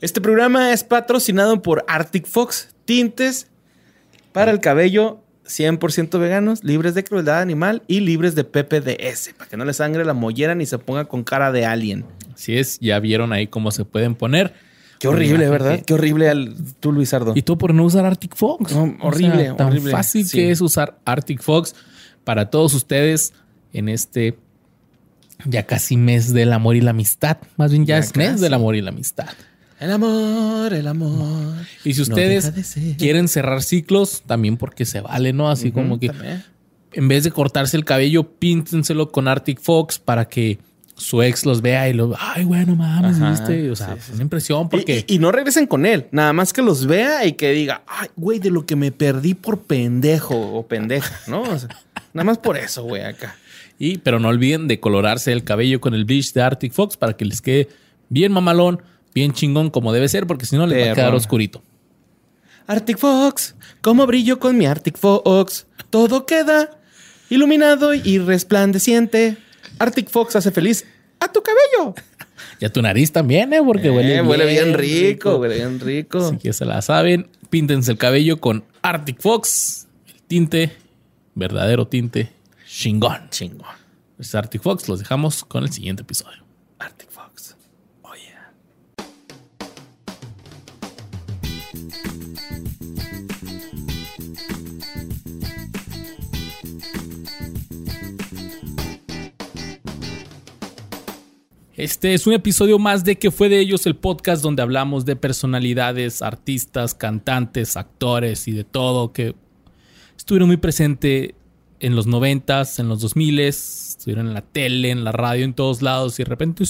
Este programa es patrocinado por Arctic Fox, tintes para el cabello 100% veganos, libres de crueldad animal y libres de PPDS, para que no le sangre la mollera ni se ponga con cara de alien. Así es, ya vieron ahí cómo se pueden poner. Qué horrible, ¿verdad? Qué horrible al, tú, Luisardo. Y tú por no usar Arctic Fox. horrible, tan horrible. fácil Sí. que es usar Arctic Fox para todos ustedes en este ya casi mes del amor y la amistad. Más bien ya, Ya es mes del amor y la amistad. El amor, el amor. Y si ustedes de quieren cerrar ciclos, también porque se vale, ¿no? Así como que También. en vez de cortarse el cabello, píntenselo con Arctic Fox para que su ex los vea y lo, ay, bueno, mames, Ajá, ¿viste? O sea, sí, sí, una impresión Y- porque Y, y no regresen con él. Nada más que los vea y que diga, ay, güey, de lo que me perdí por pendejo o pendeja, ¿no? O sea, nada más por eso, güey, acá. Y, pero no olviden de colorarse el cabello con el bleach de Arctic Fox para que les quede bien mamalón, bien chingón como debe ser, porque si no les va a quedar oscurito. Arctic Fox, ¿cómo brillo con mi Arctic Fox? Todo queda iluminado y resplandeciente. Arctic Fox hace feliz a tu cabello. Y a tu nariz también, ¿eh? Porque huele, Eh, bien, huele bien rico, huele bien rico. Así que se la saben. Píntense el cabello con Arctic Fox, el tinte, verdadero tinte, chingón. Chingón. Es Arctic Fox, los dejamos con el siguiente episodio. Arctic Este es un episodio más de que fue de ellos el podcast donde hablamos de personalidades, artistas, cantantes, actores y de todo que estuvieron muy presente en los noventas, en los dos miles, estuvieron en la tele, en la radio, en todos lados y de repente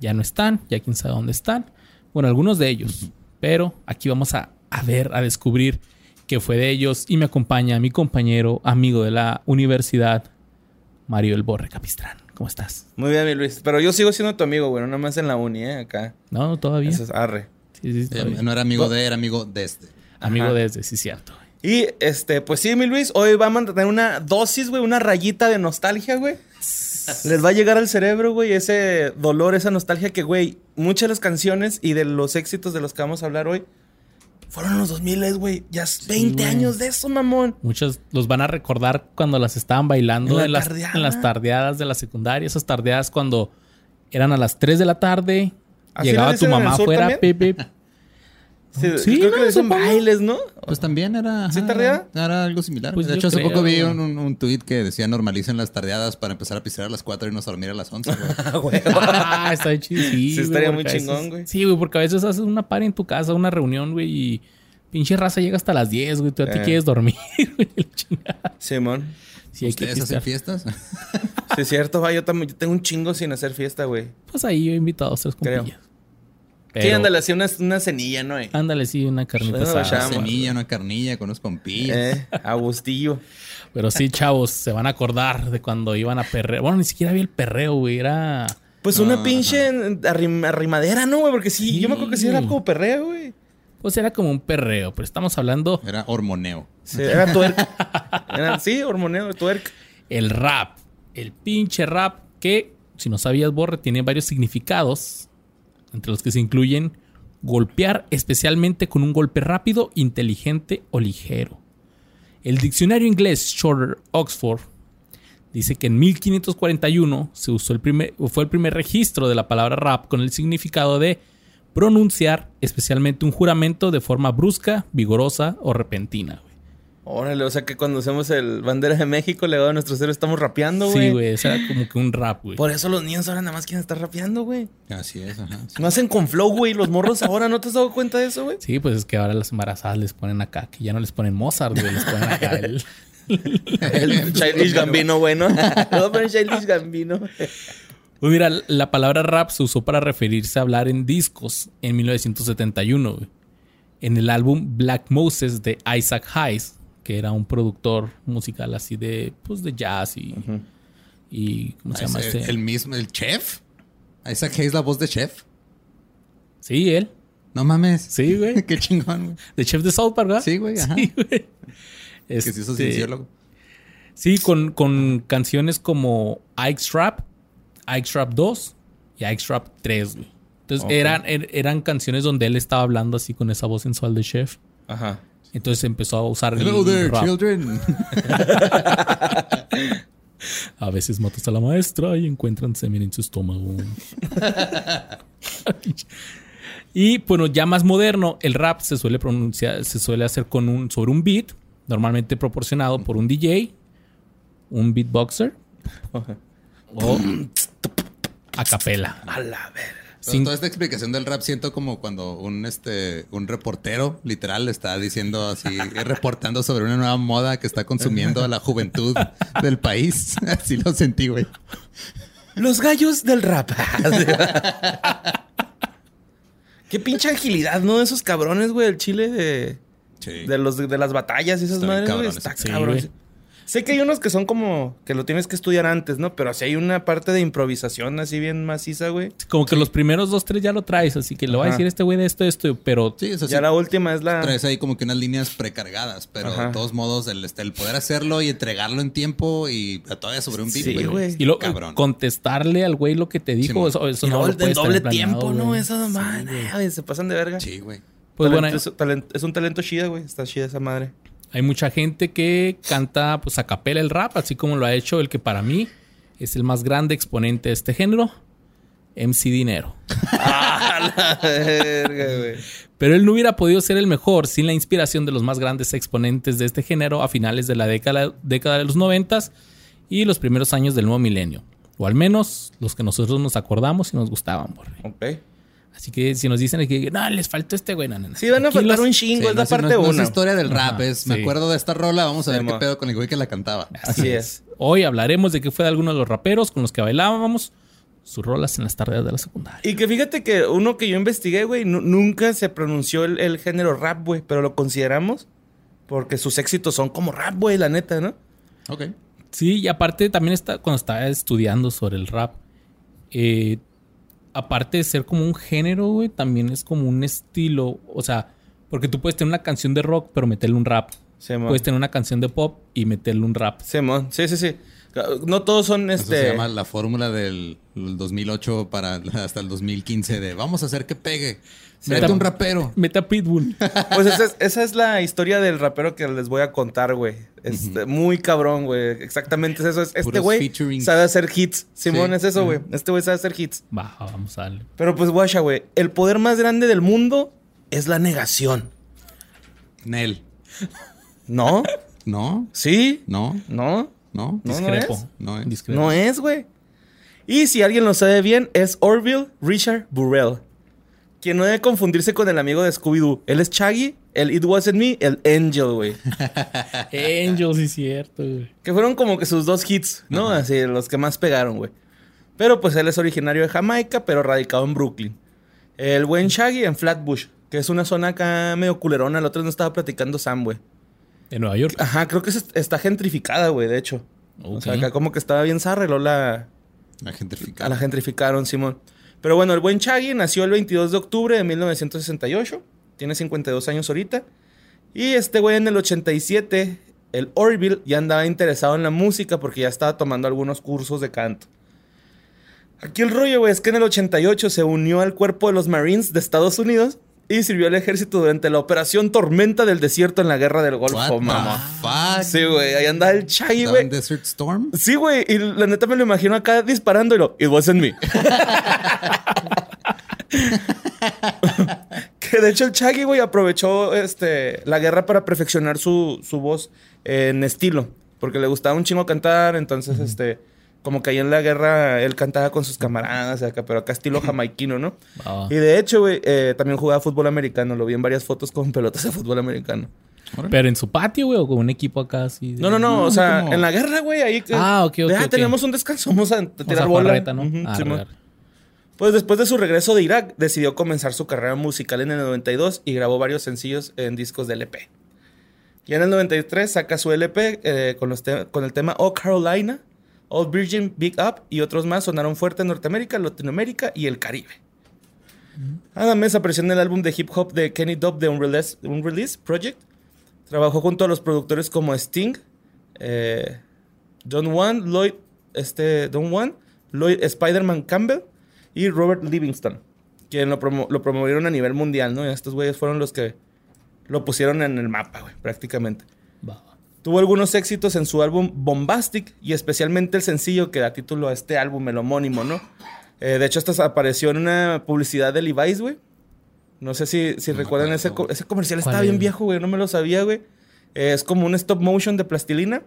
ya no están, ya quién sabe dónde están. Bueno, algunos de ellos, pero aquí vamos a, a ver, a descubrir qué fue de ellos y me acompaña mi compañero, amigo de la universidad, Mario El Borre Capistrán. ¿Cómo estás? Muy bien, mi Luis. Pero yo sigo siendo tu amigo, güey. No nada más en la uni, ¿eh? Acá. No, todavía. Eso es arre. Sí, sí, todavía. Eh, no era amigo de, era amigo de este. Amigo Ajá. desde, sí, cierto. Y este, pues sí, mi Luis, hoy vamos a tener una dosis, güey, una rayita de nostalgia, güey. Les va a llegar al cerebro, güey, ese dolor, esa nostalgia que, güey, muchas de las canciones y de los éxitos de los que vamos a hablar hoy fueron los 2000, güey. Ya es 20 güey. años de eso, mamón. Muchos los van a recordar cuando las estaban bailando En la en, las, en las tardeadas de la secundaria. Esas tardeadas cuando eran a las 3 de la tarde. ¿Así Llegaba le tu mamá afuera? Pepe. Sí, Sí, creo no, que le dicen supongo. bailes, ¿no? Pues también era. ¿Sí ajá, tardea? Era algo similar. Pues de hecho, hace creo. poco vi un, un, un tweet que decía normalicen las tardeadas para empezar a pisar a las 4 y irnos a dormir a las 11. güey. Ah, güey. Ah, está chido. Sí, estaría muy veces- chingón, güey. Sí, güey, porque a veces haces una party en tu casa, una reunión, güey, y pinche raza llega hasta las 10, güey. Tú ya te Eh. quieres dormir, güey. Simón. Sí, hay que ¿Ustedes hacen fiestas? Sí, es cierto, va. Yo también yo tengo un chingo sin hacer fiesta, güey. Pues ahí yo he invitado a tres Creo. Compillas. Sí, Pero- ándale, así una, una cenilla, ¿no? Eh, Ándale, sí, una carnita Bueno, asada. ya, Una semilla, una carnilla con unos compillas. Eh, Agustillo. Pero sí, chavos, se van a acordar de cuando iban a perreo. Bueno, ni siquiera había el perreo, güey. Era. Pues una pinche arrim- arrimadera, ¿no, güey? Porque sí, yo me acuerdo que sí era como perreo, güey. Pues era como un perreo, pero estamos hablando Era hormoneo. Sí, era twerk. Era, sí, hormoneo, twerk. el rap. El pinche rap que, si no sabías, Borre, tiene varios significados. Entre los que se incluyen golpear especialmente con un golpe rápido, inteligente o ligero. El diccionario inglés Shorter Oxford dice que en 1541 se usó el primer, fue el primer registro de la palabra rap con el significado de pronunciar especialmente un juramento de forma brusca, vigorosa o repentina. Órale, o sea que cuando hacemos el bandera de México, legado a nuestro cero, estamos rapeando, güey. Sí, güey, ese era como que un rap, güey. Por eso los niños ahora nada más quieren estar rapeando, güey. Así es, ajá. No hacen con flow, güey. Los morros ahora, ¿no te has dado cuenta de eso, güey? Sí, pues es que ahora las embarazadas les ponen acá, que ya no les ponen Mozart, güey, les ponen acá el... El Childish Gambino, güey, ¿no? Poner Childish Gambino. Pues mira, la palabra rap se usó para referirse a hablar en discos en 1971, güey. En el álbum Black Moses de Isaac Hayes, que era un productor musical así de, pues, de jazz y... y ¿Cómo se llama Ese- este? El mismo, el chef. Isaac Hayes, la voz de chef. Sí, él. No mames. Sí, güey. Qué chingón, güey. De Chef de South Park, ¿verdad? Sí, güey, ajá. Sí, güey. Que se hizo Este, cienciólogo. Sí, con, con canciones como Ike's Rap, Ike's Rap 2 y Ike's Rap 3, güey. Entonces eran, er- eran canciones donde él estaba hablando así con esa voz sensual de chef. Ajá. Entonces empezó a usar el Hello there, rap. children. A veces matas a la maestra y encuentran semen en su estómago. y bueno, ya más moderno, el rap se suele pronunciar, se suele hacer con un, sobre un beat, normalmente proporcionado por un DJ, un beatboxer o a capela. A la verga. Sin- Toda esta explicación del rap siento como cuando un este un reportero literal está diciendo así, reportando sobre una nueva moda que está consumiendo a la juventud del país. Así lo sentí, güey. Los gallos del rap. Qué pinche agilidad, ¿no? Esos cabrones, güey, el chile de, Sí. de, los, de las batallas y esas madres, güey. Está. Sí, cabrón. güey. Sé que hay unos que son como que lo tienes que estudiar antes, ¿no? Pero si hay una parte de improvisación así bien maciza, güey. Como que los primeros dos, tres ya lo traes, así que le voy a decir a este güey de esto, esto, pero Sí, eso sí. Ya la última es la. Traes ahí como que unas líneas precargadas, pero Ajá. de todos modos el, este, el poder hacerlo y entregarlo en tiempo y todavía sobre un beat, Sí, güey. y lo, Cabrón. contestarle al güey lo que te dijo, Simón. eso, eso Y no lo puedes doble planeado, tiempo, ¿no? Esa madre. Ay, se pasan de verga. Sí, güey. Pues Talento- bueno, es, talento- es un talento chida, güey. Está chida esa madre. Hay mucha gente que canta pues a capela el rap, así como lo ha hecho el que para mí es el más grande exponente de este género, MC Dinero. ¡Ah, la verga, güey! Pero él no hubiera podido ser el mejor sin la inspiración de los más grandes exponentes de este género a finales de la década, década de los noventas y los primeros años del nuevo milenio. O al menos los que nosotros nos acordamos y nos gustaban, borre. Ok. Así que si nos dicen que no, les faltó este güey, no, no, no. Sí, van a faltar un chingo. Sí, es la no parte es- no es uno. historia del rap, Ajá, es me sí. acuerdo de esta rola, vamos a ver qué pedo con el güey que la cantaba. Así es. Hoy hablaremos de qué fue de algunos de los raperos con los que bailábamos sus rolas en las tardes de la secundaria. Y que fíjate que uno que yo investigué, güey, nu- nunca se pronunció el, el género rap, güey, pero lo consideramos porque sus éxitos son como rap, güey, la neta, ¿no? Ok. Sí, y aparte también está, cuando estaba estudiando sobre el rap, eh, aparte de ser como un género, güey, también es como un estilo. O sea, porque tú puedes tener una canción de rock, pero meterle un rap. Simón. Puedes tener una canción de pop y meterle un rap. Simón. Sí, sí, sí. No todos son Eso se este. llama la fórmula del 2008 para hasta el 2015 de vamos a hacer que pegue. Mete Meta- un rapero. Mete a Pitbull. Pues esa es, esa es la historia del rapero que les voy a contar, güey. Este, Muy cabrón, güey. Exactamente es eso. Es, este güey sabe hacer hits. Simón, Sí. es eso, güey. Este güey sabe hacer hits. Va, vamos a darle. Pero pues, guacha, güey. El poder más grande del mundo es la negación. Nel. ¿No? ¿No? ¿Sí? ¿No? ¿No? ¿No? No, no Discrepo. es. No es. No es, güey. Y si alguien lo sabe bien, es Orville Richard Burrell. Quien no debe confundirse con el amigo de Scooby-Doo. Él es Shaggy, el It Wasn't Me, el Angel, güey. Angel, sí, cierto, güey. que fueron como que sus dos hits, ¿no? Así, los que más pegaron, güey. Pero pues él es originario de Jamaica, pero radicado en Brooklyn. El buen Shaggy en Flatbush, que es una zona acá medio culerona. El otro no estaba platicando Sam, güey. De Nueva York. Ajá, creo que es- está gentrificada, güey, de hecho. O sea, acá como que estaba bien zarra y luego la, La gentrificada. a la gentrificaron, Simón. Pero bueno, el buen Shaggy nació el 22 de octubre de 1968. Tiene 52 años ahorita. Y este güey en el 87, el Orville, ya andaba interesado en la música porque ya estaba tomando algunos cursos de canto. Aquí el rollo, güey, es que en el 88 se unió al cuerpo de los Marines de Estados Unidos y sirvió al ejército durante la Operación Tormenta del Desierto en la Guerra del Golfo, mamá. Sí, güey, ahí andaba el ¿Estaba güey. Desert Storm? Sí, güey, y la neta me lo imagino acá disparando y lo, it wasn't me. que de hecho el Shaggy, güey, aprovechó este, la guerra para perfeccionar su, su voz en estilo. Porque le gustaba un chingo cantar, entonces, este, como que ahí en la guerra él cantaba con sus camaradas, acá, pero acá estilo jamaiquino, ¿no? Ah. Y de hecho, güey, eh, también jugaba fútbol americano. Lo vi en varias fotos con pelotas de fútbol americano. Pero en su patio, güey, o con un equipo acá así. de- No, no, no, No, o sea, como- en la guerra, güey, ahí que... Ah, ok, ok, "Ah, ok. tenemos un descanso, vamos a O tirar sea, bola. jugar reta, ¿no? Ah, arre. Pues después de su regreso de Irak, decidió comenzar su carrera musical en el 92 y grabó varios sencillos en discos de LP. Y en el 93 saca su LP eh, con, los te- con el tema Oh Carolina, Old Virgin, Big Up y otros más sonaron fuerte en Norteamérica, Latinoamérica y el Caribe. Además apareció en el álbum de hip hop de Kenny Dope de Unrelease, Unrelease Project. Trabajó junto a los productores como Sting, eh, Don Juan, Lloyd, este, Don Juan, Lloyd Spider-Man Campbell y Robert Livingston. quien lo promovieron a nivel mundial, ¿no? Y estos güeyes fueron los que lo pusieron en el mapa, güey, prácticamente. Tuvo algunos éxitos en su álbum Bombastic y especialmente el sencillo que da título a este álbum, el homónimo, ¿no? Eh, de hecho, hasta apareció en una publicidad de Levi's, güey. No sé si, si No recuerdan ese, co- ese comercial. ¿Cuál Estaba bien es? viejo, güey. No me lo sabía, güey. Eh, es como un stop motion de plastilina.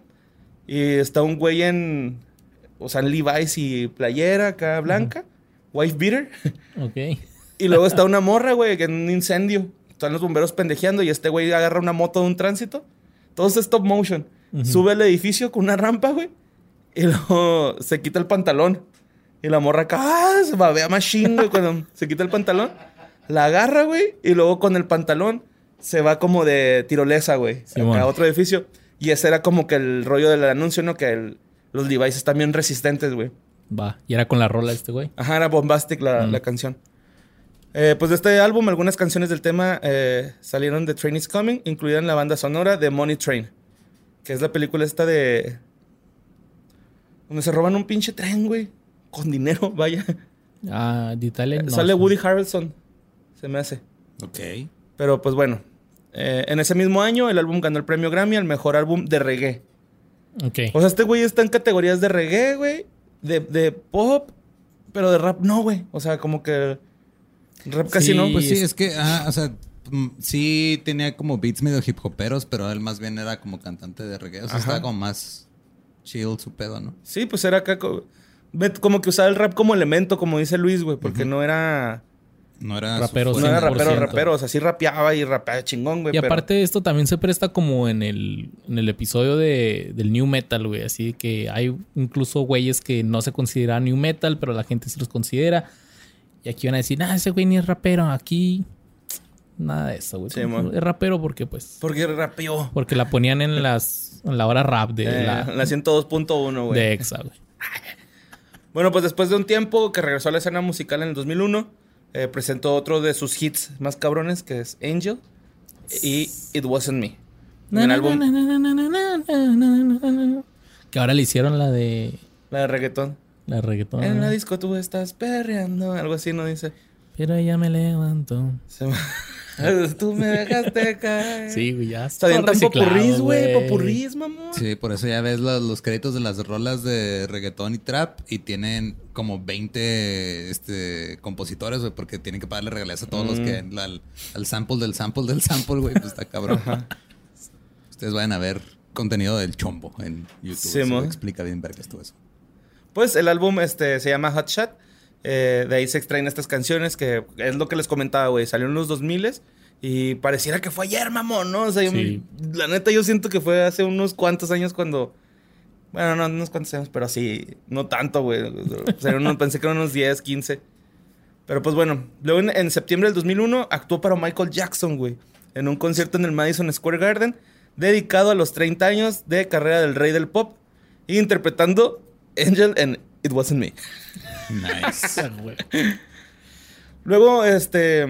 Y está un güey en... O sea, en Levi's y playera acá blanca. Wife beater. Ok. Y luego está una morra, güey, en un incendio. Están los bomberos pendejeando y este güey agarra una moto de un tránsito. Todo es stop motion. Sube al edificio con una rampa, güey. Y luego se quita el pantalón. Y la morra acá ¡ah! se babea machine, güey, cuando se quita el pantalón. La agarra, güey. Y luego con el pantalón se va como de tirolesa, güey. A otro edificio. Y ese era como que el rollo del anuncio, ¿no? Que el- los Levi's están bien resistentes, güey. Va. Y era con la rola este güey. Ajá, era bombastic la, la canción. Eh, pues de este álbum, algunas canciones del tema eh, salieron de Train is Coming, incluida en la banda sonora de Money Train, que es la película esta de. donde se roban un pinche tren, güey. Con dinero, vaya. Ah, de Italia. no Sale. Woody Harrelson, se me hace. Ok. Pero pues bueno. eh, en ese mismo año, el álbum ganó el premio Grammy al mejor álbum de reggae. Ok. O sea, este güey está en categorías de reggae, güey. De, de pop, pero de rap no, güey. O sea, como que. Rap casi Sí. no. Pues sí, es- es que, ah, o sea, mm, sí tenía como beats medio hip hoperos, pero él más bien era como cantante de reggae. O sea, Ajá. estaba como más chill su pedo, ¿no? Sí, pues era acá. co- ve- Como que usaba el rap como elemento, como dice Luis, güey. Porque no era. No era Rapero, No era rapero, 100%. rapero. O sea, sí rapeaba y rapeaba chingón, güey. Y pero- aparte esto también se presta como en el, en el episodio de, del New Metal, güey. Así que hay incluso güeyes que no se consideran New Metal, pero la gente sí los considera. Y aquí van a decir, ah, ese güey ni es rapero. Aquí nada de eso, güey. Sí, es rapero porque pues... Porque rapeó. Porque la ponían en las en la hora rap de Eh, la, la 102.1, güey. de Exa, güey. Bueno, pues después de un tiempo que regresó a la escena musical en el 2001, eh, presentó otro de sus hits más cabrones, que es Angel y It Wasn't Me. Un álbum, Que ahora le hicieron la de la de reggaetón. La reggaetón. En la disco tú estás perreando, algo así, ¿no? Dice. Pero ella me levantó. Se me- tú me dejaste caer. Sí, güey, ya Está bien tan reciclado, popurrís, güey. Popurrís, mamón. Sí, por eso ya ves los, los créditos de las rolas de reggaetón y trap y tienen como 20 este, compositores, güey, porque tienen que pagarle regalías a todos los que Mm. al, al sample del sample del sample, güey, pues está cabrón. Ustedes vayan a ver contenido del chombo en YouTube. Sí, explica bien vergas todo eso. Pues el álbum este, se llama Hot Shot. Eh, de ahí se extraen estas canciones que es lo que les comentaba, güey. Salió en los 2000 y pareciera que fue ayer, mamón, ¿no? O sea, yo- la neta yo siento que fue hace unos cuantos años cuando... Bueno, no, unos cuantos años, pero sí, no tanto, güey. O sea, uno- pensé que eran unos 10, 15. Pero pues bueno, luego en, en septiembre del 2001 actuó para Michael Jackson, güey. En un concierto en el Madison Square Garden dedicado a los 30 años de carrera del rey del pop, interpretando Angel en It Wasn't Me. Nice. Luego, este,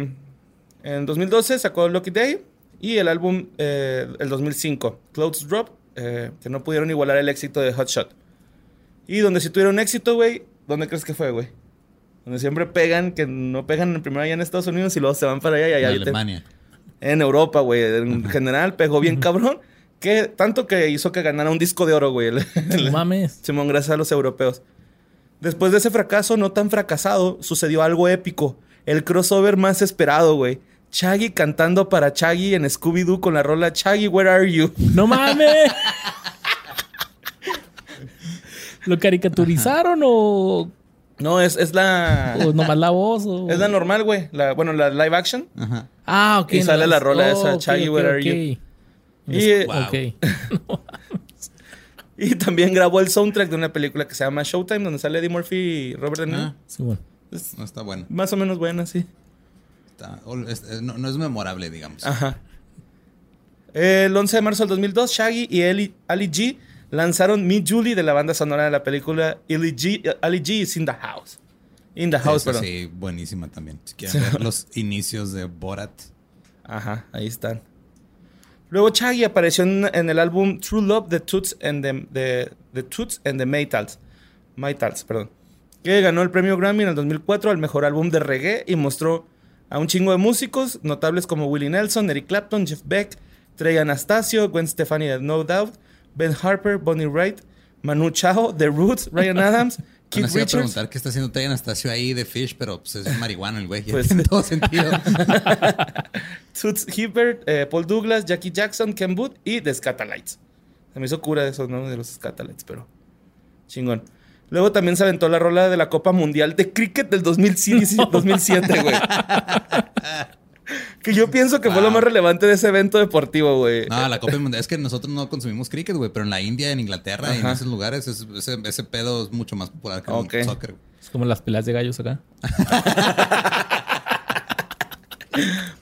en 2012 sacó Lucky Day y el álbum, eh, el 2005, Clothes Drop, eh, que no pudieron igualar el éxito de Hot Shot. Y donde sí tuvieron éxito, güey, ¿dónde crees que fue, güey? Donde siempre pegan, que no pegan en primero allá en Estados Unidos y luego se van para allá y allá. En Alemania. En Europa, güey. En general pegó bien cabrón. Que tanto que hizo que ganara un disco de oro, güey. el- mames. Simón, gracias a los europeos. Después de ese fracaso no tan fracasado, sucedió algo épico. El crossover más esperado, güey. Chaggy cantando para Chaggy en Scooby-Doo con la rola Chaggy, Where Are You? ¡No mames! ¿Lo caricaturizaron o, No, es, es la... o nomás la voz? O... Es la normal, güey. La, bueno, la live action. Ajá. Ah, ok. Y sale no, la rola esa, ok, Where Are ok. You? Y, Wow. Ok. y también grabó el soundtrack de una película que se llama Showtime, donde sale Eddie Murphy y Robert De Niro. Ah, Sí, bueno. no está bueno. Más o menos buena, sí. Está- es- no, no es memorable, digamos. Ajá. El 11 de marzo del 2002, Shaggy y Ali, Ali G lanzaron Me Julie de la banda sonora de la película Ali G, Ali G is in the house. In the house, perdón. sí, buenísima también. Si quieren ver los inicios de Borat. Ajá, ahí están. Luego Shaggy apareció en, en el álbum True Love, The Toots and the, the, the Toots and the Maytals. Maytals, perdón. que ganó el premio Grammy en el 2004 al mejor álbum de reggae y mostró a un chingo de músicos notables como Willie Nelson, Eric Clapton, Jeff Beck, Trey Anastasio, Gwen Stefani de No Doubt, Ben Harper, Bonnie Wright, Manu Chao, The Roots, Ryan Adams, Keith a Richards. preguntar qué está haciendo Trey Anastasio ahí de Fish, pero pues es marihuana el güey. Pues- tiene todo sentido. Toots Hibbert, eh, Paul Douglas, Jackie Jackson, Ken Booth y The Scatalites. Se me hizo cura eso, ¿no? De los Scatalites, pero chingón. Luego también se aventó la rola de la Copa Mundial de Cricket del 2007, 2007, güey. que yo pienso que fue lo más relevante de ese evento deportivo, güey. No, la Copa Mundial. Es que nosotros no consumimos cricket, güey, pero en la India, en Inglaterra y en esos lugares, es- ese, ese pedo es mucho más popular que el soccer. güey. Es como las peleas de gallos acá.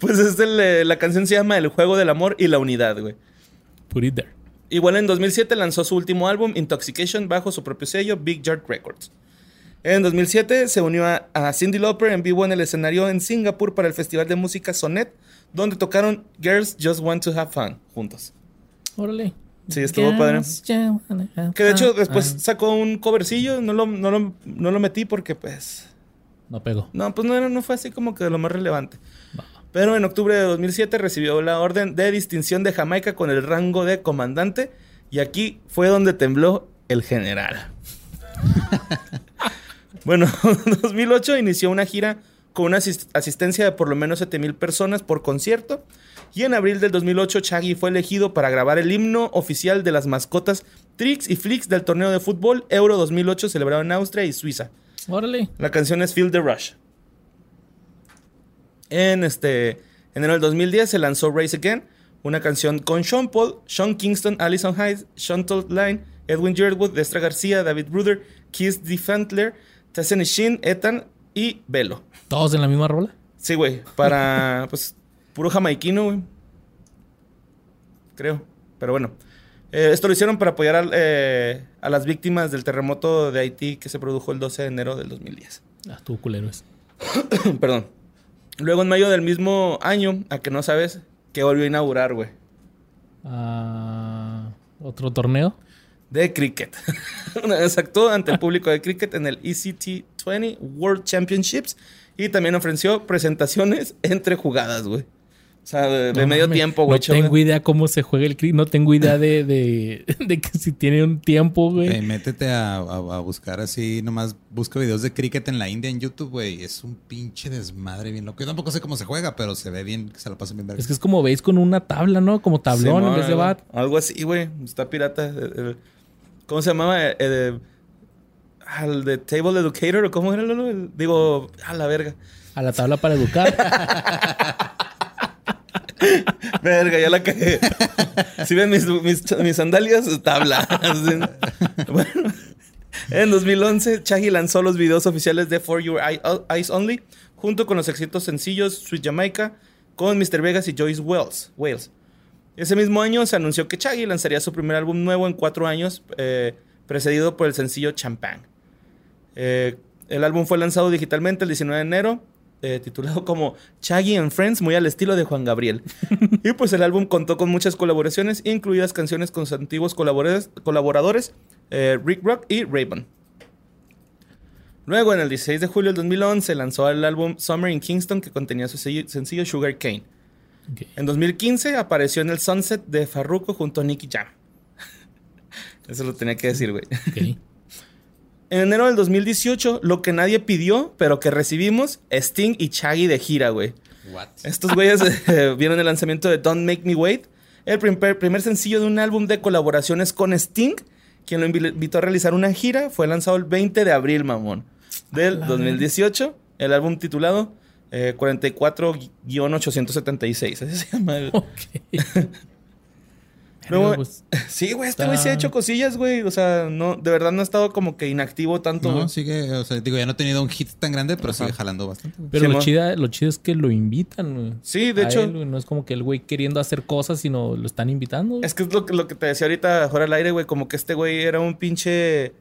Pues es el, eh, la canción se llama El Juego del Amor y la Unidad, güey. Put it there. Igual en 2007 lanzó su último álbum, Intoxication, bajo su propio sello, Big Yard Records. En 2007 se unió a, a Cindy Lauper en vivo en el escenario en Singapur para el Festival de Música Sonet, donde tocaron Girls Just Want to Have Fun juntos. Órale. Sí, estuvo padre. Que de hecho después Ah, sacó un covercillo, no lo, no lo, no lo metí porque pues... No pegó. No, pues no, era- no fue así como que de lo más relevante. Pero en octubre de 2007 recibió la orden de distinción de Jamaica con el rango de comandante y aquí fue donde tembló el general. bueno, en 2008 inició una gira con una asis- asistencia de por lo menos 7000 personas por concierto y en abril del 2008 Chaggy fue elegido para grabar el himno oficial de las mascotas Trix y Flix del torneo de fútbol Euro 2008 celebrado en Austria y Suiza. Órale. La canción es Feel the Rush. En este enero del 2010 se lanzó Race Again, una canción con Sean Paul, Sean Kingston, Alison Hayes, Chantal Line, Edwin Girdwood, Destra García, David Bruder, Keith DeFantler, Tassen Shin, Ethan y Velo. ¿Todos en la misma rola? Sí, güey, para pues puro jamaiquino, güey. Creo, pero bueno. Eh, esto lo hicieron para apoyar eh, a las víctimas del terremoto de Haití que se produjo el 12 de enero del 2010. Ah, estuvo culero ese. Perdón. Luego, en mayo del mismo año, a que no sabes, que volvió a inaugurar, güey. Ah, ¿Otro torneo? De cricket. Una vez actuó ante el público de cricket en el ECT 20 World Championships y también ofreció presentaciones entre jugadas, güey. O sea, de, de No medio tiempo, güey. No tengo idea cómo se juega el cricket. No tengo idea de, de, de que si tiene un tiempo, güey. métete a, a- a buscar así, nomás busca videos de cricket en la India en YouTube, güey. Es un pinche desmadre bien loco. Yo tampoco sé cómo se juega, pero se ve bien, que se la pasan bien verga. Es que es como veis con una tabla, ¿no? Como tablón en vez de bat. Algo así, güey. Está pirata. Eh, eh, ¿Cómo se llamaba? Eh, eh, ¿Al de Table Educator o cómo era? Lolo? El- digo, a la verga. A la tabla para educar. Verga, ya la cagué. si ven mis, mis, mis sandalias, tabla. Bueno. En 2011, Chahi lanzó los videos oficiales de For Your Eye- Eyes Only, junto con los éxitos sencillos Sweet Jamaica, con Mr. Vegas y Joyce Wells. Wales. Ese mismo año se anunció que Chahi lanzaría su primer álbum nuevo en cuatro años, eh, precedido por el sencillo Champagne. Eh, el álbum fue lanzado digitalmente el 19 de enero, eh, titulado como Chaggy and Friends, muy al estilo de Juan Gabriel. y pues el álbum contó con muchas colaboraciones, incluidas canciones con sus antiguos colaboradores, colaboradores Rick Rock y Raven. Luego, en el 16 de julio del 2011, lanzó el álbum Summer in Kingston, que contenía su sencillo Sugar Cane. En 2015 apareció en el Sunset de Farruko junto a Nicky Jam. Eso lo tenía que decir, güey. En enero del 2018, lo que nadie pidió, pero que recibimos, Sting y Chaggy de gira, güey. What? Estos güeyes eh, vieron el lanzamiento de Don't Make Me Wait, el primer, primer sencillo de un álbum de colaboraciones con Sting, quien lo invi- invitó a realizar una gira. Fue lanzado el 20 de abril, mamón, del la 2018. El álbum titulado eh, 44-876. Así se llama. el- Ok. Luego- pues, Sí, güey, este güey se ha Está- hecho cosillas, güey. O sea, no, de verdad no ha estado como que inactivo tanto. No, sigue, o sea, digo, ya no ha tenido un hit tan grande, pero sigue jalando bastante. pero lo, chida, lo chido es que lo invitan, güey. Sí, de A hecho, él, no es como que el güey queriendo hacer cosas, sino lo están invitando. es que es lo, que- lo que te decía ahorita fuera al aire, güey. Como que este güey era un pinche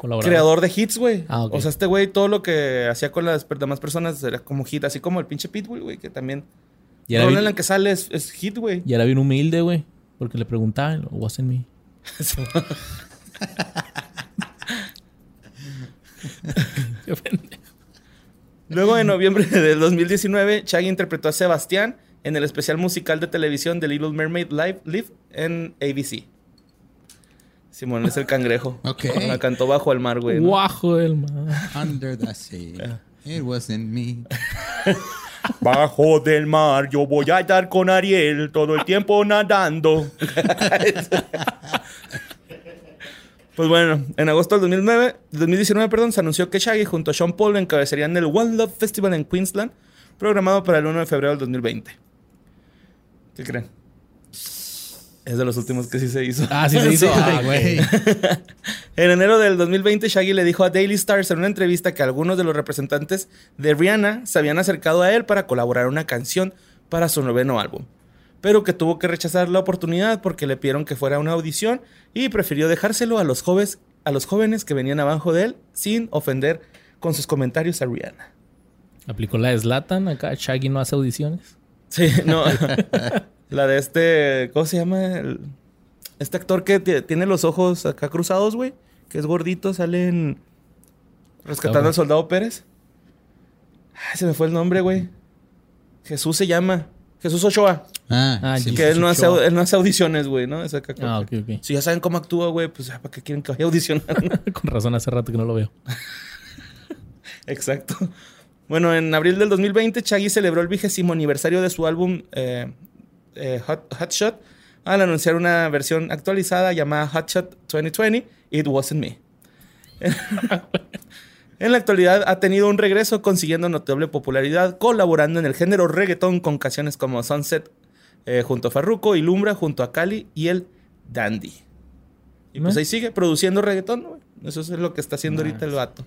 Colaborador. creador de hits, güey. Ah. O sea, este güey todo lo que hacía con las demás personas era como hit. Así como el pinche Pitbull, güey, que también... Y La era, rola en bien, la que sale es, es hit, güey. y era bien humilde, güey. Porque le preguntaban, wasn't me. Qué pendejo. Luego, en noviembre del 2019, Shaggy interpretó a Sebastián en el especial musical de televisión de Little Mermaid Live, Live en ABC. Simón es el cangrejo. Ok. La cantó bajo el mar, güey. ¿no? Guajo del mar. Under the sea. It wasn't me. Bajo del mar, yo voy a estar con Ariel todo el tiempo nadando. pues bueno, en agosto del 2009, 2019 perdón, se anunció que Shaggy junto a Sean Paul encabezarían el One Love Festival en Queensland, programado para el 1 de febrero del 2020. ¿Qué creen? Es de los últimos que sí se hizo. Ah, sí se hizo. Ah, güey. En enero del 2020, Shaggy le dijo a Daily Stars en una entrevista que algunos de los representantes de Rihanna se habían acercado a él para colaborar en una canción para su noveno álbum, pero que tuvo que rechazar la oportunidad porque le pidieron que fuera una audición y prefirió dejárselo a los jóvenes, a los jóvenes que venían abajo de él sin ofender con sus comentarios a Rihanna. Aplicó la de Slatan. Acá Shaggy no hace audiciones. Sí, no. la de este, ¿cómo se llama? El- este actor que ti- tiene los ojos acá cruzados, güey, que es gordito, sale en Rescatando al Soldado Pérez. Ay, se me fue el nombre, güey. Jesús se llama. Jesús Ochoa. Ah, Ah, sí. que él no, hace, Ochoa. él no hace audiciones, güey, ¿no? Es acá Ah, ok, ok. Si ya saben cómo actúa, güey, pues ya, ¿para qué quieren que vaya a audicionar? Con razón hace rato que no lo veo. Exacto. Bueno, en abril del 2020, Shaggy celebró el vigésimo aniversario de su álbum eh, eh, Hot, Hot Shot al anunciar una versión actualizada llamada Hot Shot 2020, It Wasn't Me. en la actualidad ha tenido un regreso consiguiendo notable popularidad, colaborando en el género reggaetón con canciones como Sunset eh, junto a Farruko y Lumbra junto a Cali y el Dandy. Y pues ahí sigue produciendo reggaetón, güey. Eso es lo que está haciendo ahorita el vato.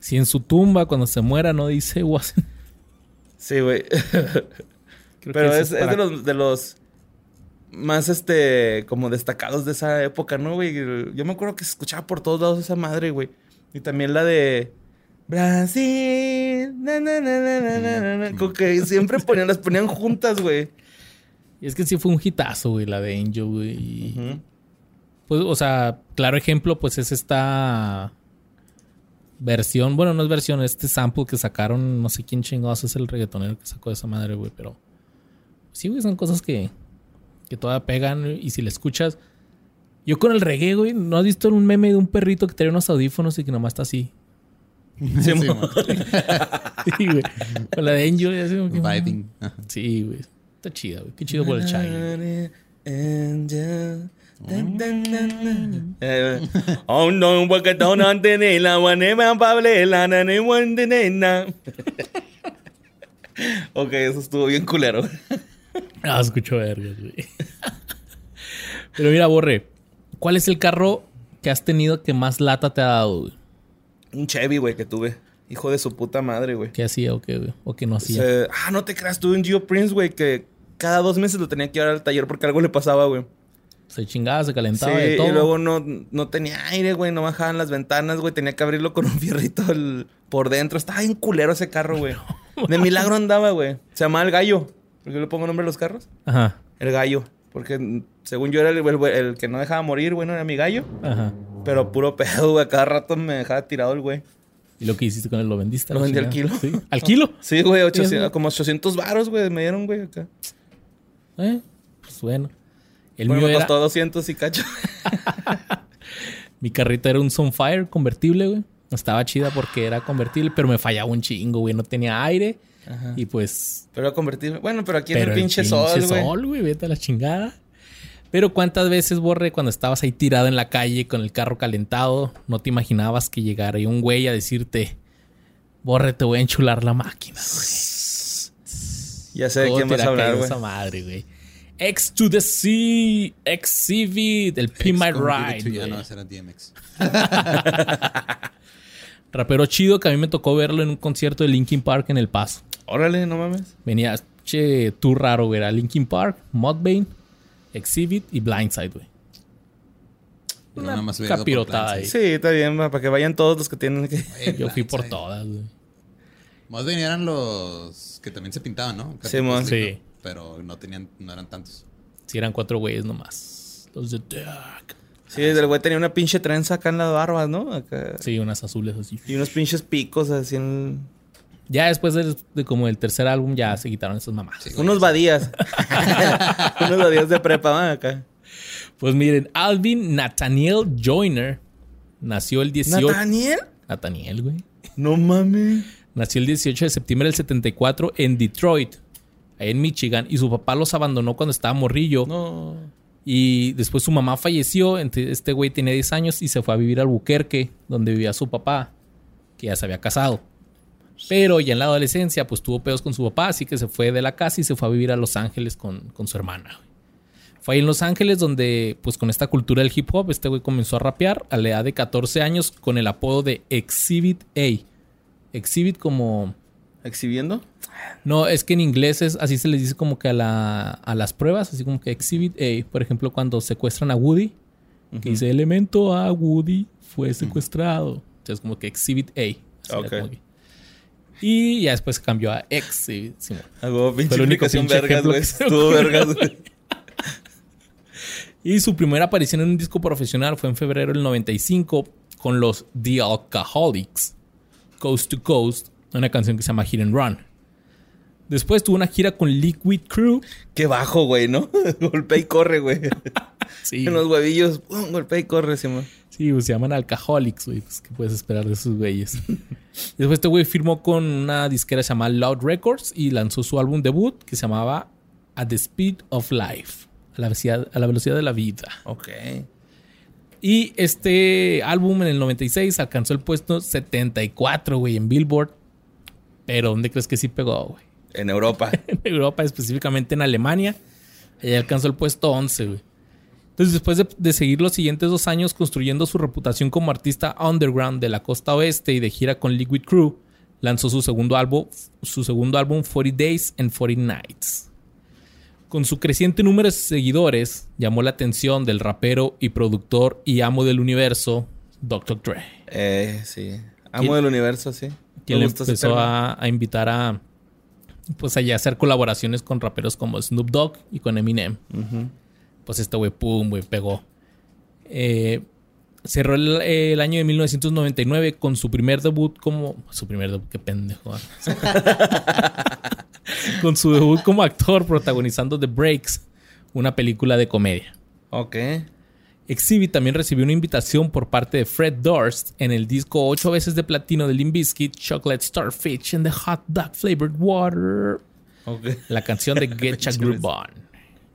Si en su tumba, cuando se muera, no dice was- Sí, güey. Pero es, es de los, de los más, este, como destacados de esa época, ¿no, güey? Yo me acuerdo que se escuchaba por todos lados esa madre, güey. Y también la de Brasil. na, na, na, na, na, na, na, na. Como que siempre ponían, las ponían juntas, güey. Y es que sí fue un hitazo, güey, la de Angel, güey. Pues, o sea, claro ejemplo, pues es esta versión, bueno, no es versión, este sample que sacaron, no sé quién chingados es el reggaetonero que sacó esa madre, güey, pero sí, güey, son cosas que, que todavía pegan y si le escuchas, yo con el reggae, güey, ¿no has visto un meme de un perrito que trae unos audífonos y que nomás está así? Sí, güey. Con la de Angel, así como que- Vibing. Ajá. Sí, güey. Está chida, güey. Qué chido por el Shaggy. Angel. Oh no, la guanema. Ok, eso estuvo bien culero. Ah, escucho vergas, güey. Pero mira, Borre, ¿cuál es el carro que has tenido que más lata te ha dado, güey? Un Chevy, güey, que tuve. Hijo de su puta madre, güey. ¿Qué hacía o qué, güey? ¿O qué no hacía? Ah, no te creas, tuve un Geo Prince, güey, que cada dos meses lo tenía que llevar al taller porque algo le pasaba, güey. Se chingaba, se Sí, calentaba de todo. y luego no, no tenía aire, güey, no bajaban las ventanas, güey, tenía que abrirlo con un fierrito el- por dentro. Estaba bien culero ese carro, güey. De milagro andaba, güey. Se llamaba El Gallo. ¿Por qué le pongo nombre a los carros? Ajá, El Gallo. Porque según yo era el, el- el que no dejaba morir, güey, no era mi gallo. ajá. Pero puro pedo, güey. Cada rato me dejaba tirado el güey. ¿Y lo que hiciste con él? ¿Lo vendiste? Lo vendí al kilo. ¿Sí? ¿Al kilo? Sí, güey, Sí, 800 güey. como 800 varos, güey, me dieron, güey, acá. Eh, pues bueno. El Bueno, mío me era... costó 200 y cacho. Mi carrito era un Sunfire convertible, güey. Estaba chida porque era convertible, pero me fallaba un chingo, güey. No tenía aire. Ajá. Y pues Pero era convertible. Bueno, pero aquí en Pero el pinche sol, güey. sol, güey, vete a la chingada. Pero cuántas veces, Borre, cuando estabas ahí tirado en la calle con el carro calentado, no te imaginabas que llegara ahí un güey a decirte, Borre, te voy a enchular la máquina, güey. Ya sé de ¿Cómo quién vas a la hablar, güey. esa madre, güey. X to the C, Exhibit, el P My Ride. Güey. no, ese era DMX. Rapero chido que a mí me tocó verlo en un concierto de Linkin Park en El Paso. Órale, no mames. Venía, che, tú raro, güey. Era Linkin Park, Mudvayne, Exhibit y Blindside, güey. Una nada más capirotada ahí. Sí, está bien, para que vayan todos los que tienen que. Güey, Yo fui por todas, güey. Bien eran los que también se pintaban, ¿no? Sí, Sí. Pero no tenían, no eran tantos. Si eran cuatro güeyes nomás. Los de Dark. Sí, el güey tenía una pinche trenza acá en las barbas, ¿no? Acá. Sí, unas azules así. Y unos pinches picos así en... Ya después de, de como el tercer álbum ya se quitaron esas mamás. Unos badías. unos badías de prepa, ¿no? acá. Pues miren, Alvin Nathaniel Joyner nació el 18... ¿Nathaniel? Nathaniel, güey. No mames. Nació el 18 de septiembre del 74 en Detroit, en Michigan, y su papá los abandonó cuando estaba morrillo. No. Y después su mamá falleció, ente- este güey tenía 10 años y se fue a vivir al Buquerque, donde vivía su papá, que ya se había casado. Pero ya en la adolescencia, pues tuvo pedos con su papá, así que se fue de la casa y se fue a vivir a Los Ángeles con, con su hermana. Fue ahí en Los Ángeles donde, pues con esta cultura del hip hop, este güey comenzó a rapear a la edad de 14 años con el apodo de Exhibit A. Exhibit como... ¿Exhibiendo? No, es que en inglés es así se les dice como que a, la, a las pruebas, así como que Exhibit A. Por ejemplo, cuando secuestran a Woody, que dice elemento A, Woody fue secuestrado. Entonces, como que Exhibit A. Así era Ok. como que- Y ya después cambió a Exhibit. Simón. Hago pinche Fue el único explicación pinche vergas, güey. Estuvo vergas, güey. Y su primera aparición en un disco profesional fue en febrero del 95 con los The Alcoholics, Coast to Coast, una canción que se llama Hit and Run. Después tuvo una gira con Liquid Crew. Qué bajo, güey, ¿no? golpea y corre, güey. Sí, En los huevillos, pum, golpea y corre, Simón. Sí, pues, se llaman Alcoholics, güey. Pues, ¿qué puedes esperar de esos güeyes? Después este güey firmó con una disquera llamada Loud Records y lanzó su álbum debut que se llamaba At the Speed of Life. A la velocidad, a la velocidad de la vida. Ok. Y este álbum en el 96 alcanzó el puesto 74, güey, en Billboard. Pero ¿dónde crees que sí pegó, güey? En Europa. en Europa, específicamente en Alemania. Allá alcanzó el puesto 11, güey. Entonces, después de, de seguir los siguientes dos años construyendo su reputación como artista underground de la costa oeste y de gira con Liquid Crew, lanzó su segundo álbum, su segundo álbum 40 Days and 40 Nights. Con su creciente número de seguidores, llamó la atención del rapero y productor y amo del universo, Dr. Dre, Eh, sí. Amo ¿Quién- del universo, sí. quien le empezó a, a invitar a pues allá hacer colaboraciones con raperos como Snoop Dogg y con Eminem. Pues este güey, pum, güey, pegó. Eh, cerró el, el año de 1999 con su primer debut como... Su primer debut, qué pendejo. ¿ah? con su debut como actor protagonizando The Breaks, una película de comedia. Ok. Exhibit también recibió una invitación por parte de Fred Durst en el disco 8 veces de platino de Limp Bizkit, Chocolate Starfish and the Hot Dog Flavored Water. La canción de Get Your Groove On.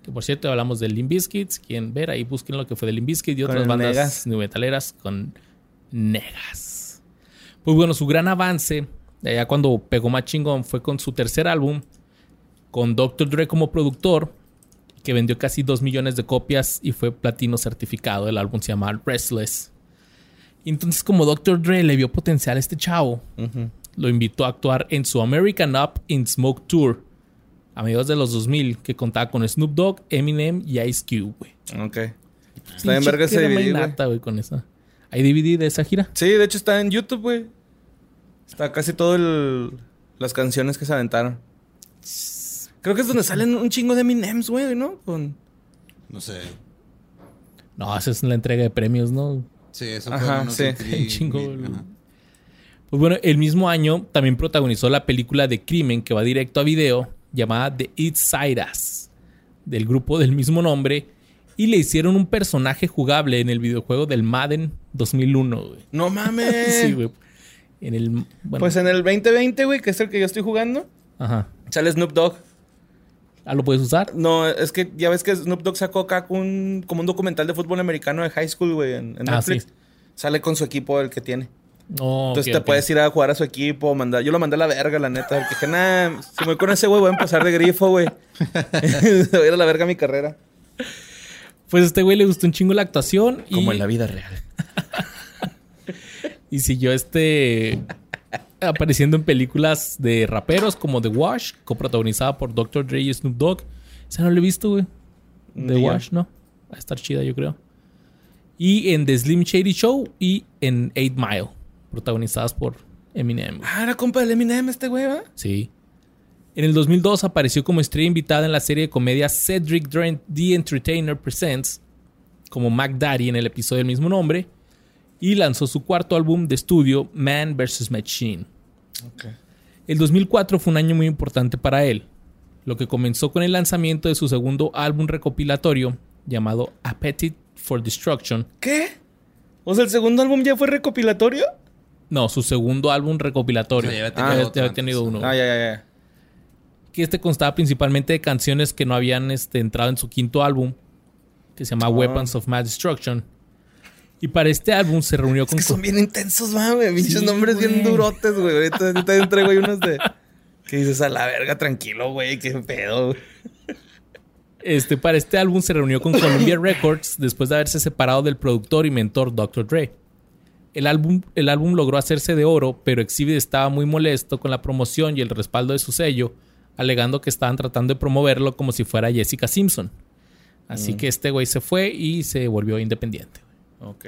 Que por cierto hablamos de Limp Bizkit. Si quieren ver, ahí busquen lo que fue de Limp Bizkit y otras bandas Negas. new metaleras con Negas. Pues bueno, su gran avance, de allá cuando pegó más chingón, fue con su tercer álbum, con Dr. Dre como productor, que vendió casi 2 millones de copias y fue platino certificado. El álbum se llama Restless. Y entonces, como Dr. Dre le vio potencial a este chavo, lo invitó a actuar en su American Up in Smoke Tour a mediados de los 2000, que contaba con Snoop Dogg, Eminem y Ice Cube, güey. Ok. Está Pinche verga ese DVD, güey, con esa. ¿Hay DVD de esa gira? Sí, de hecho está en YouTube, güey. Está casi todo el... Las canciones que se aventaron. Creo que es donde salen un chingo de Eminems, güey, ¿no? Con... No sé. No, esa es la entrega de premios, ¿no? Sí, eso Ajá, fue unos sí. Un chingo, mil- ajá. Pues bueno, el mismo año también protagonizó la película de crimen que va directo a video, llamada The East Side Us, del grupo del mismo nombre, y le hicieron un personaje jugable en el videojuego del Madden 2001, güey. ¡No mames! Sí, güey. En el... Bueno, Pues en el 2020, güey, que es el que yo estoy jugando, Ajá. sale Snoop Dogg. Ah, ¿lo puedes usar? No, es que ya ves que Snoop Dogg sacó acá un, como un documental de fútbol americano de high school, güey, en, en Ah, Netflix. sí. Sale con su equipo el que tiene. No, Entonces te puedes ir a jugar a su equipo, mandar. Yo lo mandé a la verga, la neta. Porque dije, nah, si me voy con ese güey, voy a empezar de grifo, güey. voy a ir a la verga mi carrera. Pues a este güey le gustó un chingo la actuación. y- Como en la vida real. Y siguió este apareciendo en películas de raperos como The Wash, coprotagonizada por Dr. Dre y Snoop Dogg. Esa no la he visto, güey. The. Wash, ¿no? Va a estar chida, yo creo. Y en The Slim Shady Show y en Eight Mile, protagonizadas por Eminem. Ah, era compa del Eminem este güey, ¿va? Sí. En el 2002 apareció como estrella invitada en la serie de comedia Cedric The Entertainer Presents como Mac Daddy en el episodio del mismo nombre y lanzó su cuarto álbum de estudio, Man vs. Machine. El 2004 fue un año muy importante para él, lo que comenzó con el lanzamiento de su segundo álbum recopilatorio llamado Appetite for Destruction. ¿Qué? O sea, ¿el segundo álbum ya fue recopilatorio? No, su segundo álbum recopilatorio. O sea, ya había Ah, tenido ya otro había tenido antes. uno. Ah, ya, ya, ya. que este constaba principalmente de canciones que no habían este, entrado en su quinto álbum, que se llama Ah. Weapons of Mass Destruction. Y para este álbum se reunió Es con... que son bien intensos, güey. Pinches Sí, nombres bien durotes, güey. Ahorita, también traigo ahí unos de... Que dices, a la verga, tranquilo, güey. Qué pedo, güey. Este, para este álbum se reunió con Columbia Records después de haberse separado del productor y mentor Dr. Dre. El álbum, el álbum logró hacerse de oro, pero Exhibit estaba muy molesto con la promoción y el respaldo de su sello, alegando que estaban tratando de promoverlo como si fuera Jessica Simpson. Así que este güey se fue y se volvió independiente. Ok.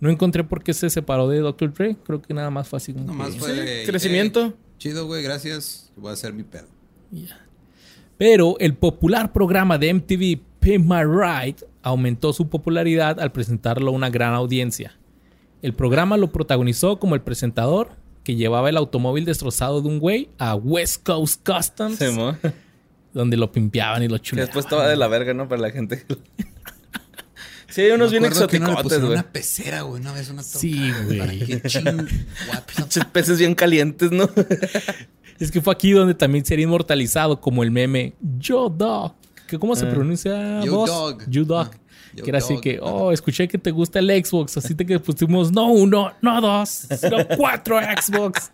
No encontré por qué se separó de Dr. Dre. Creo que nada más fue así como Nomás que- fue Sí, crecimiento. "Eh, chido, güey, gracias. Voy a hacer mi pedo. Pero el popular programa de MTV Pimp My Ride aumentó su popularidad al presentarlo a una gran audiencia. El programa lo protagonizó como el presentador que llevaba el automóvil destrozado de un güey a West Coast Customs, Sí, donde lo pimpeaban y lo chuleaban. después estaba de la verga, ¿no? Para la gente. Sí, hay unos bien güey. Una pecera, güey, una vez una toca. Sí, güey. Que ching- Pinches peces bien calientes, ¿no? Es que fue aquí donde también sería inmortalizado como el meme Yo Dog. Que ¿Cómo se pronuncia Yo vos? Dog. You Dog. Ah, Yo que era así que, oh, escuché que te gusta el Xbox. Así te que pusimos no uno, no dos, sino cuatro Xbox.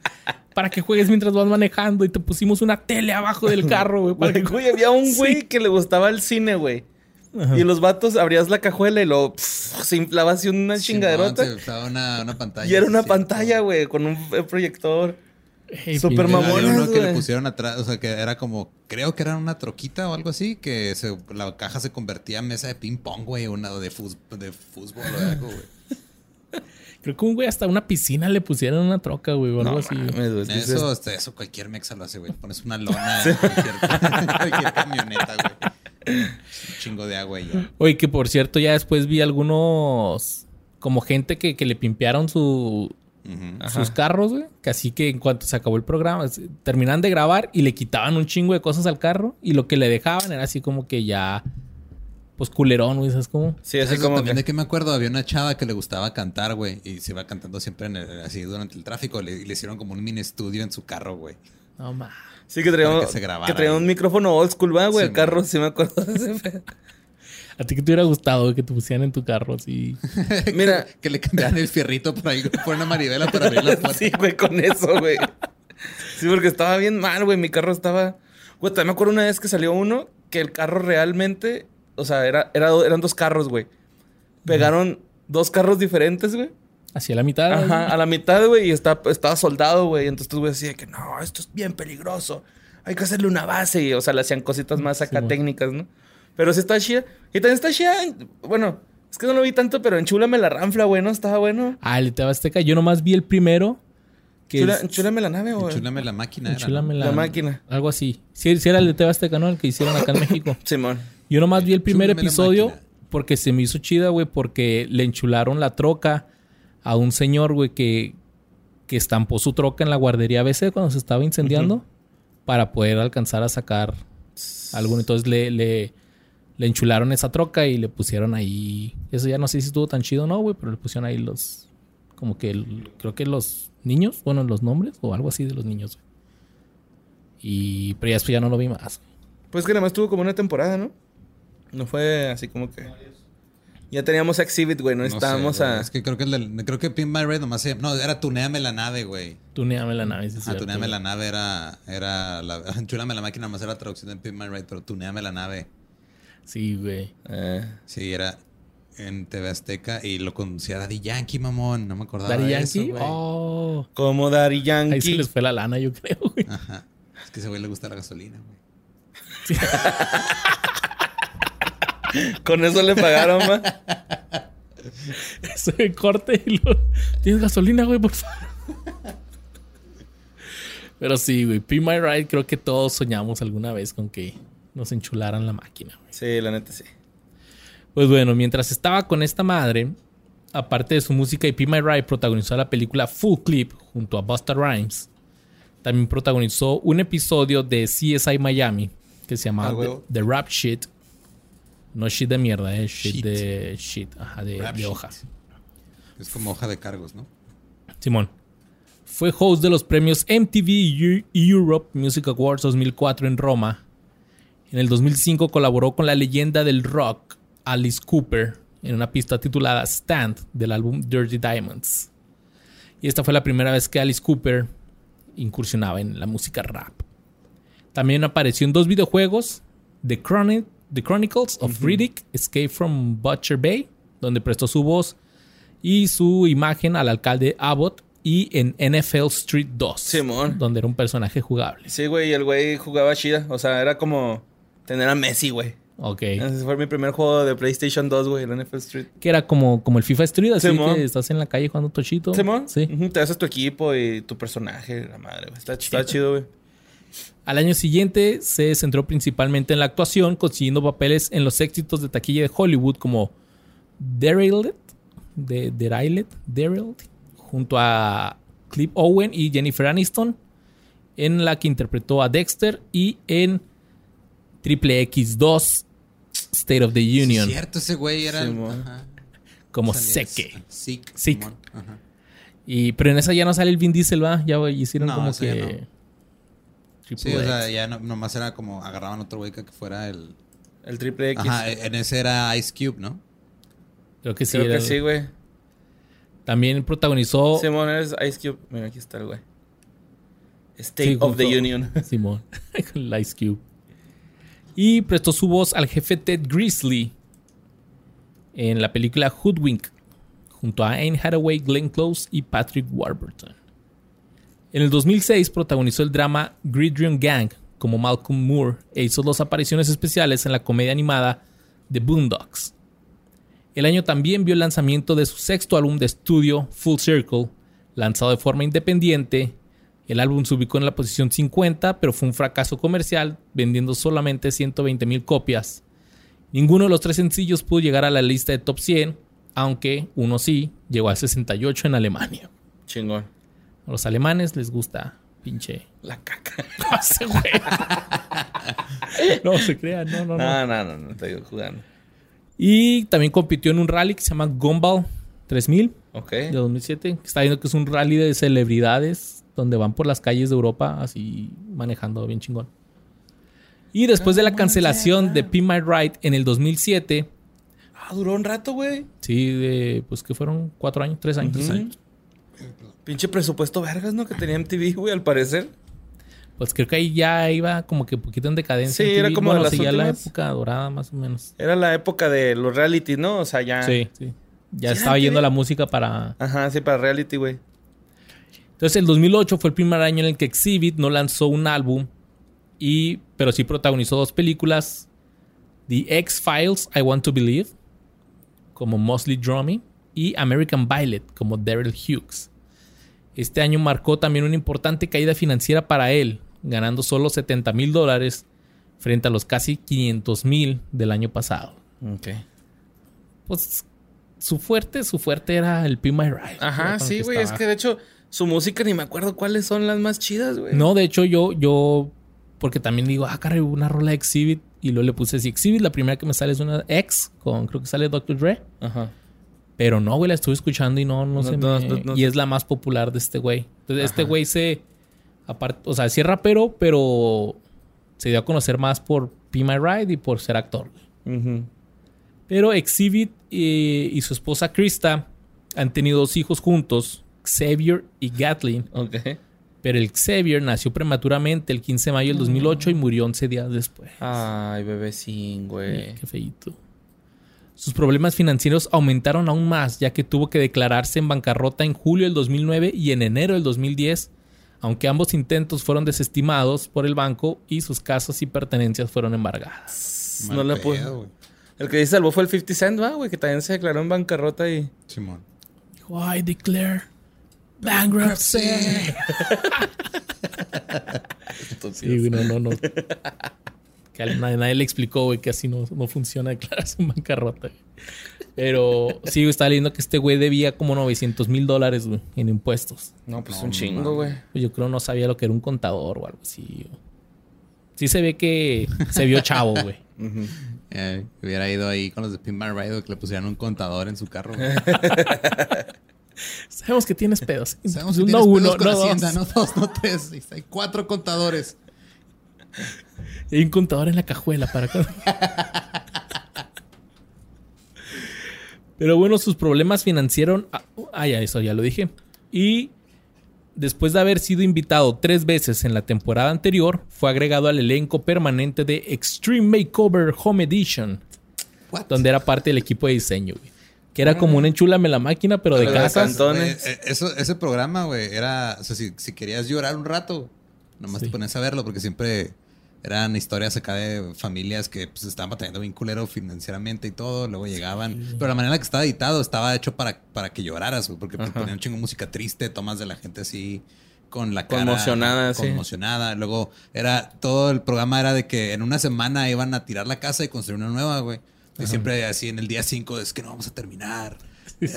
Para que juegues mientras vas manejando. Y te pusimos una tele abajo del carro, güey. para que- había un güey que le gustaba el cine, güey. Y los vatos abrías la cajuela y lo pff, se inflaba así una Simón, chingaderota. se usaba una, una pantalla. Y era una sí, pantalla, güey, con un eh, proyector. Ey, Súper pinche- Había mamonas, uno que le pusieron atrás, o sea, que era como, creo que era una troquita o algo así, que se, la caja se convertía en mesa de ping pong, güey, una de, fus- de fútbol o algo, güey. Creo que un güey hasta una piscina le pusieron una troca, güey, o algo así. mames, güey, dices, Eso, este, eso cualquier mexa lo hace, güey. Pones una lona en cualquier, cualquier camioneta, güey. Un chingo de agua y ya. Oye, que por cierto, ya después vi algunos. Como gente que, que le pimpearon su, sus carros, güey. Que así que en cuanto se acabó el programa, terminan de grabar y le quitaban un chingo de cosas al carro. Y lo que le dejaban era así como que ya. Pues culerón, güey, ¿sabes cómo? Sí, así ¿Sabes como también que... de qué me acuerdo? Había una chava que le gustaba cantar, güey. Y se iba cantando siempre en el- así durante el tráfico. Le, y le hicieron como un mini estudio en su carro, güey. No más. Sí, que traía, un- que que traía un micrófono old school, ¿va, güey? Sí, el carro, man. sí me acuerdo de ese. ¿A ti qué te hubiera gustado güey, que te pusieran en tu carro así? Mira. que le cambiaran el fierrito por ahí, por una maribela para abrir la puerta. Sí, güey, con eso, güey. Sí, porque estaba bien mal, güey. Mi carro estaba. Güey, también me acuerdo una vez que salió uno que el carro realmente. O sea, era, era, eran dos carros, güey. Pegaron dos carros diferentes, güey. Hacia la mitad. Ajá, güey. a la mitad, güey, y está, estaba soldado, güey. Entonces, tú, güey, decía que no, esto es bien peligroso. Hay que hacerle una base. Y, o sea, le hacían cositas más acá Sí, técnicas, ¿no? Pero sí está chida. Y también está chida. en- Bueno, es que no lo vi tanto, pero enchúlame la ranfla, güey, ¿no? Estaba bueno. Ah, el de Azteca. Yo nomás vi el primero. Que Chula- es- Enchúlame la nave, güey. Enchúlame la máquina. era, ¿no? Enchúlame La máquina. Algo así. Sí, sí era el de TV Azteca, ¿no? El que hicieron acá en México. Simón. Yo nomás vi el primer la episodio porque se me hizo chida, güey, porque le enchularon la troca a un señor, güey, que, que estampó su troca en la guardería ABC cuando se estaba incendiando para poder alcanzar a sacar algo. Entonces le, le, le enchularon esa troca y le pusieron ahí. Eso ya no sé si estuvo tan chido o no, güey, pero le pusieron ahí los. Como que el- creo que los niños, bueno, los nombres o algo así de los niños, güey. Y, pero ya después ya no lo vi más. Pues que nada más tuvo como una temporada, ¿no? No fue así como que. Ya teníamos Exhibit, güey. No No necesitábamos sé, güey. a. Es que creo que, el del- creo que Pin My Red nomás se... No, era Tuneame la nave, güey. Tuneame la nave, sí, Ah, cierto, Tuneame la nave era... era la, Enchúlame la máquina nomás era la traducción de Pin My Red, pero Tuneame la nave. Sí, güey. Eh, Sí, era en TV Azteca y lo conducía Daddy Yankee, mamón. No me acordaba Daddy de eso, Yankee. güey. oh. como Daddy Ahí se Yankee. les fue la lana, yo creo, güey. Ajá. Es que a ese güey le gusta la gasolina, güey. Con eso le pagaron, ma. Ese corte y lo... ¿Tienes gasolina, güey, por favor? Pero sí, güey. P. My Ride, creo que todos soñamos alguna vez con que nos enchularan la máquina, güey. Sí, la neta sí. Pues bueno, mientras estaba con esta madre, aparte de su música y P. My Ride protagonizó la película Full Clip junto a Busta Rhymes. También protagonizó un episodio de CSI Miami que se llamaba Ah, The. The Rap Shit. No shit de mierda, eh, shit, Shit. de shit, ajá, de, de hoja. Es como hoja de cargos, ¿no? Simón. Fue host de los premios MTV Eu- Europe Music Awards 2004 en Roma. En el 2005 colaboró con la leyenda del rock Alice Cooper en una pista titulada Stand del álbum Dirty Diamonds. Y esta fue la primera vez que Alice Cooper incursionaba en la música rap. También apareció en dos videojuegos, The, Chroni- The Chronicles of Riddick, Escape from Butcher Bay, donde prestó su voz y su imagen al alcalde Abbott, y en NFL Street 2, Simón. donde era un personaje jugable. Sí, güey, y el güey jugaba chida. O sea, era como tener a Messi, güey. Ok. Ese fue mi primer juego de PlayStation 2, güey, el NFL Street. Que era como, como el FIFA Street, así Simón. que estás en la calle jugando tochito. Simón. Sí. Te haces tu equipo y tu personaje, la madre, güey. Está, está chido, güey. Al año siguiente se centró principalmente en la actuación, consiguiendo papeles en los éxitos de taquilla de Hollywood como Derelict, de Derelict, Derelict, junto a Cliff Owen y Jennifer Aniston, en la que interpretó a Dexter y en Triple X2 State of the Union Sí, cierto, ese güey era. ajá. como Salía- Seke. Sick. Sick. Simón, ajá. Y, pero en esa ya no sale el Vin Diesel, ¿va? Ya hicieron No, como que... no. Triple Sí, o sea, ya no- nomás era como agarraban otro güey que fuera el. El triple X. Ajá, en ese era Ice Cube, ¿no? Creo que sí. Creo era que el- sí, güey. También protagonizó... Simón es Ice Cube. Mira, aquí está el güey. State Sí, of the. Union. Simón, con el Ice Cube. Y prestó su voz al jefe Ted Grizzly en la película Hoodwink, junto a Anne Hathaway, Glenn Close y Patrick Warburton. En el 2006 protagonizó el drama Gridrian Gang como Malcolm Moore e hizo dos apariciones especiales en la comedia animada The Boondocks. El año también vio el lanzamiento de su sexto álbum de estudio, Full Circle, lanzado de forma independiente. El álbum se ubicó en la posición 50, pero fue un fracaso comercial, vendiendo solamente 120 mil copias. Ninguno de los tres sencillos pudo llegar a la lista de top 100, aunque uno sí, llegó al 68 en Alemania. Chingón. A los alemanes les gusta pinche... La caca. Güey. no se crean, no, no, no. No, no, no, no, estoy jugando. Y también compitió en un rally que se llama Gumball 3000 Ok. de 2007. que Está viendo que es un rally de celebridades donde van por las calles de Europa así manejando bien chingón. Y después de la cancelación de P. My Ride en el 2007, Ah, duró un rato, güey. sí, de, pues que fueron cuatro años, tres años, tres Ujú. años. Pinche presupuesto vergas, ¿no? Que tenía MTV, güey, al parecer. Pues creo que ahí ya iba como que poquito en decadencia. Sí, era como de Bueno, las seguía la época dorada más o menos. Era la época de los reality, ¿no? O sea, ya. Sí, sí. Ya estaba yendo la música para... Ajá, sí, para reality, güey. Entonces el 2008 fue el primer año en el que Exhibit no lanzó un álbum, y, pero sí protagonizó dos películas. The X-Files, I Want to Believe, como Mosley Drumming, y American Violet, como Daryl Hughes. Este año marcó también una importante caída financiera para él, ganando solo 70 mil dólares frente a los casi 500 mil del año pasado. Ok. Pues su fuerte, su fuerte era el P. My Ride. Ajá, sí, güey. Es que de hecho, su música ni me acuerdo cuáles son las más chidas, güey. No, de hecho, yo, yo, porque también digo, ah, caray, una rola de Exhibit. Y luego le puse así, Exhibit, la primera que me sale es una X, con creo que sale Dr. Dre. Ajá. Pero no, güey, la estuve escuchando y no, no, No, no. Y es la más popular de este güey. Entonces, este güey se, aparte, o sea, sí es rapero, pero se dio a conocer más por Be My Ride y por ser actor. Ujú. Pero Exhibit y su esposa Krista han tenido dos hijos juntos, Xavier y Gatlin. Ok. Pero el Xavier nació prematuramente el 15 de mayo del 2008 y murió 11 días después. Ay, bebecín, güey. Qué feíto. Sus problemas financieros aumentaron aún más, ya que tuvo que declararse en bancarrota en julio del 2009 y en enero del 2010, aunque ambos intentos fueron desestimados por el banco y sus casas y pertenencias fueron embargadas. No le pedo, puedo. El que dice salvó fue el 50 Cent, ¿va, güey? Que también se declaró en bancarrota y... Simón. Dijo, I declare bankruptcy. Sí, no, no, no. Que nadie, nadie le explicó, güey, que así no, no funciona declararse en bancarrota. güey. Pero sí, güey, estaba leyendo que este güey debía como 900 mil dólares, güey, en impuestos. No, pues No, un chingo, güey. Yo creo no sabía lo que era un contador o algo así. Sí se ve que se vio chavo, güey. Eh, hubiera ido ahí con los de Pin Bar Rider que le pusieran un contador en su carro. güey. Sabemos que tienes pedos. Sabemos que no tienes uno, pedos con no dos. Hacienda, no dos, no tres. Hay cuatro contadores. Y Hay un contador en la cajuela para cuando- Pero bueno, sus problemas financieros. Ah, ya, eso ya lo dije. Y después de haber sido invitado tres veces en la temporada anterior, fue agregado al elenco permanente de Extreme Makeover Home Edition, What? donde era parte del equipo de diseño, güey. Que era como un enchúlame la máquina, pero de Pero de casas. eh, eso, ese programa, güey, era... O sea, si, si querías llorar un rato, nomás Sí. te ponías a verlo porque siempre eran historias acá de familias que pues, estaban batallando bien culero financieramente y todo. Luego llegaban... Pero la manera en la que estaba editado estaba hecho para, para que lloraras. Porque pues, ponían un chingo de música triste, tomas de la gente así... Con la cara Conmocionada, sí. conmocionada. Luego era todo el programa era de que en una semana iban a tirar la casa y construir una nueva, güey. Y siempre así en el día 5 es que no vamos a terminar.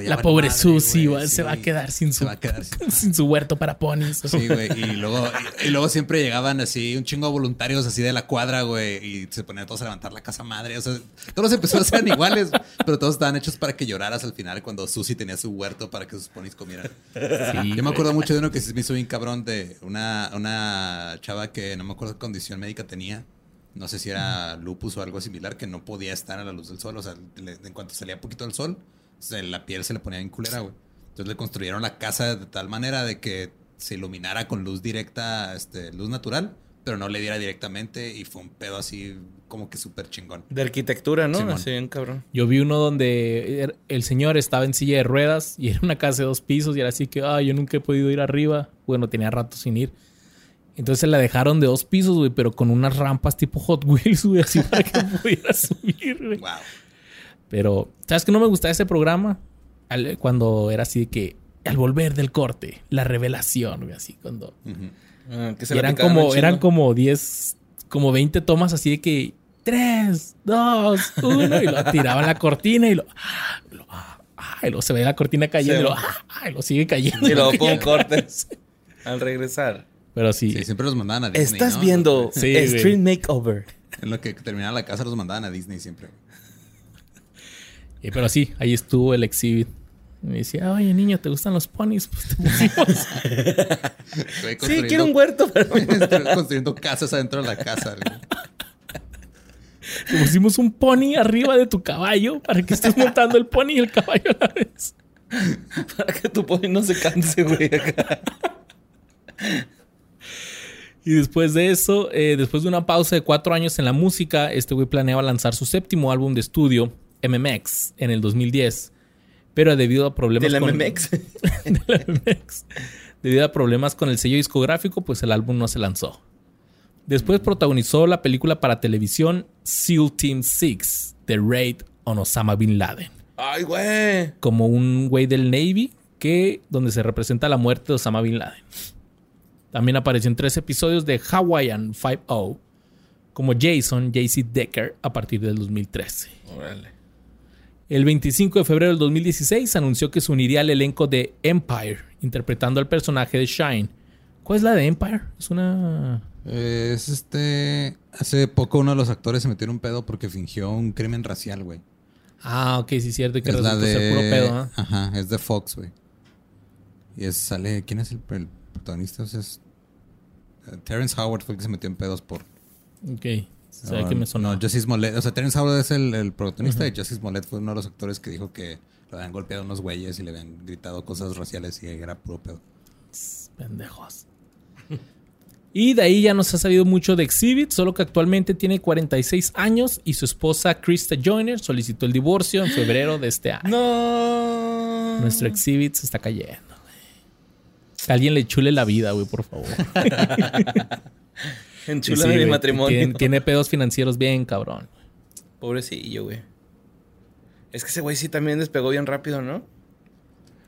Ya La pobre madre, Susi güey, se va a quedar sin Se su, va a quedar sin- sin su huerto para ponis. Sí, güey. Y luego, y, y luego siempre llegaban así un chingo de voluntarios así de la cuadra, güey. Y se ponían todos a levantar la casa madre. O sea, todos los episodios eran iguales, pero todos estaban hechos para que lloraras al final cuando Susi tenía su huerto para que sus ponis comieran. Sí, Yo me acuerdo mucho de uno que sí me hizo bien cabrón de una, una chava que no me acuerdo qué condición médica tenía. No sé si era lupus o algo similar, que no podía estar a la luz del sol. O sea, en cuanto salía poquito el sol, se- la piel se le ponía bien culera, güey. Entonces le construyeron la casa de tal manera de que se iluminara con luz directa, este, luz natural, pero no le diera directamente y fue un pedo así como que súper chingón. De arquitectura, ¿no? Simón. Así bien cabrón. Yo vi uno donde er- el señor estaba en silla de ruedas y era una casa de dos pisos y era así que, ah, yo nunca he podido ir arriba. Bueno, tenía rato sin ir. Entonces la dejaron de dos pisos, güey, pero con unas rampas tipo Hot Wheels, güey, así para que pudiera subir, güey. Wow. Pero, ¿sabes qué no me gustaba ese programa? Al- cuando era así de que, al volver del corte, la revelación, güey, así, cuando... Ah, que se eran como, eran como 10, como 20 tomas así de que 3, 2, 1 y lo tiraban la cortina y lo, ah, lo- ah, y luego se ve la cortina cayendo Sí. y lo, y lo sigue cayendo. Y luego pon Ya- corte. Al regresar. Pero sí, Sí, siempre los mandaban a Disney. Estás ¿no? viendo Sí. Stream Makeover. En lo que terminaba la casa los mandaban a Disney siempre. Y pero sí, ahí estuvo el exhibit. Y me decía, oye niño, ¿te gustan los ponis? Pues te pusimos. Sí, quiero un huerto, pero... construyendo- construyendo casas adentro de la casa. güey. te pusimos un pony arriba de tu caballo para que estés montando el pony y el caballo a la vez. para que tu pony no se canse, güey. Y después de eso, eh, después de una pausa de cuatro años en la música, este güey planeaba lanzar su séptimo álbum de estudio, MMX, en el 2010. Pero debido a problemas De la con... MMX. de la MMX. Debido a problemas con el sello discográfico, pues el álbum no se lanzó. Después protagonizó la película para televisión SEAL Team 6, The Raid on Osama Bin Laden. Ay, güey. Como un güey del Navy que donde se representa la muerte de Osama Bin Laden. También apareció en tres episodios de Hawaiian 5-0 como Jason JC Decker a partir del 2013. Órale. El 25 de febrero del 2016 anunció que se uniría al elenco de Empire, interpretando al personaje de Shine. ¿Cuál es la de Empire? Es una... Eh, Es este. Hace poco uno de los actores se metió en un pedo porque fingió un crimen racial, güey. Ah, ok, sí, cierto, que Es la resultó ser puro de. pedo. Ajá, es de Fox, güey. Y es, sale. ¿Quién es el, el protagonista? O sea, es. eh, Terrence Howard fue el que se metió en pedos por. Ok, Ah, que me sonó. No, Justice Smollett. O sea, Terrence Howard es el, el protagonista y Justice Smollett fue uno de los actores que dijo que lo habían golpeado unos güeyes y le habían gritado cosas raciales y era puro pedo. Pendejos. Y de ahí ya no se ha sabido mucho de Exhibit, solo que actualmente tiene 46 años y su esposa Krista Joyner solicitó el divorcio en febrero de este año. No. Nuestro Exhibit se está cayendo, güey. Que alguien le chule la vida, güey, por favor. Enchula Sí, mi güey, matrimonio. Tiene, tiene pedos financieros bien, cabrón. Pobrecillo, güey. Es que ese güey sí también despegó bien rápido, ¿no?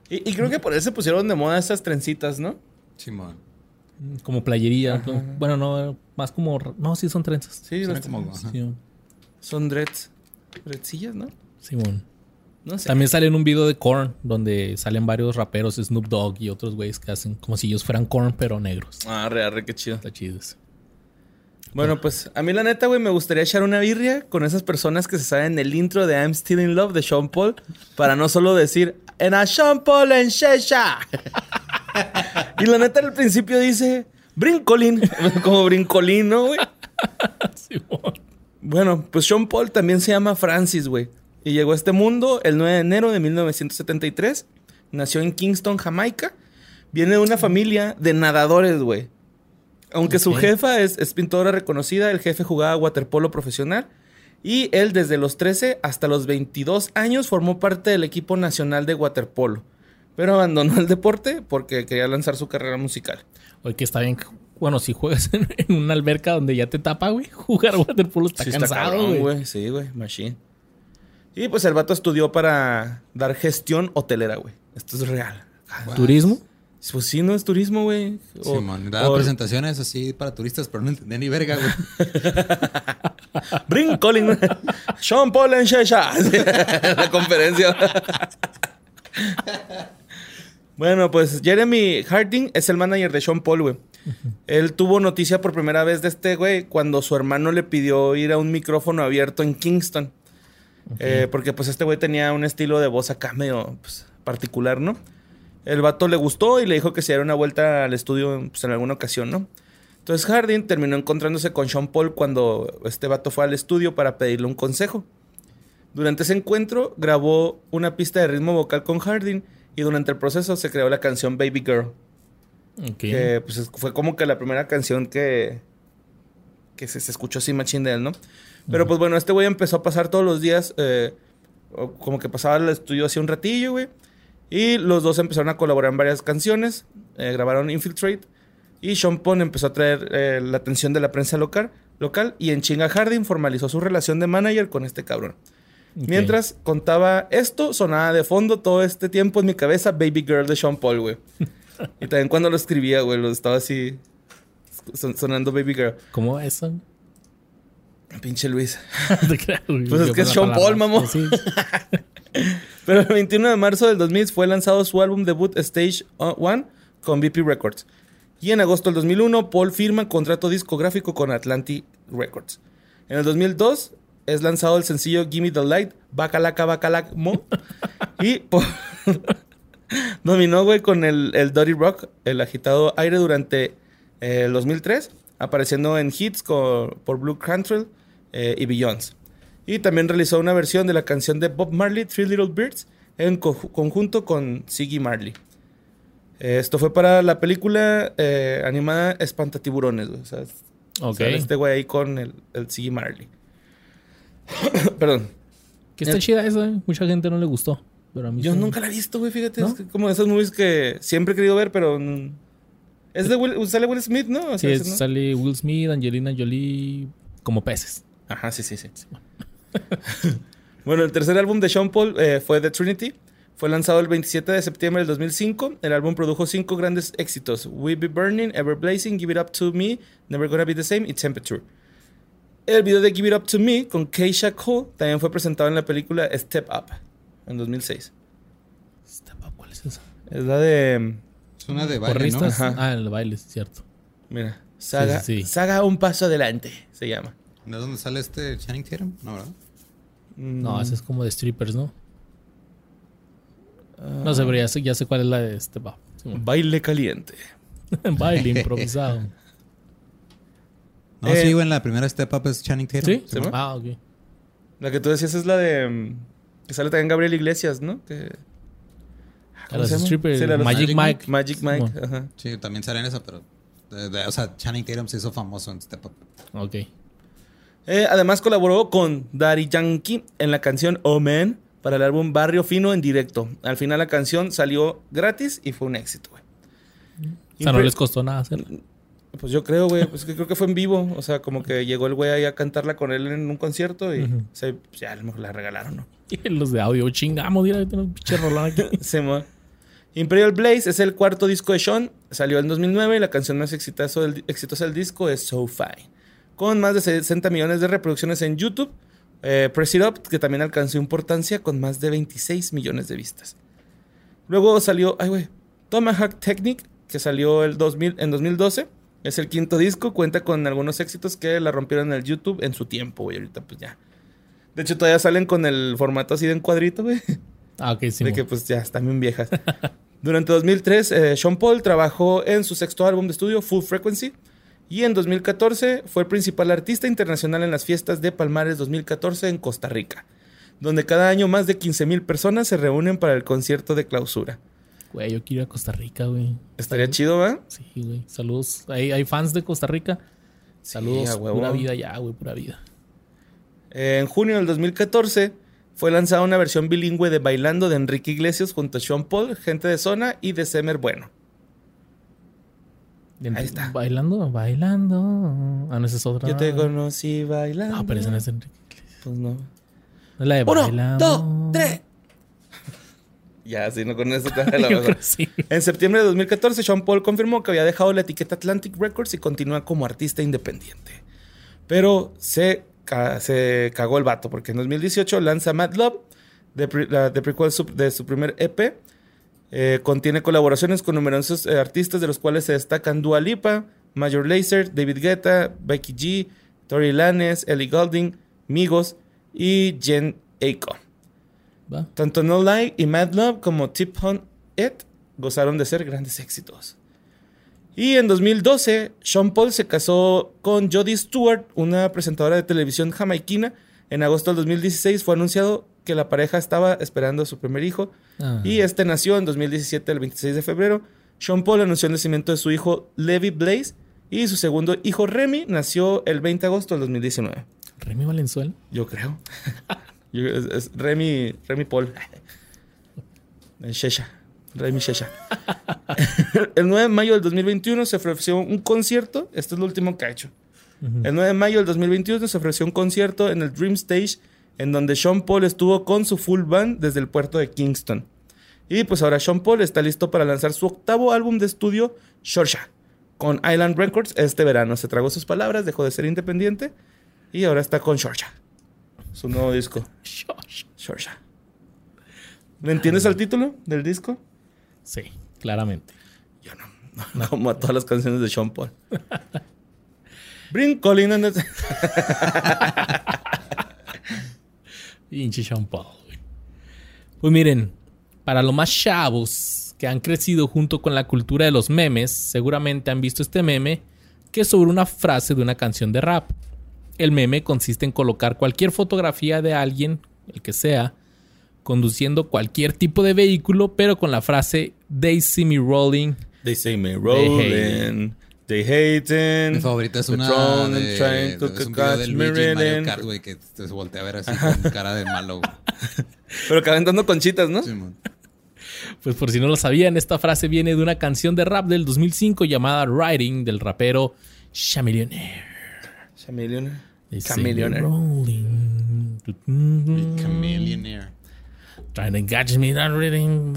Y, y creo que por eso se pusieron de moda esas trencitas, ¿no? Simón. Como playería. Bueno, no, más como... No, sí son trenzas. Sí, las- como- ajá. Sí, son dreads. Dreadsillas, ¿no? Simón. No sé. También sale en un video de Korn donde salen varios raperos, Snoop Dogg y otros güeyes que hacen como si ellos fueran Korn, pero negros. Ah, re, re, qué chido. Está chido eso. Bueno, pues a mí la neta, güey, me gustaría echar una birria con esas personas que se saben el intro de I'm Still in Love de Sean Paul para no solo decir en a Sean Paul en Shesha. y la neta al principio dice brincolín, como brincolín, ¿no, güey? Bueno, pues Sean Paul también se llama Francis, güey. Y llegó a este mundo el 9 de enero de 1973. Nació en Kingston, Jamaica. Viene de una familia de nadadores, güey. Aunque su jefa es, es pintora reconocida, el jefe jugaba waterpolo profesional. Y él desde los 13 hasta los 22 años formó parte del equipo nacional de waterpolo. Pero abandonó el deporte porque quería lanzar su carrera musical. Oye, que está bien. Bueno, si juegas en, en una alberca donde ya te tapa, güey, jugar waterpolo está Sí, cansado, cabrón, güey. Sí, güey, machine. Y pues el vato estudió para dar gestión hotelera, güey. Esto es real. ¿Turismo? Pues sí, no es turismo, güey. O- Simón, daba o- presentaciones así para turistas, pero no entendía ni verga, güey. Brincolin. Sean Paul en Shesha. La conferencia. bueno, pues Jeremy Harding es el manager de Sean Paul, güey. Él tuvo noticia por primera vez de este güey cuando su hermano le pidió ir a un micrófono abierto en Kingston. Eh, porque pues este güey tenía un estilo de voz acá medio pues, particular, ¿no? El vato le gustó y le dijo que se diera una vuelta al estudio pues, en alguna ocasión, ¿no? Entonces Harding terminó encontrándose con Sean Paul cuando este vato fue al estudio para pedirle un consejo. Durante ese encuentro grabó una pista de ritmo vocal con Harding y durante el proceso se creó la canción Baby Girl. Que pues, es- fue como que la primera canción que, que se, se escuchó así machín de él, ¿no? Pero pues bueno, este güey empezó a pasar todos los días, eh, como que pasaba al estudio así un ratillo, güey. Y los dos empezaron a colaborar en varias canciones, eh, grabaron Infiltrate. Y Sean Paul empezó a traer eh, la atención de la prensa local, local y en chinga Harding formalizó su relación de manager con este cabrón. Mientras contaba esto, sonaba de fondo todo este tiempo en mi cabeza Baby Girl de Sean Paul, güey. y también cuando lo escribía, güey, lo estaba así son- sonando Baby Girl. ¿Cómo eso? Pinche Luis. Pues es que es Sean Paul, mamón. Sí. Pero el 21 de marzo del 2000 fue lanzado su álbum debut Stage 1 con BP Records. Y en agosto del 2001, Paul firma contrato discográfico con Atlantic Records. En el 2002 es lanzado el sencillo Gimme the Light, Bacalaca Bacalac Mo. y Paul dominó, güey, con el, el Dirty Rock, el agitado aire durante eh, el 2003, apareciendo en hits co- por Blue Cantrell eh, y Beyoncé. Y también realizó una versión de la canción de Bob Marley, Three Little Birds, en co- conjunto con Siggy Marley. Eh, Esto fue para la película eh, animada Espantatiburones. O sea, Ok. sale este güey ahí con el, el Siggy Marley. Perdón. Que está chida esa, eh. Mucha gente no le gustó. Pero a mí Yo sí. nunca la he visto, güey, fíjate. ¿No? Es que como de esas movies que siempre he querido ver, pero... Es de Will, sale Will Smith, ¿no? O Sí, sale Will Smith, Angelina Jolie, como peces. Ajá, sí, sí, sí. bueno, el tercer álbum de Sean Paul eh, fue The Trinity. Fue lanzado el 27 de septiembre del 2005. El álbum produjo cinco grandes éxitos: We Be Burning, Ever Blazing, Give It Up to Me, Never Gonna Be the Same y Temperature. El video de Give It Up to Me con Keisha Cole también fue presentado en la película Step Up en 2006. Step Up, ¿Cuál es esa? Es la de. Es una de baile, ¿no? Ah, el baile, es cierto. Mira, Saga, Sí, sí, sí. Saga Un Paso Adelante se llama. ¿No es donde sale este Channing Tatum? No, ¿verdad? No, Mm, esa es como de strippers, ¿no? No sé, pero ya sé, ya sé cuál es la de Step Up. Simón. Baile caliente. baile improvisado. No, Eh, sí, güey, en la primera Step Up es Channing Tatum. ¿Sí? Simón. Ah, ok. La que tú decías es la de. mm, Que sale también Gabriel Iglesias, ¿no? Que, A los strippers, Sí, la los Magic Magic Mike. Magic Mike. Ajá. Sí, también sale en esa, pero... de- de- o sea, Channing Tatum se hizo famoso en Step Up. Ok. Eh, además colaboró con Daddy Yankee en la canción Oh Man para el álbum Barrio Fino en directo. Al final la canción salió gratis y fue un éxito, güey. O sea, no les costó nada hacerlo. Pues yo creo, güey. Pues que creo que fue en vivo. O sea, como que llegó el güey ahí a cantarla con él en un concierto y Ujú. o sea, pues ya a lo mejor la regalaron, ¿no? Y los de audio, chingamos, mira, tenemos un pinche rolón aquí. Se Imperial Blaze es el cuarto disco de Sean. Salió en 2009 y la canción más exitosa del, exitosa del disco es So Fine. Con más de 60 millones de reproducciones en YouTube. Eh, Press It Up, que también alcanzó importancia con más de 26 millones de vistas. Luego salió, ay güey, Tomahawk Technique, que salió el 2000, en 2012. Es el quinto disco, cuenta con algunos éxitos que la rompieron en el YouTube en su tiempo, güey. Ahorita pues ya. De hecho, todavía salen con el formato así de en cuadrito, güey. Ah, ok, sí. De que pues ya están bien viejas. Durante 2003, eh, Sean Paul trabajó en su sexto álbum de estudio, Full Frequency. Y en 2014 fue el principal artista internacional en las fiestas de Palmares 2014 en Costa Rica, donde cada año más de 15.000 personas se reúnen para el concierto de clausura. Güey, yo quiero ir a Costa Rica, güey. Estaría chido, ¿va? Sí, güey. Saludos. ¿Hay, hay fans de Costa Rica? Saludos. huevo. pura vida ya, güey, pura vida. En junio del 2014 fue lanzada una versión bilingüe de Bailando de Enrique Iglesias junto a Sean Paul, Gente de Zona y de Semer Bueno. Ahí está. Bailando, bailando. Ah, no, esa es otra. Yo te conocí bailando. No, pero esa no es Enrique. Pues no. No es la de Uno, bailando. dos, tres. Ya, si no con eso te la que sí. En septiembre de 2014, Sean Paul confirmó que había dejado la etiqueta Atlantic Records y continúa como artista independiente. Pero se, ca- se cagó el vato, porque en 2018 lanza Mad Love, de, pre- la- de prequel su- de su primer EP. Eh, contiene colaboraciones con numerosos eh, artistas, de los cuales se destacan Dua Lipa, Major Lazer, David Guetta, Becky G, Tori Lanez, Ellie Goulding, Migos y Jen Aiko. Va. Tanto No Lie y Mad Love como Tip On It gozaron de ser grandes éxitos. Y en 2012, Sean Paul se casó con Jodie Stewart, una presentadora de televisión jamaiquina. En agosto del 2016 fue anunciado que la pareja estaba esperando a su primer hijo. Ah. Y este nació en 2017, el 26 de febrero. Sean Paul anunció el nacimiento de su hijo Levi Blaze. Y su segundo hijo Remy nació el 20 de agosto del 2019. Remy Valenzuela. Yo creo. Yo- es, es Remy, Remy Paul. El Shesha. Remy Shesha. el 9 de mayo del 2021 se ofreció un concierto. Esto es lo último que ha hecho. El 9 de mayo del 2021 se ofreció un concierto en el Dream Stage en donde Sean Paul estuvo con su full band desde el puerto de Kingston. Y pues ahora Sean Paul está listo para lanzar su octavo álbum de estudio, Shorsha, con Island Records este verano. Se tragó sus palabras, dejó de ser independiente y ahora está con Shorsha, su nuevo disco. Shorsha. ¿Le entiendes al título del disco? Sí, claramente. Yo no, no, como a todas las canciones de Sean Paul. Bring Colin and the- Pinche Sean Paul, güey. Pues miren, para los más chavos que han crecido junto con la cultura de los memes, seguramente han visto este meme que es sobre una frase de una canción de rap. El meme consiste en colocar cualquier fotografía de alguien, el que sea, conduciendo cualquier tipo de vehículo, pero con la frase They see me rolling. They say me rolling, they hating. Mi favorita es una throne de, and trying to es un video catch del me Luigi en Mario reading. Kart, güey, que se voltea a ver así con cara de malo. Pero calentando conchitas, ¿no? Pues por si no lo sabían, esta frase viene de una canción de rap del 2005 llamada Riding del rapero Chamillionaire. Chameleon. They see me Chameleon. rolling. Chameleonaire. Trying to catch me that reading.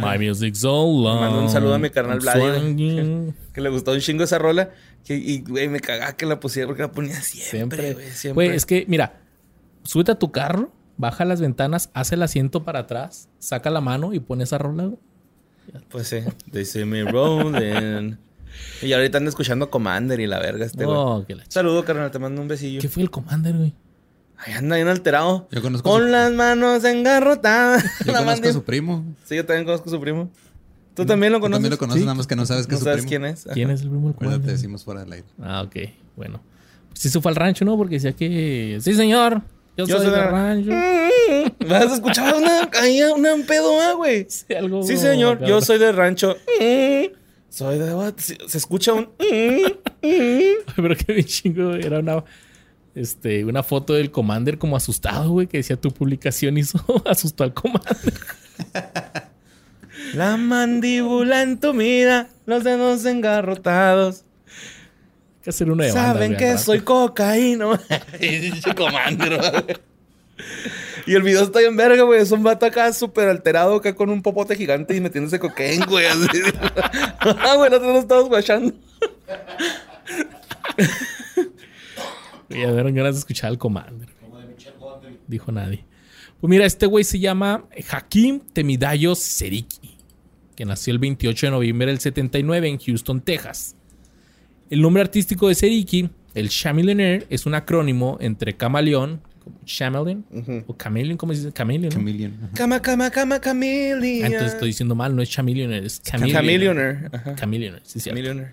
My music's all loud. Mando un saludo a mi carnal Vladi, güey. Que le gustó un chingo esa rola. Que, y, güey, me cagaba que la pusiera porque la ponía siempre, güey. Güey, es que, mira, súbete a tu carro, baja las ventanas, hace el asiento para atrás, saca la mano y pone esa rola. güey. Pues sí. They see me rolling. y ahorita ando escuchando Commander y la verga este, güey. Oh, ch- Saludo, carnal. Te mando un besillo. ¿Qué fue el Commander, güey? Ahí anda bien alterado. Yo conozco Con su- las manos engarrotadas. Yo La conozco a su primo. Sí, yo también conozco a su primo. ¿Tú también lo Tú conoces? también lo conoces, Sí. nada más que no sabes que ¿No es su sabes primo. quién es? ¿Quién es el primo del Ahorita te decimos fuera del aire. Ah, ok. Bueno. Pues sí se fue al rancho, ¿no? Porque decía que... Sí, señor. Yo, Yo soy soy del de- rancho. ¿Vas a escuchar una, ahí una pedo, ah, güey? Sí, algo... Sí, señor, yo soy de rancho. Soy de... Se escucha un... Pero que bien chingo, era una... Este, una foto del Commander como asustado, güey, que decía tu publicación hizo asustó al Commander. La mandíbula entumida, los dedos engarrotados. Hay que hacer una de banda, Saben güey, que soy cocaíno. Dicho comandero. Y el video está bien verga, güey. Es un vato acá súper alterado, acá con un popote gigante y metiéndose cocaine, güey. Así. ah, güey, nosotros nos estamos guachando. Ya dieron ganas de escuchar al Commander. Dijo nadie. Pues mira, este güey se llama Hakim Temidayo Seriki, que nació el 28 de noviembre del 79 en Houston, Texas. El nombre artístico de Seriki, el Chameleonaire, es un acrónimo entre camaleón, chameleon, o chameleon, ¿cómo se dice? Chameleon. ¿no? Chameleon. ajá. Cama, cama, cama, Ah, chameleon. entonces estoy diciendo mal, no es chameleonaire, es chameleon. Chameleonaire. Chameleonaire, sí, cierto. Chameleonaire.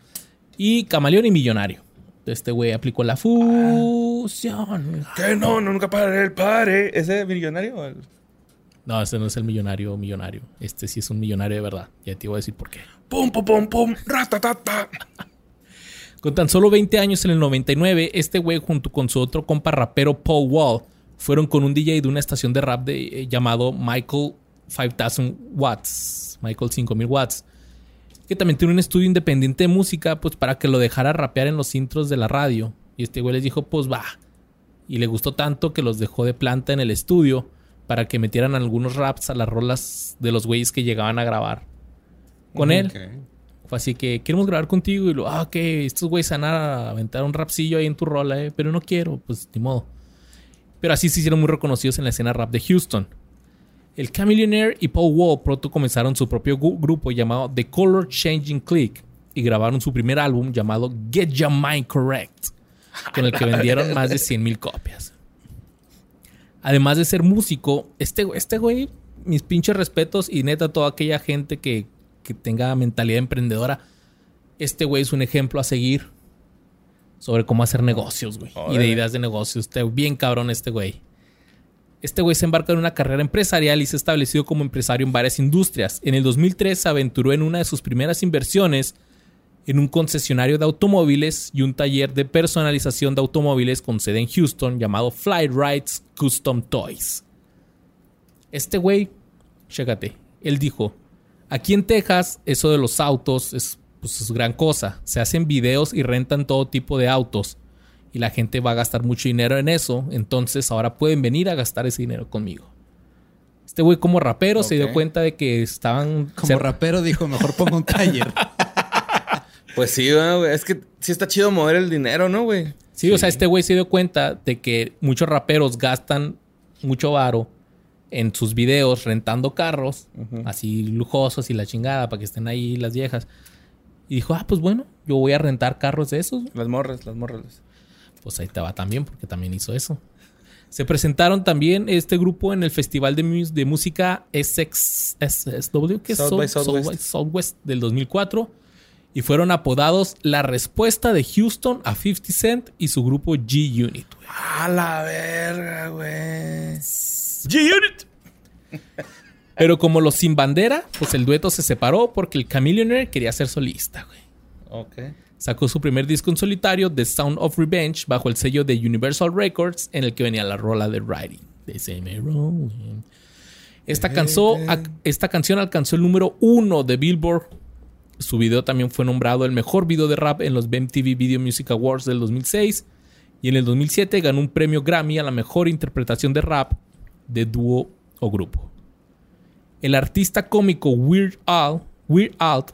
Y camaleón y millonario. Este güey aplicó la fusión. Que no, nunca paré el pare. ¿Ese millonario? el- No, ese no es el millonario millonario. Este sí es un millonario de verdad. Ya te voy a decir por qué. Pum, pum, pum, pum. Ratatata. Con tan solo 20 años en el 99, este güey junto con su otro compa rapero Paul Wall fueron con un DJ de una estación de rap de, eh, llamado Michael 5000 Watts. Michael 5000 Watts. Que también tiene un estudio independiente de música, pues para que lo dejara rapear en los intros de la radio. Y este güey les dijo, pues va. Y le gustó tanto que los dejó de planta en el estudio para que metieran algunos raps a las rolas de los güeyes que llegaban a grabar con él. Ok. Fue así que queremos grabar contigo y lo, ah, ok, estos güeyes van a aventar un rapcillo ahí en tu rola, eh, pero no quiero, pues ni modo. Pero así se hicieron muy reconocidos en la escena rap de Houston. El Chameleonaire y Paul Wall pronto comenzaron su propio grupo llamado The Color Changing Click y grabaron su primer álbum llamado Get Your Mind Correct, con el que vendieron más de 100 mil copias. Además de ser músico, este, este güey, mis pinches respetos y neta toda aquella gente que, que tenga mentalidad emprendedora, este güey es un ejemplo a seguir sobre cómo hacer negocios, güey. Y de ideas de negocios. Está bien cabrón este güey. Este güey se embarca en una carrera empresarial y se ha establecido como empresario en varias industrias. En el 2003 se aventuró en una de sus primeras inversiones en un concesionario de automóviles y un taller de personalización de automóviles con sede en Houston llamado Fly Rides Custom Toys. Este güey, chécate, él dijo, aquí en Texas eso de los autos es, pues, es gran cosa. Se hacen videos y rentan todo tipo de autos y la gente va a gastar mucho dinero en eso, entonces ahora pueden venir a gastar ese dinero conmigo. Este güey como rapero se dio cuenta de que estaban... Como rapero dijo, mejor pongo un taller. Pues sí, ¿verdad, güey. Es que sí está chido mover el dinero, ¿no, güey? Sí, o sea, este güey se dio cuenta de que muchos raperos gastan mucho varo en sus videos rentando carros, así lujosos y la chingada, para que estén ahí las viejas. Y dijo, ah, pues bueno, yo voy a rentar carros de esos. Las morras, las morras. Pues ahí va también, porque también hizo eso. Se presentaron también este grupo en el Festival de, Mus- de Música SX, SSW, que es South South, by Southwest. South by Southwest del 2004. Y fueron apodados la respuesta de Houston a 50 Cent y su grupo G-Unit. A la verga, güey. G-Unit. Pero como los sin bandera, pues el dueto se separó porque el Chameleonaire quería ser solista, güey. Ok. Sacó su primer disco en solitario, The Sound of Revenge, bajo el sello de Universal Records, en el que venía la rola de Riding. Esta, ac- esta canción alcanzó el número uno de Billboard. Su video también fue nombrado el mejor video de rap en los MTV Video Music Awards del 2006. Y en el 2007 ganó un premio Grammy a la mejor interpretación de rap de dúo o grupo. El artista cómico Weird Al, Weird Al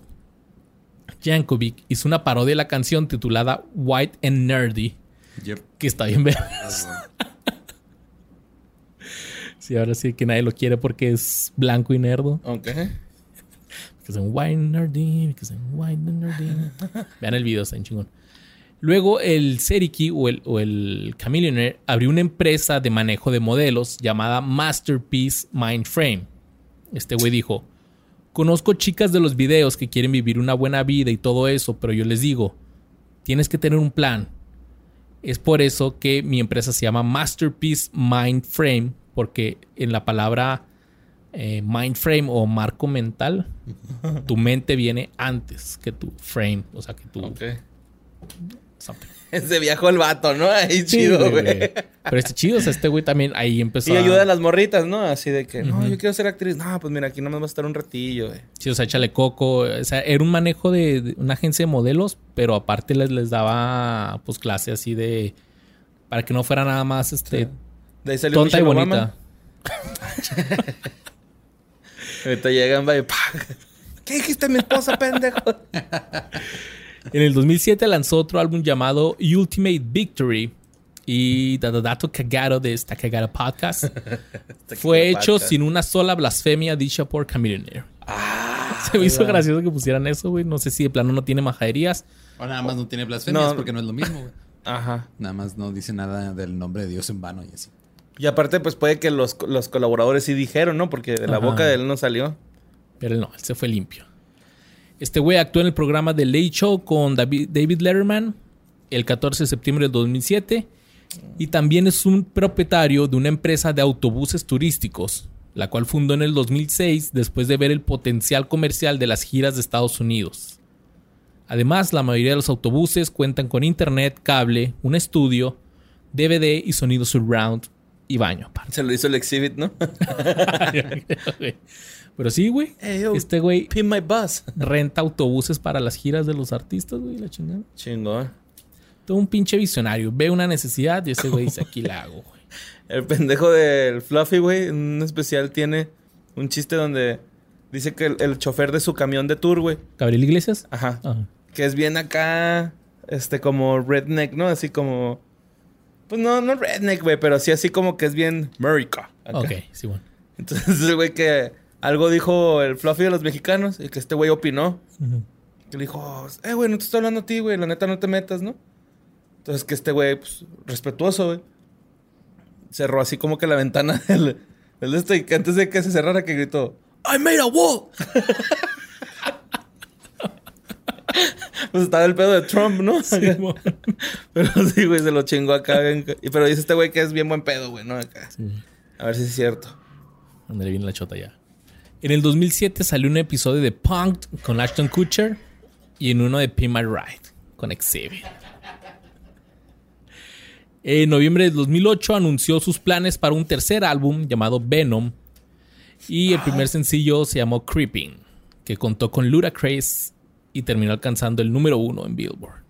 Yankovic hizo una parodia de la canción titulada White and Nerdy, Yep. que está bien ver. sí, ahora sí que nadie lo quiere porque es blanco y nerdo. Ok. Que es un white and nerdy, que es un white and nerdy. Vean el video, está en chingón. Luego el Seriki o el, o el Chameleonaire abrió una empresa de manejo de modelos llamada Masterpiece Mindframe. Este güey dijo, conozco chicas de los videos que quieren vivir una buena vida y todo eso, pero yo les digo, tienes que tener un plan. Es por eso que mi empresa se llama Masterpiece Mindframe, porque en la palabra eh, mindframe o marco mental, tu mente viene antes que tu frame, o sea, que tu... Ok. something. Ese viajó el vato, ¿no? Ahí Sí, chido, güey. Pero este chido, o sea, este güey también ahí empezó Y ayuda a las morritas, ¿no? Así de que, no, yo quiero ser actriz. No, pues mira, aquí nomás va a estar un ratillo, güey. Sí, o sea, échale coco. O sea, era un manejo de, de una agencia de modelos, pero aparte les, les daba, pues, clase así de... Para que no fuera nada más, este... De ahí salió tonta y bonita. Ahorita llegan, va y ¡pah! ¿Qué dijiste mi esposa, pendejo? En el 2007 lanzó otro álbum llamado Ultimate Victory. Y dado dato cagado de esta cagada podcast, fue hecho podcast. sin una sola blasfemia dicha por Chameleonaire. Se me hizo ¿verdad? gracioso que pusieran eso, güey. No sé si de plano no tiene majaderías. O nada más no tiene blasfemias No. porque no es lo mismo, güey. Ajá. Nada más no dice nada del nombre de Dios en vano y así. Y aparte, pues puede que los, los colaboradores sí dijeron, ¿no? Porque de la Ajá. boca de él no salió. Pero él no, él se fue limpio. Este güey actuó en el programa The Late Show con David, David Letterman el 14 de septiembre de 2007. Y también es un propietario de una empresa de autobuses turísticos, la cual fundó en el 2006 después de ver el potencial comercial de las giras de Estados Unidos. Además, la mayoría de los autobuses cuentan con internet, cable, un estudio, DVD y sonido surround y baño aparte. Se lo hizo el exhibit, ¿no? Pero sí, güey. Hey, yo, Este güey renta autobuses para las giras de los artistas, güey, la chingada. Chingón. Todo un pinche visionario. Ve una necesidad y ese güey dice, aquí la hago, güey. El pendejo del Fluffy, güey, en un especial tiene un chiste donde dice que el, el chofer de su camión de tour, güey. ¿Gabriel Iglesias? Ajá. Ajá. Que es bien acá, este, como redneck, ¿no? Así como... Pues no, no redneck, güey, pero sí así como que es bien America. acá. Ok, sí, bueno. Entonces el güey que algo dijo el Fluffy de los mexicanos y que este güey opinó. Ujú. Que le dijo, eh, güey, no te estoy hablando a ti, güey, la neta no te metas, ¿no? Entonces que este güey, pues, respetuoso, güey. Cerró así como que la ventana del, del de este y que antes de que se cerrara que gritó, I made a wall. pues estaba el pedo de Trump, ¿no? Sí. Pero sí, güey, se lo chingó acá. bien- y- Pero dice este güey que es bien buen pedo, güey, ¿no? Acá. Sí. A ver si es cierto. Ándale, viene la chota ya. En el 2007 salió un episodio de Punked con Ashton Kutcher y en uno de Pin My Ride con Exhibit. En noviembre de 2008 anunció sus planes para un tercer álbum llamado Venom y el primer sencillo se llamó Creeping, que contó con Ludacris y terminó alcanzando el número uno en Billboard.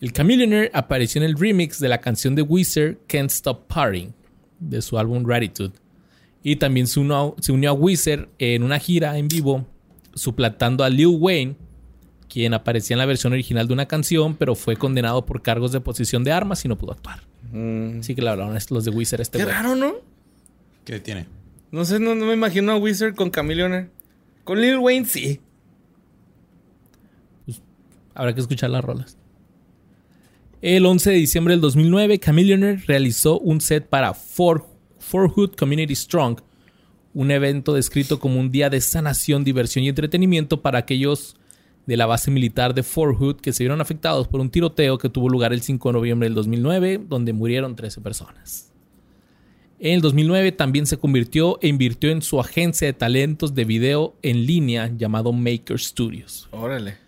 El Chameleonaire apareció en el remix de la canción de Weezer Can't Stop Partying de su álbum Gratitude. Y también se unió, a Weezer en una gira en vivo, suplantando a Lil Wayne, quien aparecía en la versión original de una canción, pero fue condenado por cargos de posesión de armas y no pudo actuar. Mm. Así que le hablaron los de a este Qué güey. raro, ¿no? ¿Qué tiene? No sé, no, no me imagino a Wizard con Chameleonaire. Con Lil Wayne, sí. Habrá que escuchar las rolas. El 11 de diciembre del 2009, Chameleonaire realizó un set para For, For Hood Community Strong, un evento descrito como un día de sanación, diversión y entretenimiento para aquellos de la base militar de Fort Hood que se vieron afectados por un tiroteo que tuvo lugar el 5 de noviembre del 2009, donde murieron 13 personas. En el 2009 también se convirtió e invirtió en su agencia de talentos de video en línea llamado Maker Studios. Órale.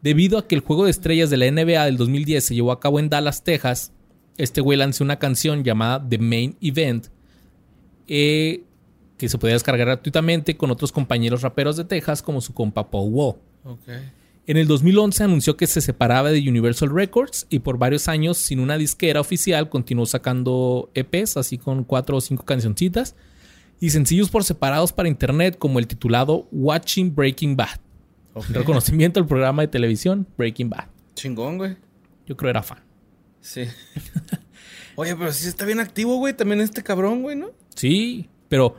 Debido a que el juego de estrellas de la NBA del 2010 se llevó a cabo en Dallas, Texas, este güey lanzó una canción llamada The Main Event eh, que se podía descargar gratuitamente con otros compañeros raperos de Texas como su compa Paul Wall. En el 2011 anunció que se separaba de Universal Records y por varios años sin una disquera oficial continuó sacando EPs, así con cuatro o cinco cancioncitas y sencillos por separados para internet como el titulado Watching Breaking Bad. Reconocimiento al programa de televisión Breaking Bad. Chingón, güey. Yo creo era fan. Sí. Oye, pero sí está bien activo, güey. También este cabrón, güey, ¿no? Sí, pero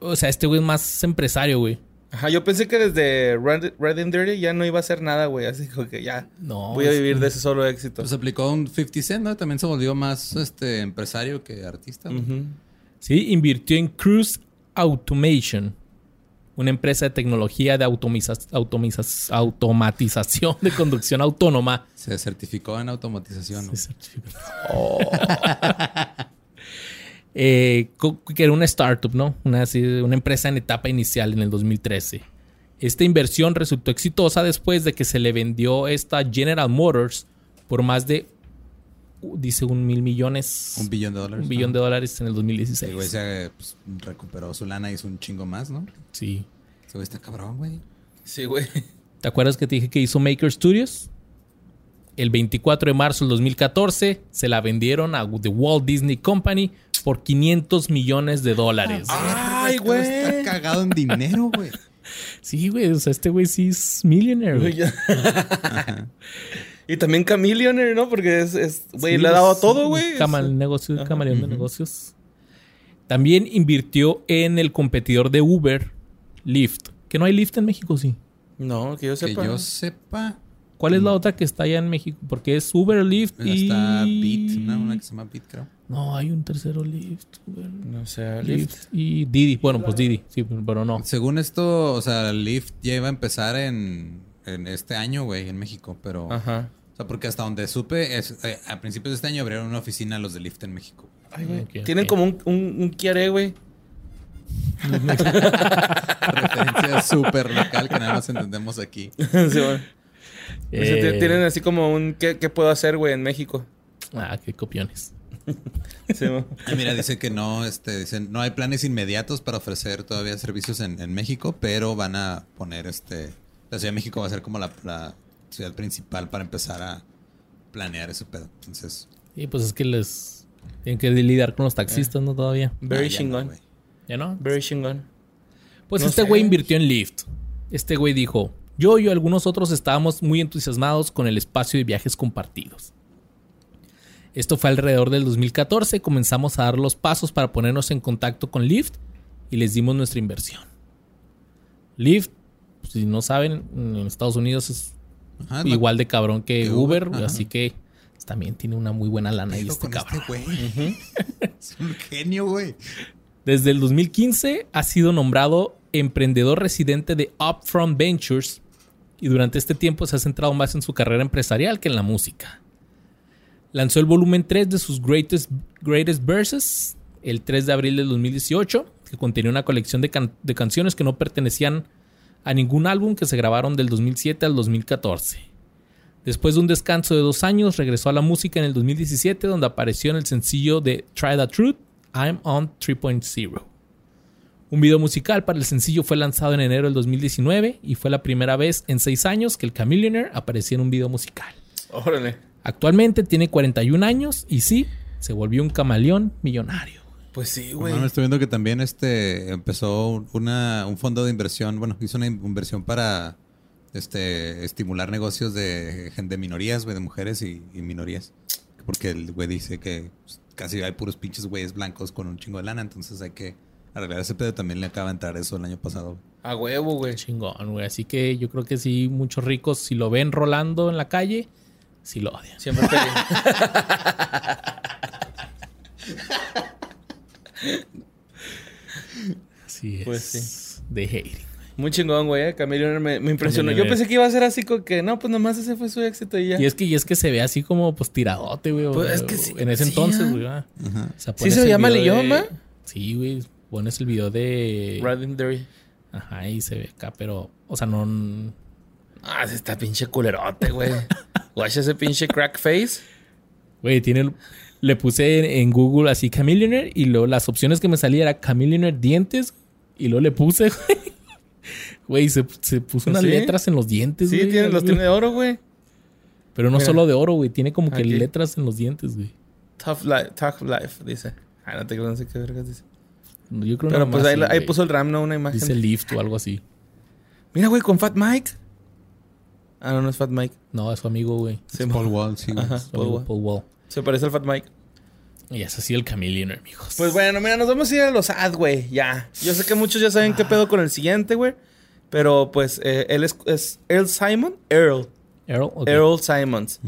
o sea, este güey es más empresario, güey. Ajá, yo pensé que desde Red, Red and Dirty ya no iba a hacer nada, güey. Así como que ya No. voy a es- vivir de ese solo éxito. Pues aplicó un 50 Cent, ¿no? También se volvió más este empresario que artista. Sí, invirtió en Cruise Automation, una empresa de tecnología de automatización de conducción autónoma. Se certificó en automatización. ¿no? Oh. Eh, que era una startup, ¿no? Una, empresa en etapa inicial en el 2013. Esta inversión resultó exitosa después de que se le vendió esta General Motors por más de, uh, dice, un mil millones, Un billón de dólares. un billón de dólares en el El 2016. güey se pues, recuperó su lana y hizo un chingo más, ¿no? Sí. Ese güey está cabrón, güey. Sí, güey. ¿Te acuerdas que te dije que hizo Maker Studios? El 24 de marzo del 2014 se la vendieron a The Walt Disney Company por 500 millones de dólares. Ay, Este güey. Está cagado en dinero, güey. Sí, güey. O sea, este güey sí es millionaire. güey. y también Chameleonaire, ¿no? Porque es, es güey, Sí, le ha dado todo, güey. cama- Es- negocio, camaleón de negocios. También invirtió en el competidor de Uber, Lyft. Que no hay Lyft en México, sí. No, que yo Que sepa. yo sepa. ¿Cuál es la otra que está allá en México? Porque es Uber, Lyft y... Está Beat, ¿no? Una que se llama Beat, creo. No, hay un tercero Lyft, Uber, No sé, Lyft y Didi. Bueno, pues Didi, sí, pero no. Según esto, o sea, Lyft ya iba a empezar en, en este año, güey, en México, pero... Ajá. O sea, porque hasta donde supe, es, eh, a principios de este año abrieron una oficina los de Lyft en México. Ay, güey. Ok, Tienen como un, un, un Kiare, güey. Referencia súper local que nada más entendemos aquí. Sí, güey. O sea, Eh, Tienen así como un ¿qué, qué puedo hacer, güey, en México? Ah, qué copiones. Sí, güey. Ah, mira, dice que no, este, dicen, no hay planes inmediatos para ofrecer todavía servicios en, en México, pero van a poner este. La Ciudad de México va a ser como la, la ciudad principal para empezar a planear ese pedo. Entonces. Y pues es que les... Tienen que lidiar con los taxistas, ¿no? Todavía. Very ah, ya no, chingón. güey. ¿Ya no? Very chingón. Pues No este güey invirtió en Lyft. Este güey dijo, yo y algunos otros estábamos muy entusiasmados con el espacio de viajes compartidos. Esto fue alrededor del 2014, comenzamos a dar los pasos para ponernos en contacto con Lyft y les dimos nuestra inversión. Lyft, si no saben, en Estados Unidos es Ajá, igual de cabrón que, Uber, así que también tiene una muy buena lana este cabrón. este güey. es un genio, güey. Desde el 2015 ha sido nombrado emprendedor residente de Upfront Ventures y durante este tiempo se ha centrado más en su carrera empresarial que en la música. Lanzó el volumen 3 de sus Greatest, Greatest Verses el 3 de abril del 2018, que contenía una colección de, de canciones que no pertenecían a ningún álbum que se grabaron del 2007 al 2014. Después de un descanso de dos años, regresó a la música en el 2017, donde apareció en el sencillo de Try the Truth, I'm on 3.0. Un video musical para el sencillo fue lanzado en enero del 2019 y fue la primera vez en seis años que el Chameleonaire aparecía en un video musical. Órale. Actualmente tiene 41 años y sí, se volvió un camaleón millonario. Pues sí, Bueno, güey. estoy viendo que también este empezó una, un fondo de inversión, bueno, hizo una inversión para este estimular negocios de gente de minorías, güey, de mujeres y, y minorías. Porque el güey dice que pues, casi hay puros pinches güeyes blancos con un chingo de lana, entonces hay que arreglar ese pedo. También le acaba de entrar eso el año pasado. A huevo, güey. Chingón, güey. Así que yo creo que sí, muchos ricos, si lo ven rolando en la calle, sí lo odian. Siempre. Así es. Pues sí. De hating. Muy chingón, güey. eh. Chameleonaire me, me impresionó. Yo pensé que iba a ser así como que no, pues nomás ese fue su éxito y ya. Y es que, y es que se ve así como pues tiradote, güey. Pues, es que sí, en ese sí, entonces, ah. güey. Ajá. O sea, ¿Sí se llama video de-? Sí, güey. Pones el video de. Legendary. Ajá, y se ve acá, pero. O sea, no. Ah, ese está pinche culerote, güey. Guacha ese pinche crack face. Güey, tiene. el- Le puse en, en Google así Chameleonaire y luego las opciones que me salía era Chameleonaire dientes y luego le puse, güey. Güey, se, se puso unas ¿Sí? letras en los dientes, Sí, güey. tiene, los tiene de oro, güey. Pero no Mira. solo de oro, güey. Tiene como que Aquí. letras en los dientes, güey. Tough life, tough life, dice. Ah, no te creo, no sé qué vergas dice. Yo creo Pero pues ahí, sí, ahí güey. puso el RAM, ¿no? Una imagen. Dice Lift o algo así. Mira, güey, con Fat Mike. Ah, no, no es Fat Mike. No, es su amigo, güey. Sí, Es Paul Wall, sí, güey. Ajá, Paul Wall. Paul Wall. Se parece al Fat Mike. Y es así el Chameleonaire, amigos. Pues bueno, mira, nos vamos a ir a los ads, güey. Ya. Yo sé que muchos ya saben qué pedo con el siguiente, güey. Pero pues eh, él es, es Earl Simon. Earl. Earl Simons.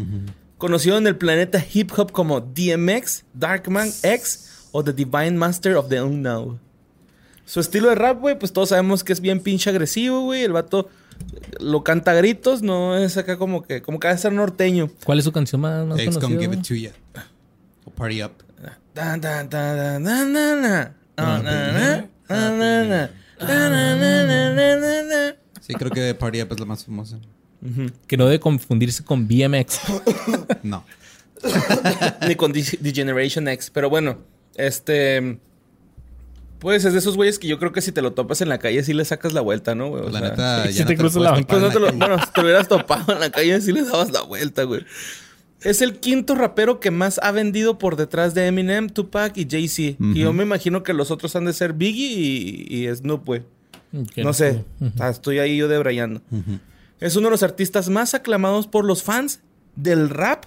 Conocido en el planeta hip hop como DMX, Darkman X o The Divine Master of the Unknown. Su estilo de rap, güey, pues todos sabemos que es bien pinche agresivo, güey. El vato lo canta a gritos, no es acá como que, como que va a ser norteño. ¿Cuál es su canción más, más Ex conocida? come give it to you. O party up. Sí, creo que party up es la más famosa. Que no debe confundirse con BMX. No. Ni con The The Generation X. Pero bueno, este. Pues es de esos güeyes que yo creo que si te lo topas en la calle, sí le sacas la vuelta, ¿no, güey? O La sea, neta, si te cruzas la Pues topar no lo- bueno, si te lo hubieras topado en la calle, sí le dabas la vuelta, güey. Es el quinto rapero que más ha vendido por detrás de Eminem, Tupac y Jay-Z. Y yo me imagino que los otros han de ser Biggie y, y Snoop, güey. Que No sé. Ah, Estoy ahí yo debrayando. Es uno de los artistas más aclamados por los fans del rap,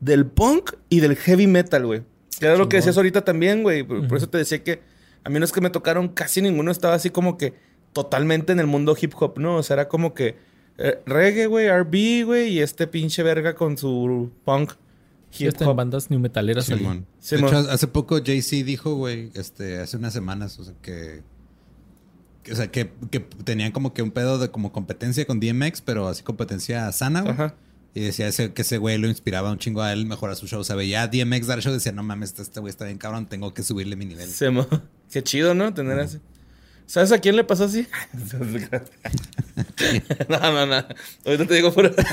del punk y del heavy metal, güey. Que era lo que decías ahorita también, güey. Por, por eso te decía que a mí no es que me tocaron casi ninguno, estaba así como que totalmente en el mundo hip hop, ¿no? O sea, era como que eh, reggae, güey, RB, güey, y este pinche verga con su punk hip hasta en hop. bandas new metaleras. Simón. Sí, de hecho, hace poco Jay-Z dijo, güey, este, hace unas semanas, o sea, que, que- o sea, que, que tenían como que un pedo de como competencia con DMX, pero así competencia sana, güey. Ajá. Y decía ese, que ese güey lo inspiraba un chingo a él mejorar su show. O sea, veía a DMX dar show decía, no mames, este- este güey está bien cabrón, tengo que subirle mi nivel. Se mo- Qué chido, ¿no? Tener así. ¿Sabes a quién le pasó así? no, no, no. Ahorita te digo por...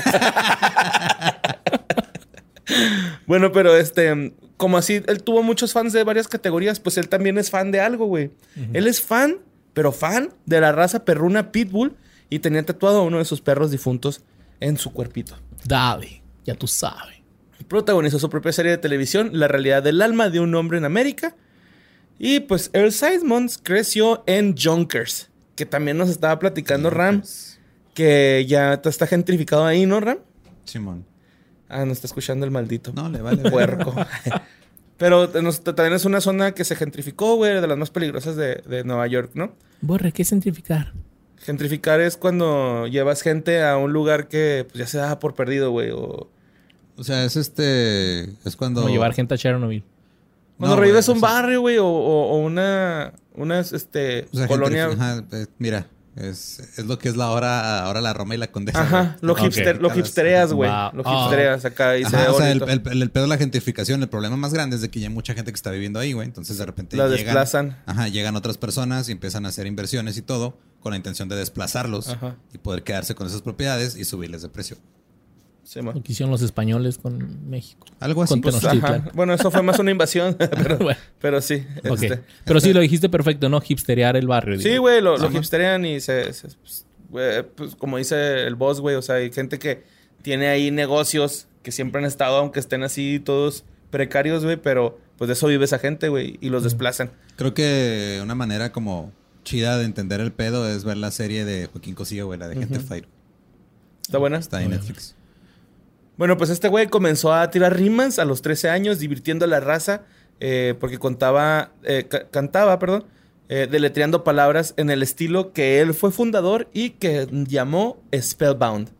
bueno, pero este... Como así, él tuvo muchos fans de varias categorías, pues él también es fan de algo, güey. Él es fan, pero fan de la raza perruna Pitbull y tenía tatuado a uno de sus perros difuntos en su cuerpito. Dale, ya tú sabes. Protagonizó su propia serie de televisión, La realidad del alma de un hombre en América. Y pues Earl Simons creció en Junkers, que también nos estaba platicando Ram, que ya está gentrificado ahí, ¿no, Ram? Simón. Ah, nos está escuchando el maldito. No, le vale. Puerco. Pero nos- t- también es una zona que se gentrificó, güey, de las más peligrosas de, de Nueva York, ¿no? Borre, ¿qué es centrificar? Gentrificar es cuando llevas gente a un lugar que pues, ya se da por perdido, güey, o... O sea, es este. Es cuando. Como llevar gente a Chernobyl. Cuando No, revives un o sea- barrio, güey, o, o- o una, una este, O sea, colonia. ajá, eh, mira, es, es lo que es la hora, ahora la Roma y la Condesa. Ajá, lo, Ok. hipster, lo hipstereas, güey. Wow. Lo Ah. hipstereas acá y se Ajá, o sea, el, bonito. el- el- el pedo de la gentrificación, el problema más grande es de que ya hay mucha gente que está viviendo ahí, güey. Entonces de repente La llegan, desplazan. Ajá, llegan otras personas y empiezan a hacer inversiones y todo con la intención de desplazarlos Ajá. y poder quedarse con esas propiedades y subirles de precio. Sí. Lo que hicieron los españoles con México. Algo así. Con pues, ajá. Bueno, eso fue más una invasión, pero, Bueno, pero sí. este. Pero sí, lo dijiste perfecto, ¿no? Hipsterear el barrio. Sí, güey, lo, lo hipsterean y se... se- pues, pues, como dice el boss, güey, o sea, hay gente que tiene ahí negocios que siempre han estado, aunque estén así todos precarios, güey, pero pues de eso vive esa gente, güey, y los desplazan. Creo que una manera como chida de entender el pedo es ver la serie de Joaquín Cosío, güey, la de Gente Fire. ¿Está buena? Está en Netflix. Bueno, pues este güey comenzó a tirar rimas a los 13 años, divirtiendo a la raza, eh, porque contaba, eh, ca- cantaba, perdón, eh, deletreando palabras en el estilo que él fue fundador y que llamó Spellbound.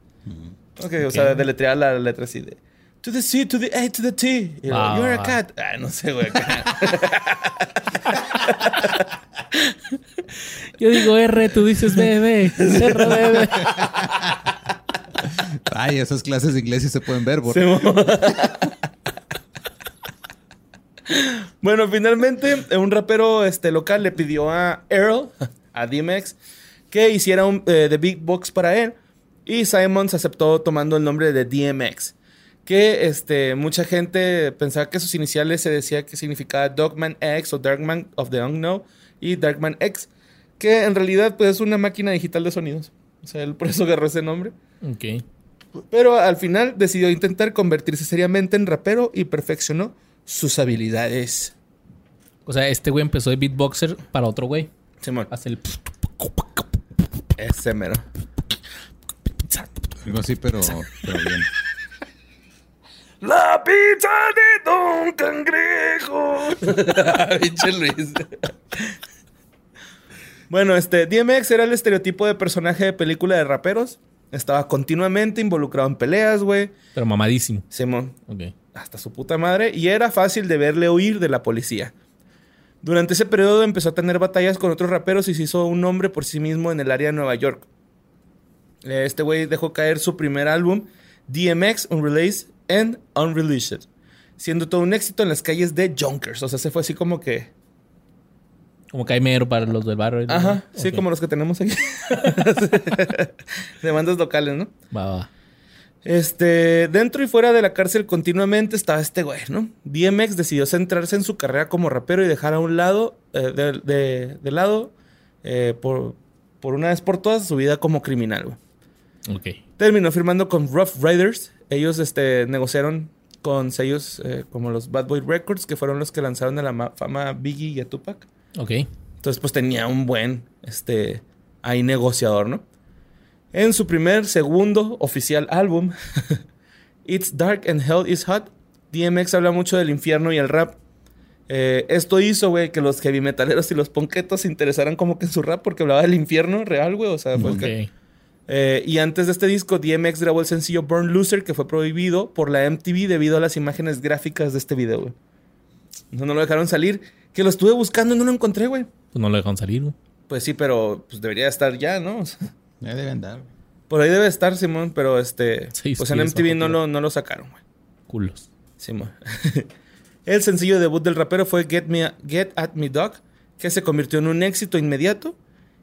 Ok, o sea, deletrear la letra así de... To the C, to the A, to the T. Ah, You're a va. cat. Ah, no sé, güey. Yo digo R, tú dices bebé. R, bebé. Ay, esas clases de inglés se pueden ver, por bueno, finalmente, eh, un rapero este, local le pidió a Earl, a DMX, que hiciera un eh, The Big Box para él. Y Simons aceptó tomando el nombre de DMX. Que este, mucha gente pensaba que sus iniciales se decía que significaba Dogman X o Darkman of the Unknown y Darkman X. Que en realidad pues, es una máquina digital de sonidos. O sea, él por eso agarró ese nombre. Ok. Pero al final decidió intentar convertirse seriamente en rapero y perfeccionó sus habilidades. O sea, este güey empezó de beatboxer para otro güey. Simón, Hace el... ese mero. Algo así, pero, pero bien. La pizza de Don Cangrejo. Pinche Luis. Bueno, este DMX era el estereotipo de personaje de película de raperos. Estaba continuamente involucrado en peleas, güey. Pero mamadísimo. Simón, Ok. hasta su puta madre, y era fácil de verle huir de la policía. Durante ese periodo empezó a tener batallas con otros raperos y se hizo un nombre por sí mismo en el área de Nueva York. Este güey dejó caer su primer álbum, DMX Unreleased and Unreleased, siendo todo un éxito en las calles de Junkers. O sea, se fue así como que... Como caimero para los del barrio. ¿no? Ajá, sí, como los que tenemos aquí. de bandas locales, ¿no? Va, va. Este, dentro y fuera de la cárcel continuamente estaba este güey, ¿no? DMX decidió centrarse en su carrera como rapero y dejar a un lado, eh, de, de- de lado, eh, por, por una vez por todas, su vida como criminal, güey. Ok. Terminó firmando con Rough Riders. Ellos este, negociaron con sellos eh, como los Bad Boy Records, que fueron los que lanzaron a la ma- fama a Biggie y a Tupac. Ok. Entonces, pues tenía un buen, este, ahí negociador, ¿no? En su primer, segundo oficial álbum, It's Dark and Hell is Hot, DMX habla mucho del infierno y el rap. Eh, esto hizo, güey, que los heavy metaleros y los ponquetos se interesaran como que en su rap porque hablaba del infierno real, güey. O sea, fue el que-. Eh, y antes de este disco, DMX grabó el sencillo Burn Loser, que fue prohibido por la MTV debido a las imágenes gráficas de este video, güey. No, no lo dejaron salir. Que lo estuve buscando y no lo encontré, güey. Pues no lo dejan salir, güey. Pues sí, pero pues debería estar ya, ¿no? O sea, Ya deben dar. por ahí debe estar, Simón, pero este. Sí, pues en MTV no lo, no lo sacaron, güey. Culos. Simón. El sencillo debut del rapero fue Get, Me, Get At Me Dog, que se convirtió en un éxito inmediato.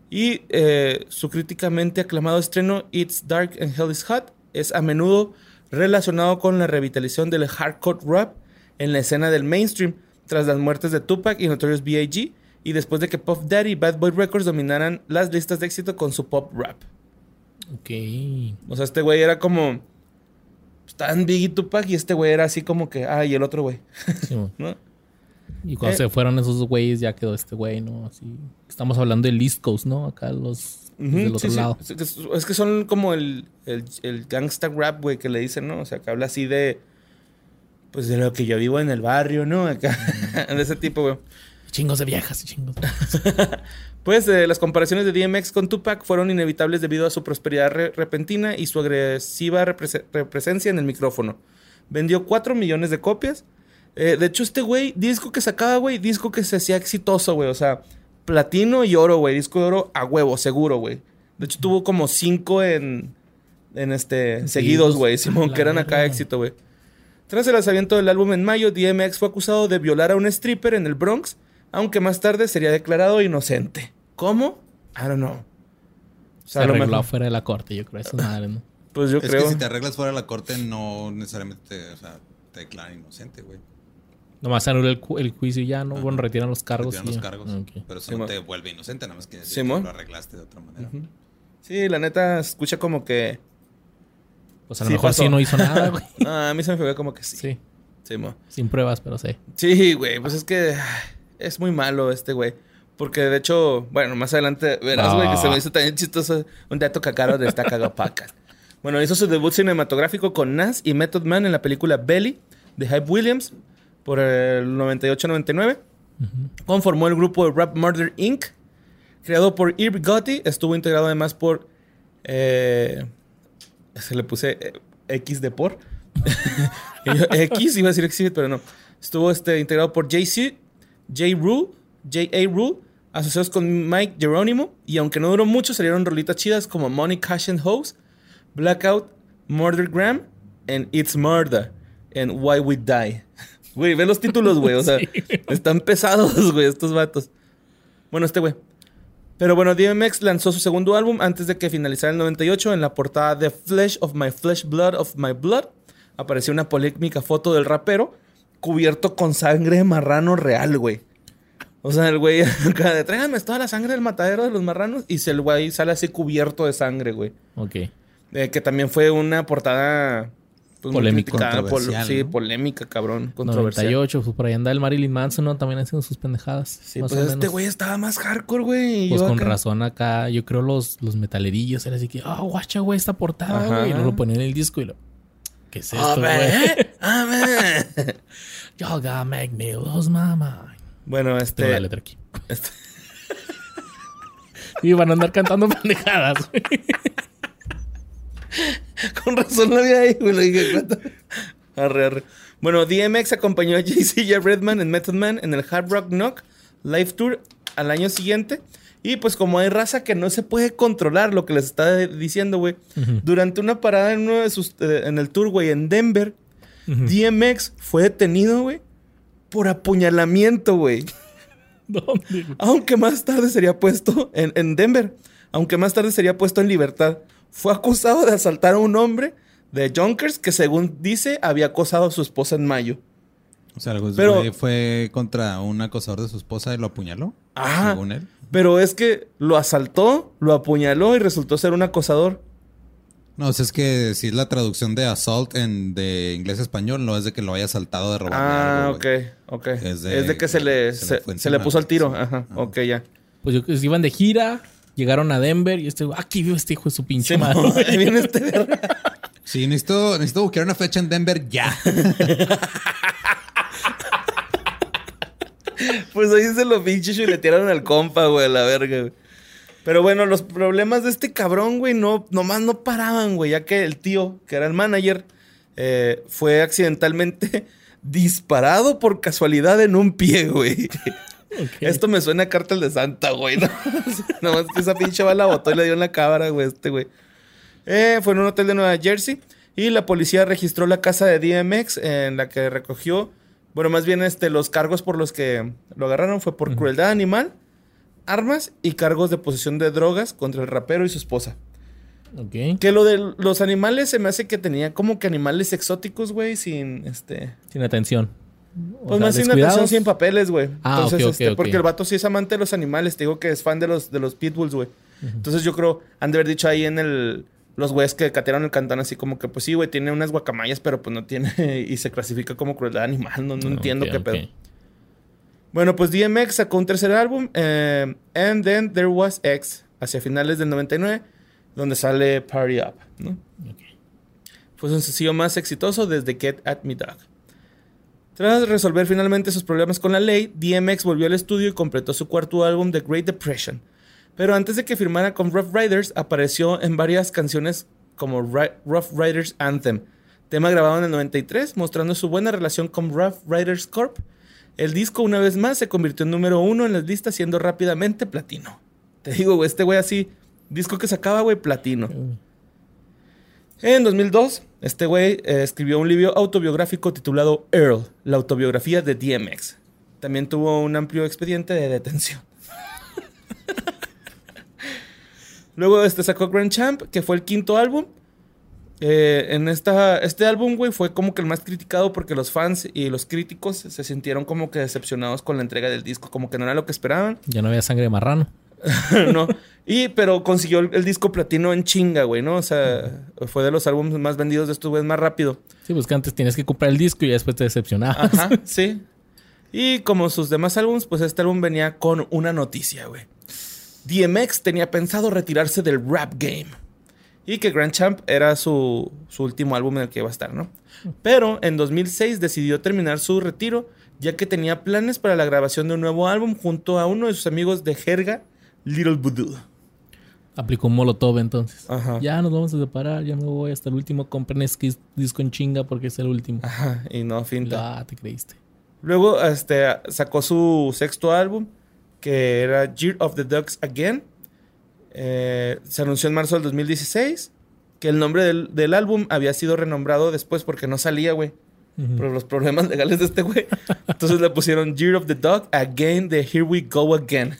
Y eh, su críticamente aclamado estreno It's Dark and Hell is Hot es a menudo relacionado con la revitalización del hardcore rap en la escena del mainstream tras las muertes de Tupac y Notorious B.I.G. y después de que Puff Daddy y Bad Boy Records dominaran las listas de éxito con su pop rap. Ok. O sea, este güey era como... Estaban Biggie y Tupac y este güey era así como que... Ah, y el otro güey. Sí. ¿no? y cuando Eh. se fueron esos güeyes, ya quedó este güey, ¿no? Así. Estamos hablando del East Coast, ¿no? Acá los. Ujú, del otro sí. lado. Es, que, es que son como el, el, el gangsta rap, güey, que le dicen, ¿no? O sea, que habla así de. Pues de lo que yo vivo en el barrio, ¿no? Acá. de ese tipo, güey. Chingos de viejas, chingos. Pues eh, las comparaciones de DMX con Tupac fueron inevitables debido a su prosperidad re- repentina y su agresiva represencia en el micrófono. Vendió 4 millones de copias. Eh, de hecho, este güey, disco que sacaba, güey, disco que se hacía exitoso, güey. O sea, platino y oro, güey. Disco de oro a huevo, seguro, güey. De hecho, tuvo como 5 en, en este, seguidos, güey. Simón, que eran acá éxito, güey. Tras el lanzamiento del álbum en mayo, DMX fue acusado de violar a un stripper en el Bronx, aunque más tarde sería declarado inocente. ¿Cómo? I don't know. O Se sea, lo arregló mejor- afuera de la corte, yo creo. Esas madres, ¿no? Pues yo es creo. que si te arreglas fuera de la corte, no necesariamente te, o sea, te declaran inocente, güey. Nomás se anula el, ju- el juicio y ya, ¿no? Ajá. Bueno, retiran los cargos. Retiran y los cargos. Ok. Pero eso no te vuelve inocente, nada más que decir Simón. que lo arreglaste de otra manera. Sí, la neta, se escucha como que... Pues a lo Sí mejor pasó. sí no hizo nada, güey. No, a mí se me fue como que sí. Sí. Sí. Sin pruebas, pero sí. Sí, güey, pues es que es muy malo este güey. Porque de hecho, bueno, más adelante verás, güey, que se me hizo también chistoso un dato cacaro de esta cagapaca. Bueno, hizo su debut cinematográfico con Nas y Method Man en la película Belly de Hype Williams por el 98-99. Conformó el grupo de Rap Murder Inc., creado por Irv Gotti. Estuvo integrado además por. eh, se le puse eh, X de por. Yo, X iba a decir Exhibit, pero no. Estuvo este, integrado por JC, J. Rule, J.A. Rule, asociados con Mike Jerónimo. Y aunque no duró mucho, salieron rolitas chidas como Money, Cash and Hose, Blackout, Murdergram, and It's Murder, and Why We Die. Güey, ve los títulos, güey. O sea, están pesados, güey, estos vatos. Bueno, este güey. Pero bueno, DMX lanzó su segundo álbum antes de que finalizara el 98. En la portada de Flesh of My Flesh, Blood of My Blood, apareció una polémica foto del rapero cubierto con sangre de marrano real, güey. O sea, el güey acá de tráiganme toda la sangre del matadero de los marranos. Y se- el güey sale así cubierto de sangre, güey. Ok. Eh, que también fue una portada pues, pol- Controversial, sí, polémica, cabrón. Controversial. 98, pues por ahí anda el Marilyn Manson, ¿no? También haciendo sus pendejadas. Sí, pues este güey estaba más hardcore, güey. Pues yo con acá- razón acá, yo creo los, los metalerillos era así que, ah, guacha, güey, esta portada, güey. Y luego lo ponían en el disco y lo. ¿Qué es esto, güey? ver, a ver. Y'all gotta make me lose my mind. Bueno, Tengo la este. letra aquí. este- Y van a andar cantando pendejadas, güey. Con razón lo vi ahí, güey. Dije, ¿cuánto? Arre, arre. Bueno, DMX acompañó a Jay-Z y a Redman en Method Man en el Hard Rock Knock Live Tour al año siguiente. Y pues como hay raza que no se puede controlar lo que les está diciendo, güey. Durante una parada en uno de sus eh, en el tour, güey, en Denver, DMX fue detenido, güey, por apuñalamiento, güey. ¿Dónde? Aunque más tarde sería puesto en, en Denver. Aunque más tarde sería puesto en libertad. Fue acusado de asaltar a un hombre de Junkers que según dice había acosado a su esposa en mayo. O sea, algo Pero- fue contra un acosador de su esposa y lo apuñaló. Ajá. Según él. Pero es que lo asaltó, lo apuñaló y resultó ser un acosador. No, o sea, es que si es la traducción de assault en de inglés a español, no es de que lo haya saltado de robar Ah, algo, ok, ok. Es Es de- que se le, se se, le se puso al tiro. sí. Ajá, Ajá. ok, ya. Pues yo, pues, iban de gira, llegaron a Denver y este, aquí vive este hijo de su pinche Sí, madre. no, ahí viene este verga. Sí, necesito, necesito buscar una fecha en Denver ya. Pues ahí se lo pinches y le tiraron al compa, güey, a la verga, güey. Pero bueno, los problemas de este cabrón, güey, no, nomás no paraban, güey, ya que el tío, que era el manager, eh, fue accidentalmente disparado por casualidad en un pie, güey. Esto me suena a cártel de Santa, güey. ¿no? Nomás que esa pinche bala botó y le dio en la cámara, güey, este güey. Eh, fue en un hotel de Nueva Jersey y la policía registró la casa de DMX en la que recogió, bueno, más bien este, los cargos por los que lo agarraron fue por crueldad animal, armas y cargos de posesión de drogas contra el rapero y su esposa. Ok. Que lo de los animales se me hace que tenía como que animales exóticos, güey, sin este... Sin atención. O Pues sea, más sin atención, sin papeles, güey. Ah, Entonces, este, porque el vato sí es amante de los animales, te digo que es fan de los, de los pitbulls, güey. Entonces yo creo, han de haber dicho ahí en el, los güeyes que catearon el cantón así como que, pues sí, güey, tiene unas guacamayas, pero pues no tiene, y se clasifica como crueldad animal, no, no entiendo qué pedo. Bueno, pues DMX sacó un tercer álbum, eh, And Then There Was X, hacia finales del 99, donde sale Party Up, ¿no? Fue su sencillo más exitoso desde Get At Me Dog. Tras resolver finalmente sus problemas con la ley, DMX volvió al estudio y completó su cuarto álbum The Great Depression. Pero antes de que firmara con Rough Riders, apareció en varias canciones como Rough Riders Anthem, tema grabado en el 93, mostrando su buena relación con Rough Riders Corp. El disco, una vez más, se convirtió en número uno en las listas, siendo rápidamente platino. Te digo, güey, este güey así, disco que sacaba, güey, platino. En 2002, este güey eh, escribió un libro autobiográfico titulado Earl, la autobiografía de DMX. También tuvo un amplio expediente de detención. Luego este sacó Grand Champ, que fue el quinto álbum. Eh, en esta, este álbum, güey, fue como que el más criticado porque los fans y los críticos se sintieron como que decepcionados con la entrega del disco, como que no era lo que esperaban. Ya no había sangre marrano. no. Y, pero consiguió el, el disco platino en chinga, güey, ¿no? O sea, fue de los álbumes más vendidos de estos güeyes más rápido. Sí, pues que antes tienes que comprar el disco y después te decepcionabas. Ajá, sí. Y como sus demás álbumes, pues este álbum venía con una noticia, güey. DMX tenía pensado retirarse del rap game. Y que Grand Champ era su, su último álbum en el que iba a estar, ¿no? Pero en 2006 decidió terminar su retiro, ya que tenía planes para la grabación de un nuevo álbum junto a uno de sus amigos de jerga, Little Voodoo. Aplicó un molotov entonces. Ajá. Ya nos vamos a separar, ya me voy hasta el último. Compren este disco en chinga porque es el último. Ajá, y no finta. Ah, te creíste. Luego este, sacó su sexto álbum, que era Year of the Ducks Again. Eh, se anunció en marzo del 2016 que el nombre del, del álbum había sido renombrado después porque no salía, güey. Por los problemas legales de este güey. Entonces le pusieron Year of the Dog Again de Here We Go Again.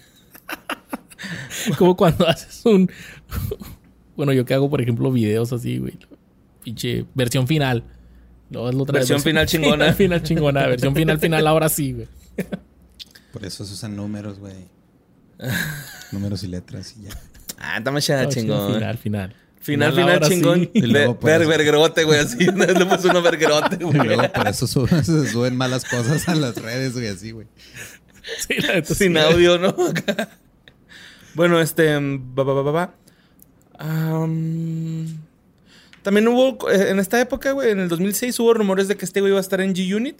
Como cuando haces un. bueno, yo que hago, por ejemplo, videos así, güey. Pinche versión final. Luego es la otra Versión final chingona. Final, final chingona. Versión final final ahora sí, güey. Por eso se usan números, güey. números y letras y ya. Ah, está más chingón. Final, final. Final, Final, chingón. sí. Y Ver, pues- güey, así. Le puso uno verguerote, Y güey. luego por eso su- se suben malas cosas a las redes, güey, así, güey. Sí, la neta, Sin sí. audio, ¿no? Bueno, este. Va, va, va, va, va. Am, también hubo. eh, En esta época, güey, en el 2006 hubo rumores de que este güey iba a estar en G-Unit.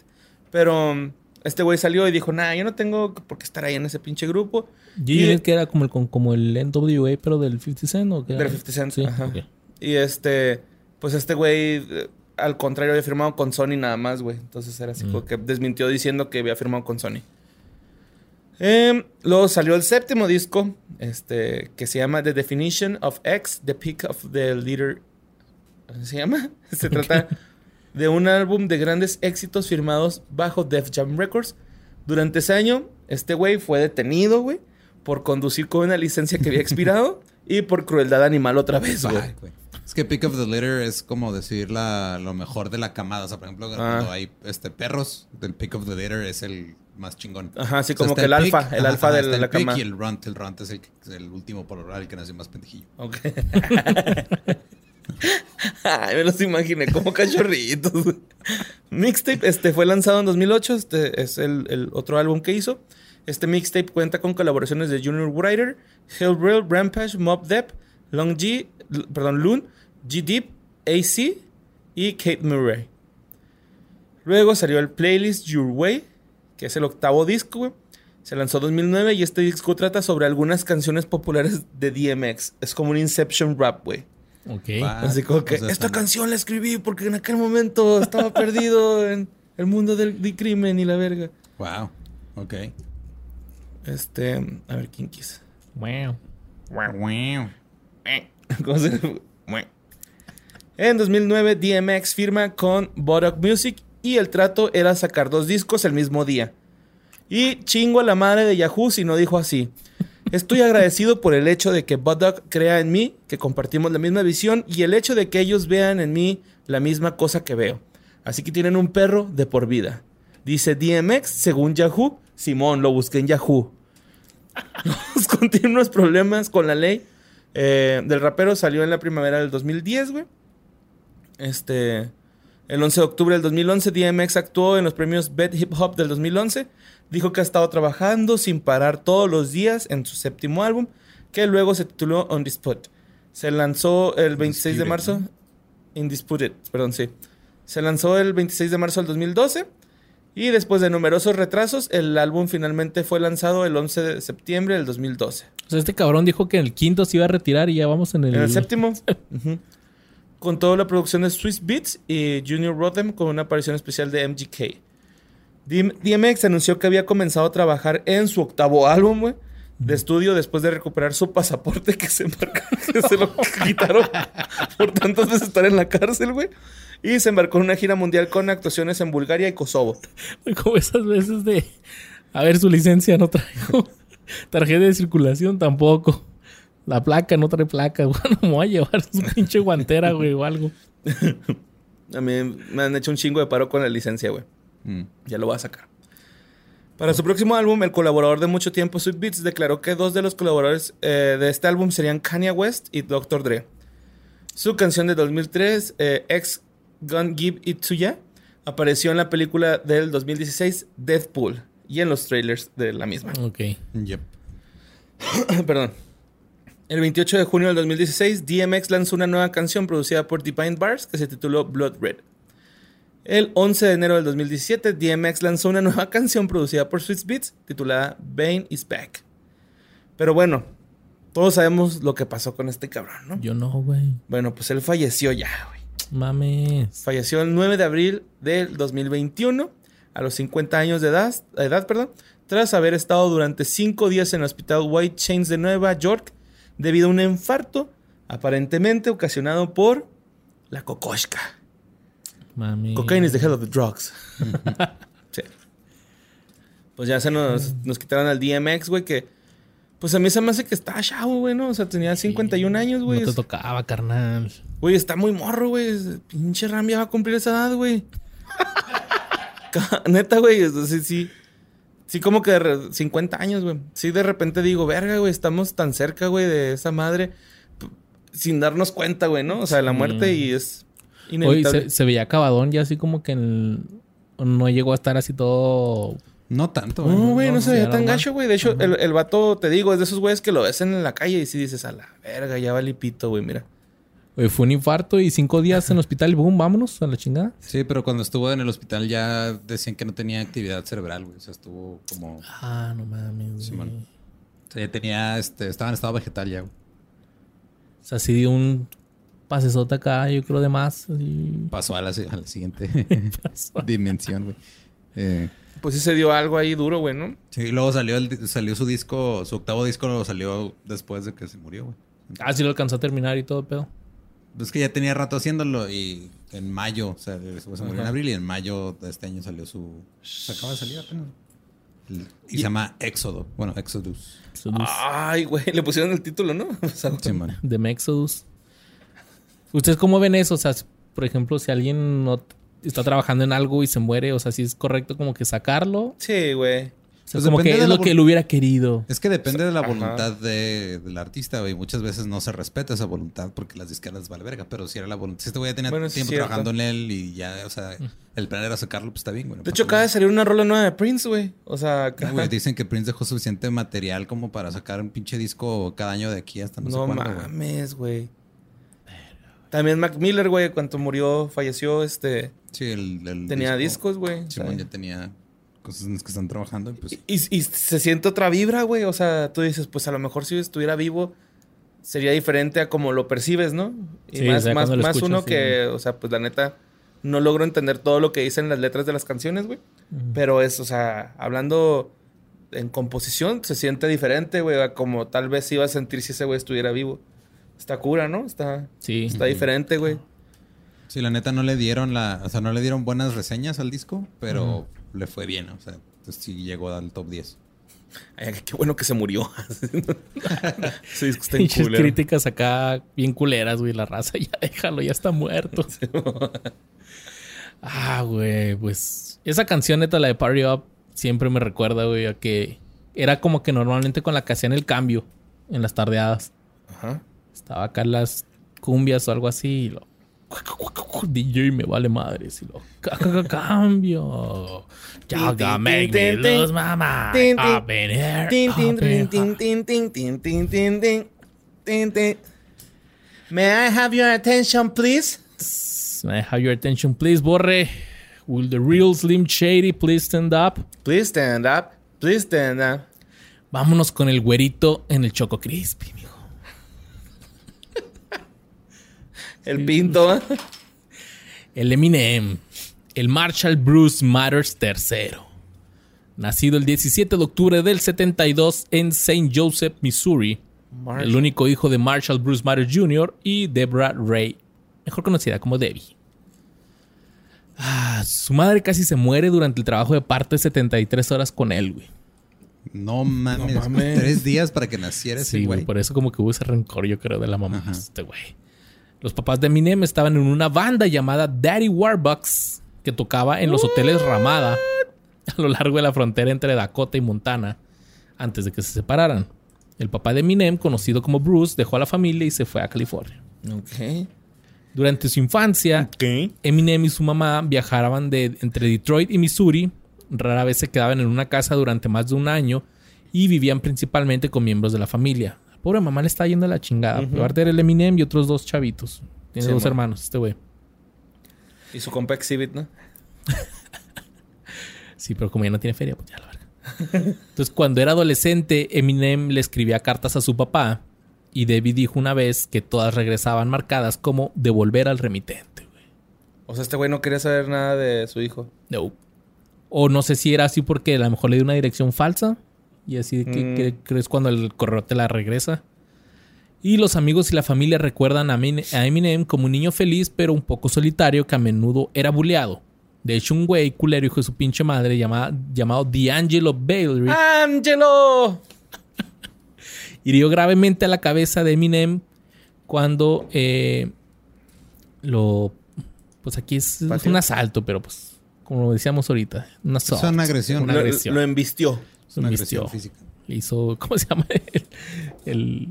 Pero um, este güey salió y dijo: Nah, yo no tengo por qué estar ahí en ese pinche grupo. G-Unit que era como el, como el NWA, pero del 50 Cent o qué era? Del 50 Cent, Sí, ajá. Y este. Pues este güey. eh, Al contrario, había firmado con Sony nada más, güey. Entonces era así Mm. como que desmintió diciendo que había firmado con Sony. Em, luego salió el séptimo disco, este, que se llama The Definition of X, The Peak of the Leader. ¿Cómo se llama? Se trata de un álbum de grandes éxitos firmados bajo Def Jam Records. Durante ese año, este güey fue detenido, güey, por conducir con una licencia que había expirado y por crueldad animal otra vez, güey. Es que pick of the litter es como decir la, lo mejor de la camada. O sea, por ejemplo, cuando Ah. hay este, perros, el pick of the litter es el más chingón. Ajá, así como que el alfa, el alfa ajá, de la el cama. Y el runt, el runt es el, el último por oral, el que nació más pendejillo. Ok. Ay, me los imaginé como cachorritos. Mixtape este, fue lanzado en 2008. Este es el, el otro álbum que hizo. Este mixtape cuenta con colaboraciones de Junior Writer, Hellrail, Rampage, Mob Depp, Long G, perdón, Loon, G Deep, AC y Kate Murray. Luego salió el playlist Your Way, que es el octavo disco, güey. Se lanzó en 2009 y este disco trata sobre algunas canciones populares de DMX. Es como un Inception rap, güey. Ok. Así como que esta canción la escribí porque en aquel momento estaba perdido en el mundo del, del crimen y la verga. Wow. Ok. Este, a ver quién quiso. Wow. Wow. ¿Cómo se En 2009 DMX firma con Bodoc Music y el trato era sacar dos discos el mismo día. Y chingo a la madre de Yahoo si no dijo así. Estoy agradecido por el hecho de que Bodoc crea en mí, que compartimos la misma visión y el hecho de que ellos vean en mí la misma cosa que veo. Así que tienen un perro de por vida. Dice DMX según Yahoo. Simón, lo busqué en Yahoo. Los continuos problemas con la ley eh, del rapero salió en la primavera del 2010, güey. Este. El 11 de octubre del 2011, DMX actuó en los premios Bet Hip Hop del 2011. Dijo que ha estado trabajando sin parar todos los días en su séptimo álbum, que luego se tituló Undisputed. Se lanzó el 26 de Undisputed, marzo. ¿no? Indisputed, perdón, sí. Se lanzó el 26 de marzo del 2012. Y después de numerosos retrasos, el álbum finalmente fue lanzado el 11 de septiembre del 2012. O sea, este cabrón dijo que en el quinto se iba a retirar y ya vamos en el... En el séptimo. Ujú. Con toda la producción de Swiss Beats y Junior Rodham con una aparición especial de MGK. DM- DMX anunció que había comenzado a trabajar en su octavo álbum, güey, de estudio después de recuperar su pasaporte que se, embarcó- que se lo quitaron por tantas veces estar en la cárcel, güey. Y se embarcó en una gira mundial con actuaciones en Bulgaria y Kosovo. Como esas veces de... A ver, su licencia no traigo. Tarjeta de circulación tampoco. La placa no trae placa. Bueno, me voy a llevar su pinche guantera, güey, o algo. A mí me han hecho un chingo de paro con la licencia, güey. Mm. Ya lo voy a sacar. Para su próximo álbum, el colaborador de mucho tiempo, Sweet Beats, declaró que dos de los colaboradores eh, de este álbum serían Kanye West y Dr. Dre. Su canción de 2003, eh, X Gun Give It To Ya, apareció en la película del 2016 Deathpool y en los trailers de la misma. Ok. Yep. Perdón. El 28 de junio del 2016, DMX lanzó una nueva canción producida por Divine Bars que se tituló Blood Red. El 11 de enero del 2017, DMX lanzó una nueva canción producida por Swiss Beats titulada Bane is Back. Pero bueno, todos sabemos lo que pasó con este cabrón, ¿no? Yo no, güey. Bueno, pues él falleció ya, güey. Mames. Falleció el 9 de abril del 2021, a los 50 años de edad, edad perdón, tras haber estado durante 5 días en el hospital White Chains de Nueva York debido a un infarto aparentemente ocasionado por la cocoshka. Mami. Cocaine is the hell of the drugs. sí. Pues ya se nos, nos quitaron al DMX, güey, que... Pues a mí se me hace que está chavo, güey, ¿no? O sea, tenía 51 años, güey. No te tocaba, carnal. Güey, está muy morro, güey. Pinche Ram ya va a cumplir esa edad, güey. Neta, güey. o sea, Sí, sí. Sí, como que re- 50 años, güey. Sí, de repente digo, verga, güey, estamos tan cerca, güey, de esa madre. Sin darnos cuenta, güey, ¿no? O sea, de la muerte y es Oye, inevitable. se, se veía acabadón ya así como que en el- no llegó a estar así todo... No tanto, No, güey, no, no, se veía tan gacho, güey. De hecho, el, el vato, te digo, es de esos güeyes que lo ves en la calle y sí dices, a la verga, ya va lipito, güey, mira. Fue un infarto y cinco días en el hospital y boom, vámonos a la chingada. Sí, pero cuando estuvo en el hospital ya decían que no tenía actividad cerebral, güey. O sea, estuvo como... O Ah, no mames, güey. Simón. sea, ya tenía, este, estaba en estado vegetal ya, güey. O sea, sí dio un pasesote acá, yo creo de más. así. Pasó a la, si- a la siguiente dimensión, güey. Eh, Pues sí se dio algo ahí duro, güey, ¿no? sí, y luego salió, el, salió su disco, su octavo disco lo salió después de que se murió, güey. Ah, sí lo alcanzó a terminar y todo, pedo. Es que ya tenía rato haciéndolo y en mayo, o sea, se murió en abril y en mayo de este año salió su... Se acaba de salir apenas. El- y se llama Éxodo. Bueno, Exodus. Exodus. Ay, güey, le pusieron el título, ¿no? Sea, Sí, man. De Mexodus. ¿Ustedes cómo ven eso? O sea, por ejemplo, si alguien no está trabajando en algo y se muere, o sea, si es correcto como que sacarlo. sí, güey. Sea, Pues como que depende es lo que él hubiera querido. Es que depende de la Ajá. voluntad de- del artista, güey. Muchas veces no se respeta esa voluntad porque las disqueras vale verga. Pero si era la voluntad. Si este güey ya tenía Bueno, tiempo cierto. trabajando en él y ya, o sea, el plan era sacarlo, pues está bien, güey. no De hecho, acaba de salir una rola nueva de Prince, güey. O sea, No, güey, dicen que Prince dejó suficiente material como para sacar un pinche disco cada año de aquí hasta no, no, sé cuándo, güey. mames, güey. También Mac Miller, güey, cuando murió, falleció, este... Sí, el, el Tenía disco, discos, güey. Simón ya tenía cosas en las que están trabajando. y Pues, y, y se siente otra vibra, güey. O sea, tú dices, pues a lo mejor si estuviera vivo sería diferente a como lo percibes, ¿no? Y Sí, más, o sea, más, uno sí. que, o sea, pues la neta, no logro entender todo lo que dicen las letras de las canciones, güey. Pero es, o sea, hablando en composición, se siente diferente, güey, a como tal vez iba a sentir si ese güey estuviera vivo. Está cura, ¿no? Está, Sí. está diferente, güey. sí, la neta no le dieron la, o sea, no le dieron buenas reseñas al disco, pero le fue bien, o sea, pues sí llegó al top 10. Ay, qué bueno que se murió. Ese disco está en críticas acá bien culeras, güey. La raza, ya déjalo, ya está muerto. ah, güey, pues. Esa canción, neta, la de Party Up, siempre me recuerda, güey, a que era como que normalmente con la que hacían el cambio en las tardeadas. Ajá. Estaba acá en las cumbias o algo así. Y lo. DJ me vale madre. Si lo cambio. Me lose May I have your attention, please? May I have your attention, please, Borre? Will the real Slim Shady please stand up? Please stand up. Please stand up. Vámonos con el güerito en el Choco Crispy. El pinto. ¿eh? El Eminem. El Marshall Bruce Matters III. Nacido el 17 de octubre del 72 en St. Joseph, Missouri. El único hijo de Marshall Bruce Matters Jr. y Deborah Ray, mejor conocida como Debbie. Ah, su madre casi se muere durante el trabajo de parto de 73 horas con él, güey. No mames, mames. tres días para que naciera ese Sí, güey. güey. Por eso como que hubo ese rencor, yo creo, de la mamá de este güey. Los papás de Eminem estaban en una banda llamada Daddy Warbucks que tocaba en los hoteles Ramada a lo largo de la frontera entre Dakota y Montana antes de que se separaran. El papá de Eminem, conocido como Bruce, dejó a la familia y se fue a California. Ok. Durante su infancia. Eminem y su mamá viajaban de, entre Detroit y Missouri. Rara vez se quedaban en una casa durante más de un año y vivían principalmente con miembros de la familia. Pobre mamá le está yendo a la chingada. Aparte era el Eminem y otros dos chavitos. Tiene Sí, dos man. hermanos, este güey. Y su compa Exhibit, ¿no? Sí, pero como ya no tiene feria, pues ya la verga. Entonces, cuando era adolescente, Eminem le escribía cartas a su papá y Debbie dijo una vez que todas regresaban marcadas como devolver al remitente. güey. O sea, este güey no quería saber nada de su hijo. No. O no sé si era así porque a lo mejor le dio una dirección falsa. Y así que, Mm. que- crees cuando el correo te la regresa. Y los amigos y la familia recuerdan a Eminem, a Eminem como un niño feliz, pero un poco solitario, que a menudo era buleado. De hecho, un güey culero, hijo de su pinche madre, llamada- llamado D'Angelo Bailey, ¡Angelo! hirió gravemente a la cabeza de Eminem cuando eh, lo. Pues aquí es, un asalto, pero pues, como decíamos ahorita, una Es una agresión. Una Lo, agresión. lo embistió. Es una agresión física. Le hizo, ¿cómo se llama? El, el,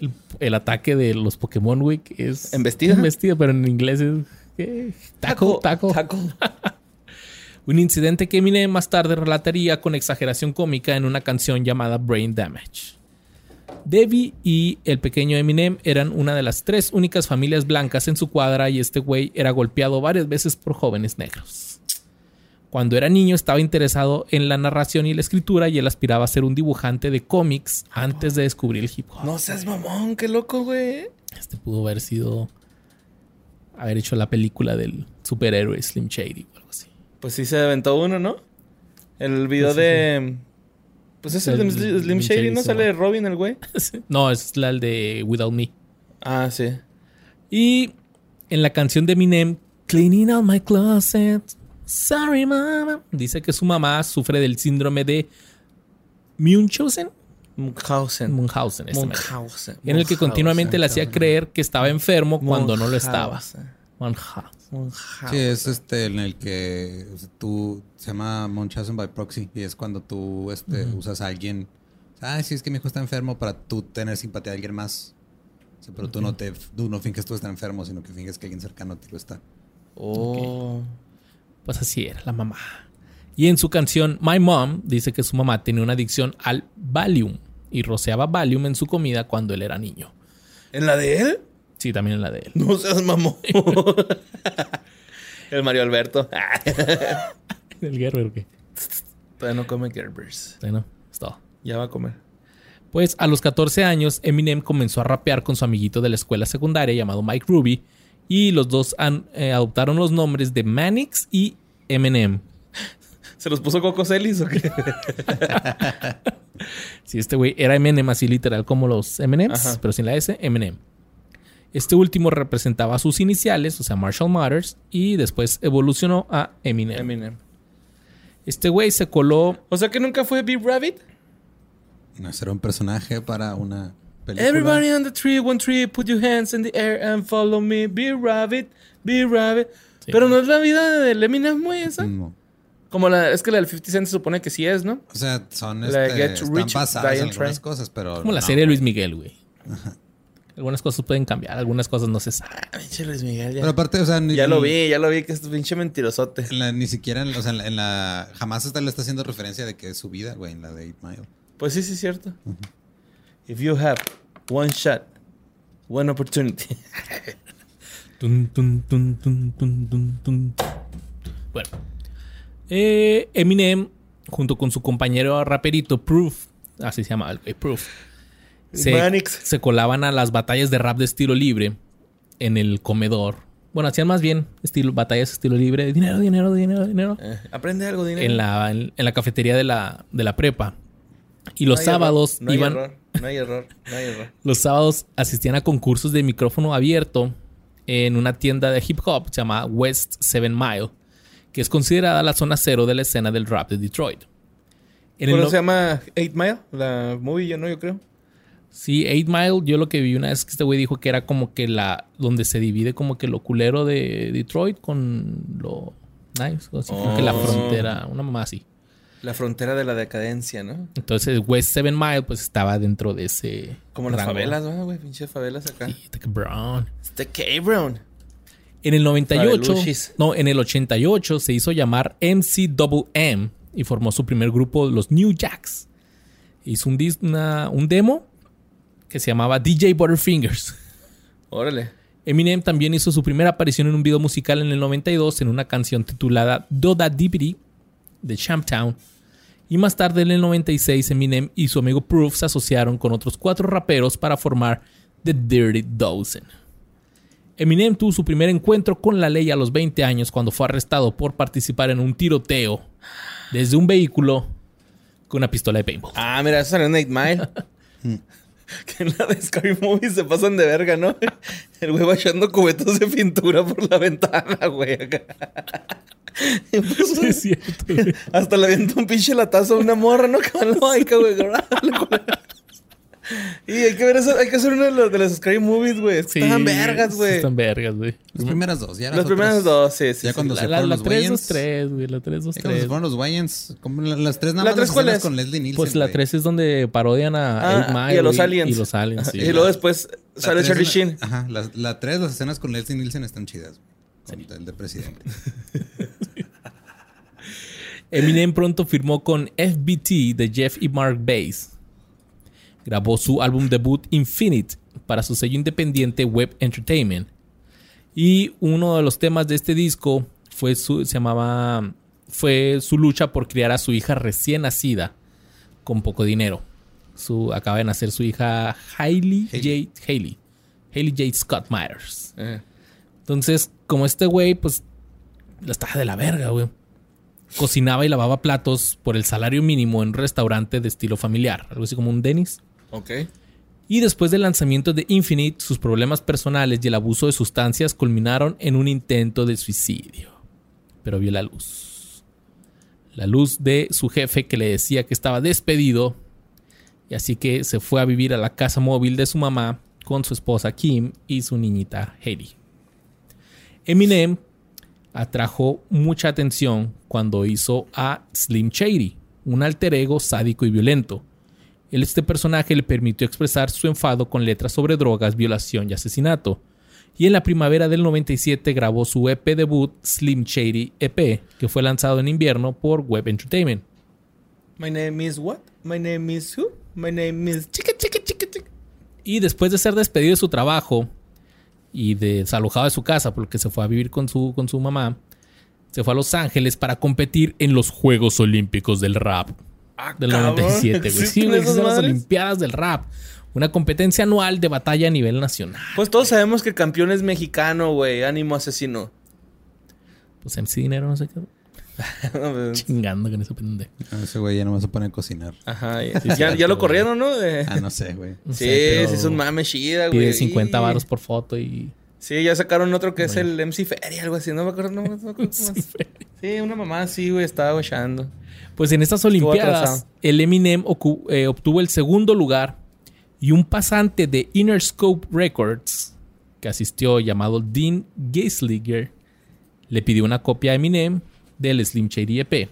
el- el ataque de los Pokémon, güey, es... ¿Embestida? Embestida, pero en inglés es... ¿qué? Taco, taco. Taco. Un incidente que Eminem más tarde relataría con exageración cómica en una canción llamada Brain Damage. Debbie y el pequeño Eminem eran una de las tres únicas familias blancas en su cuadra y este güey era golpeado varias veces por jóvenes negros. Cuando era niño estaba interesado en la narración y la escritura y él aspiraba a ser un dibujante de cómics antes de descubrir el hip hop. No seas mamón, qué loco, güey. Este pudo haber sido... haber hecho la película del superhéroe Slim Shady o algo así. Pues sí se aventó uno, ¿no? El video Sí, sí, de. Pues es el de Slim, Slim Shady, Shady, ¿no? Sale de Robin, el güey. no, es la de Without Me. Ah, sí. Y en la canción de Eminem, Cleaning Out My Closet, Sorry Mama, dice que su mamá sufre del síndrome de Munchausen, Munchausen. Munchausen, este Munchausen. en el que continuamente le hacía creer que estaba enfermo cuando no lo estaba. Munchausen. Sí, es este en el que tú se llama Munchausen by proxy y es cuando tú este, usas a alguien. Ah, sí, es que mi hijo está enfermo para tú tener simpatía a alguien más. O sea, pero tú no te tú no finges tú estás enfermo, sino que finges que alguien cercano a ti lo está. Oh. Pues así era la mamá. Y en su canción My Mom dice que su mamá tenía una adicción al Valium y rociaba Valium en su comida cuando él era niño. ¿En la de él? Sí, también en la de él. No seas mamón. El Mario Alberto. ¿El guerrero qué? Todavía no come Gerbers. Bueno, es todo. Ya va a comer. Pues a los 14 años, Eminem comenzó a rapear con su amiguito de la escuela secundaria llamado Mike Ruby y los dos eh, adoptaron los nombres de Manix y Eminem. ¿Se los puso Coco Celis o qué? Sí, este güey era Eminem así literal como los Eminems, Ajá. pero sin la S, Eminem. Este último representaba sus iniciales, o sea, Marshall Mathers, y después evolucionó a Eminem. Eminem. Este güey se coló O sea que nunca fue Big Rabbit. No, será un personaje para una película. Everybody on the tree, one tree, put your hands in the air and follow me. Big Rabbit, Big Rabbit. Sí. Pero no es la vida del Eminem, güey, esa. No. Como la, es que la del 50 Cent se supone que sí es, ¿no? O sea, son La de este, Get están Rich, basadas Die en and algunas Try. cosas, pero como la no, serie de. Luis Miguel, güey. Algunas cosas pueden cambiar, algunas cosas no se saben. Ah, pinche Luis Miguel, ya. Pero aparte, o sea, ni, Ya lo vi, ya lo vi, que es pinche mentirosote. en la- ni siquiera, en, o sea, en la, en la- jamás hasta le está haciendo referencia de que es su vida, güey, en la de 8 Mile. Pues sí, sí, es cierto. If you have one shot, one opportunity. Tun, tun, tun, tun, tun, tun, tun. Bueno. Eh, Eminem, junto con su compañero raperito Proof, así se llama el güey, Proof, se, Manix. se colaban a las batallas de rap de estilo libre en el comedor. Bueno, hacían más bien estilo, batallas estilo libre. Dinero, dinero, dinero, dinero. Eh, aprende algo, dinero. En la, en, en la cafetería de la, de la prepa. Y los No sábados error, no hay iban... error, no hay error, no hay error. Los sábados asistían a concursos de micrófono abierto en una tienda de hip hop se llama West Seven Mile, que es considerada la zona cero de la escena del rap de Detroit. En ¿Cómo no- se llama Eight Mile? La movie, yo no, yo creo. Sí, Eight Mile, yo lo que vi una vez que este güey dijo que era como que la donde se divide como que lo culero de Detroit con lo nice, así, como que la Oh. frontera, una mamá así. La frontera de la decadencia, ¿no? Entonces West Seven Mile pues estaba dentro de ese Como las rango. favelas, ¿no, güey? Pinche favelas acá. Sí, está cabrón. Este K-Brown. En el 98, Fabeluchis. no, en el 88 se hizo llamar MC Double M y formó su primer grupo, los New Jacks. Hizo un, una- un demo que se llamaba DJ Butterfingers. Órale. Eminem también hizo su primera aparición en un video musical en el 92 en una canción titulada Doda Dippity de Champtown. Y más tarde en el 96 Eminem y su amigo Proof se asociaron con otros cuatro raperos para formar The Dirty Dozen. Eminem tuvo su primer encuentro con la ley a los 20 años cuando fue arrestado por participar en un tiroteo desde un vehículo con una pistola de paintball. Ah, mira, eso salió en Eight Mile. que en la de Scary Movie se pasan de verga, ¿no? El güey va echando cubetos de pintura por la ventana, güey. Acá. Y pues, Sí, es cierto, güey. Hasta le avienta un pinche latazo a una morra, ¿no? La güey. Y hay que ver eso, hay que hacer uno de los, de los Scary Movies, güey. Sí, Están vergas, güey. Están vergas, güey. Las primeras dos, ya Las primeras dos, sí, sí. Ya sí. cuando La, se la, fueron la los 3, 2, Wayans. 3, güey. La 3, 2, Ya cuando se 3. fueron los Wayans, como la- las tres nada ¿La más tres las cuál escenas es? con Leslie Nielsen. Pues la güey. 3 es donde parodian a Ah, y a los güey, aliens. Y los aliens, sí. y luego después La sale tres Charlie la- Sheen. Ajá, la, la tres, las escenas con Leslie Nielsen están chidas. güey, Con el de presidente. Eminem pronto firmó con FBT de Jeff y Mark Bass. Grabó su álbum debut Infinite para su sello independiente Web Entertainment. Y uno de los temas de este disco fue su, se llamaba, fue su lucha por criar a su hija recién nacida con poco dinero. Su, acaba de nacer su hija Hailey. Jade, Hailey, Hailey Jade Scott Myers. Eh. Entonces, como este güey, pues, la estaba de la verga, güey. Cocinaba y lavaba platos por el salario mínimo en un restaurante de estilo familiar, algo así como un Dennis. Ok. Y después del lanzamiento de Infinite, sus problemas personales y el abuso de sustancias culminaron en un intento de suicidio. Pero vio la luz. La luz de su jefe que le decía que estaba despedido. Y así que se fue a vivir a la casa móvil de su mamá con su esposa Kim y su niñita Hailey. Eminem atrajo mucha atención cuando hizo a Slim Shady, un alter ego sádico y violento. Este personaje le permitió expresar su enfado con letras sobre drogas, violación y asesinato. Y en la primavera del 97 grabó su EP debut Slim Shady EP, que fue lanzado en invierno por Web Entertainment. My name is what? My name is who? My name is chica chica chica chica. Y después de ser despedido de su trabajo y desalojado de su casa porque se fue a vivir con su, con su mamá, se fue a Los Ángeles para competir en los Juegos Olímpicos del Rap Ah, del cabrón, 97, güey. Sí, ¿existen güey, son las? Olimpiadas del Rap. Una competencia anual de batalla a nivel nacional. Pues todos sabemos que el campeón es mexicano, güey. Ánimo asesino. Pues MC Dinero, no sé qué. Chingando con ese pendejo. Ese güey ya no me se pone a cocinar. Ajá. Ya, Sí, ya- cierto, ya lo corrieron, ¿no? De- Ah, no sé, güey. No sí, sí, es un mame chida, güey. Pide 50 Y- varos por foto y. Sí, ya sacaron otro que es el MC Feria, algo así. No me acuerdo, no, me acuerdo cómo es. Sí, una mamá así, güey. Estaba guachando. Pues en estas Estuvo Olimpiadas, atrasado. el Eminem eh, obtuvo el segundo lugar y un pasante de Interscope Records, que asistió llamado Dean Geisliger, le pidió una copia a Eminem del Slim Shady EP.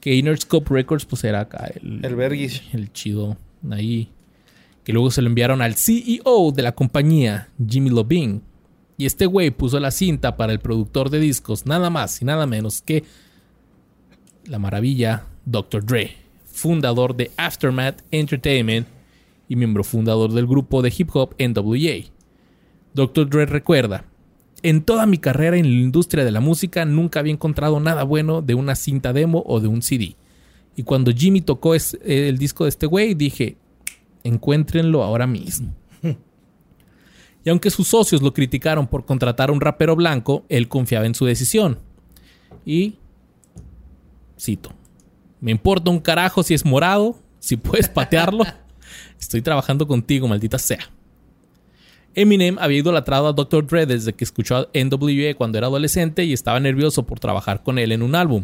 Que Interscope Records, pues era acá el, El el chido ahí. Que luego se lo enviaron al CEO de la compañía, Jimmy Lobin. Y este güey puso la cinta para el productor de discos, nada más y nada menos que la maravilla Dr. Dre, fundador de Aftermath Entertainment y miembro fundador del grupo de hip hop NWA. Dr. Dre recuerda, en toda mi carrera en la industria de la música nunca había encontrado nada bueno de una cinta demo o de un CD. Y cuando Jimmy tocó es- el disco de este güey, dije, encuéntrenlo ahora mismo. Y aunque sus socios lo criticaron por contratar a un rapero blanco, él confiaba en su decisión. Y Cito. Me importa un carajo si es morado, si puedes patearlo. Estoy trabajando contigo, maldita sea. Eminem había idolatrado a Dr. Dre desde que escuchó a NWA cuando era adolescente y estaba nervioso por trabajar con él en un álbum.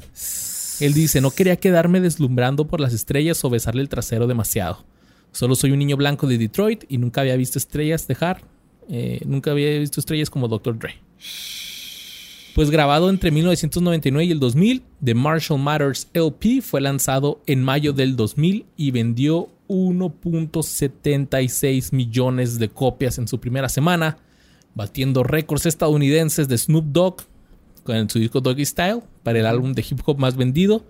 Él dice, no quería quedarme deslumbrando por las estrellas o besarle el trasero demasiado. Solo soy un niño blanco de Detroit y nunca había visto estrellas dejar. eh, nunca había visto estrellas como Dr. Dre. Pues grabado entre 1999 y el 2000, The Marshall Matters LP fue lanzado en mayo del 2000 y vendió 1.76 millones de copias en su primera semana, batiendo récords estadounidenses de Snoop Dogg con su disco Doggy Style para el álbum de hip hop más vendido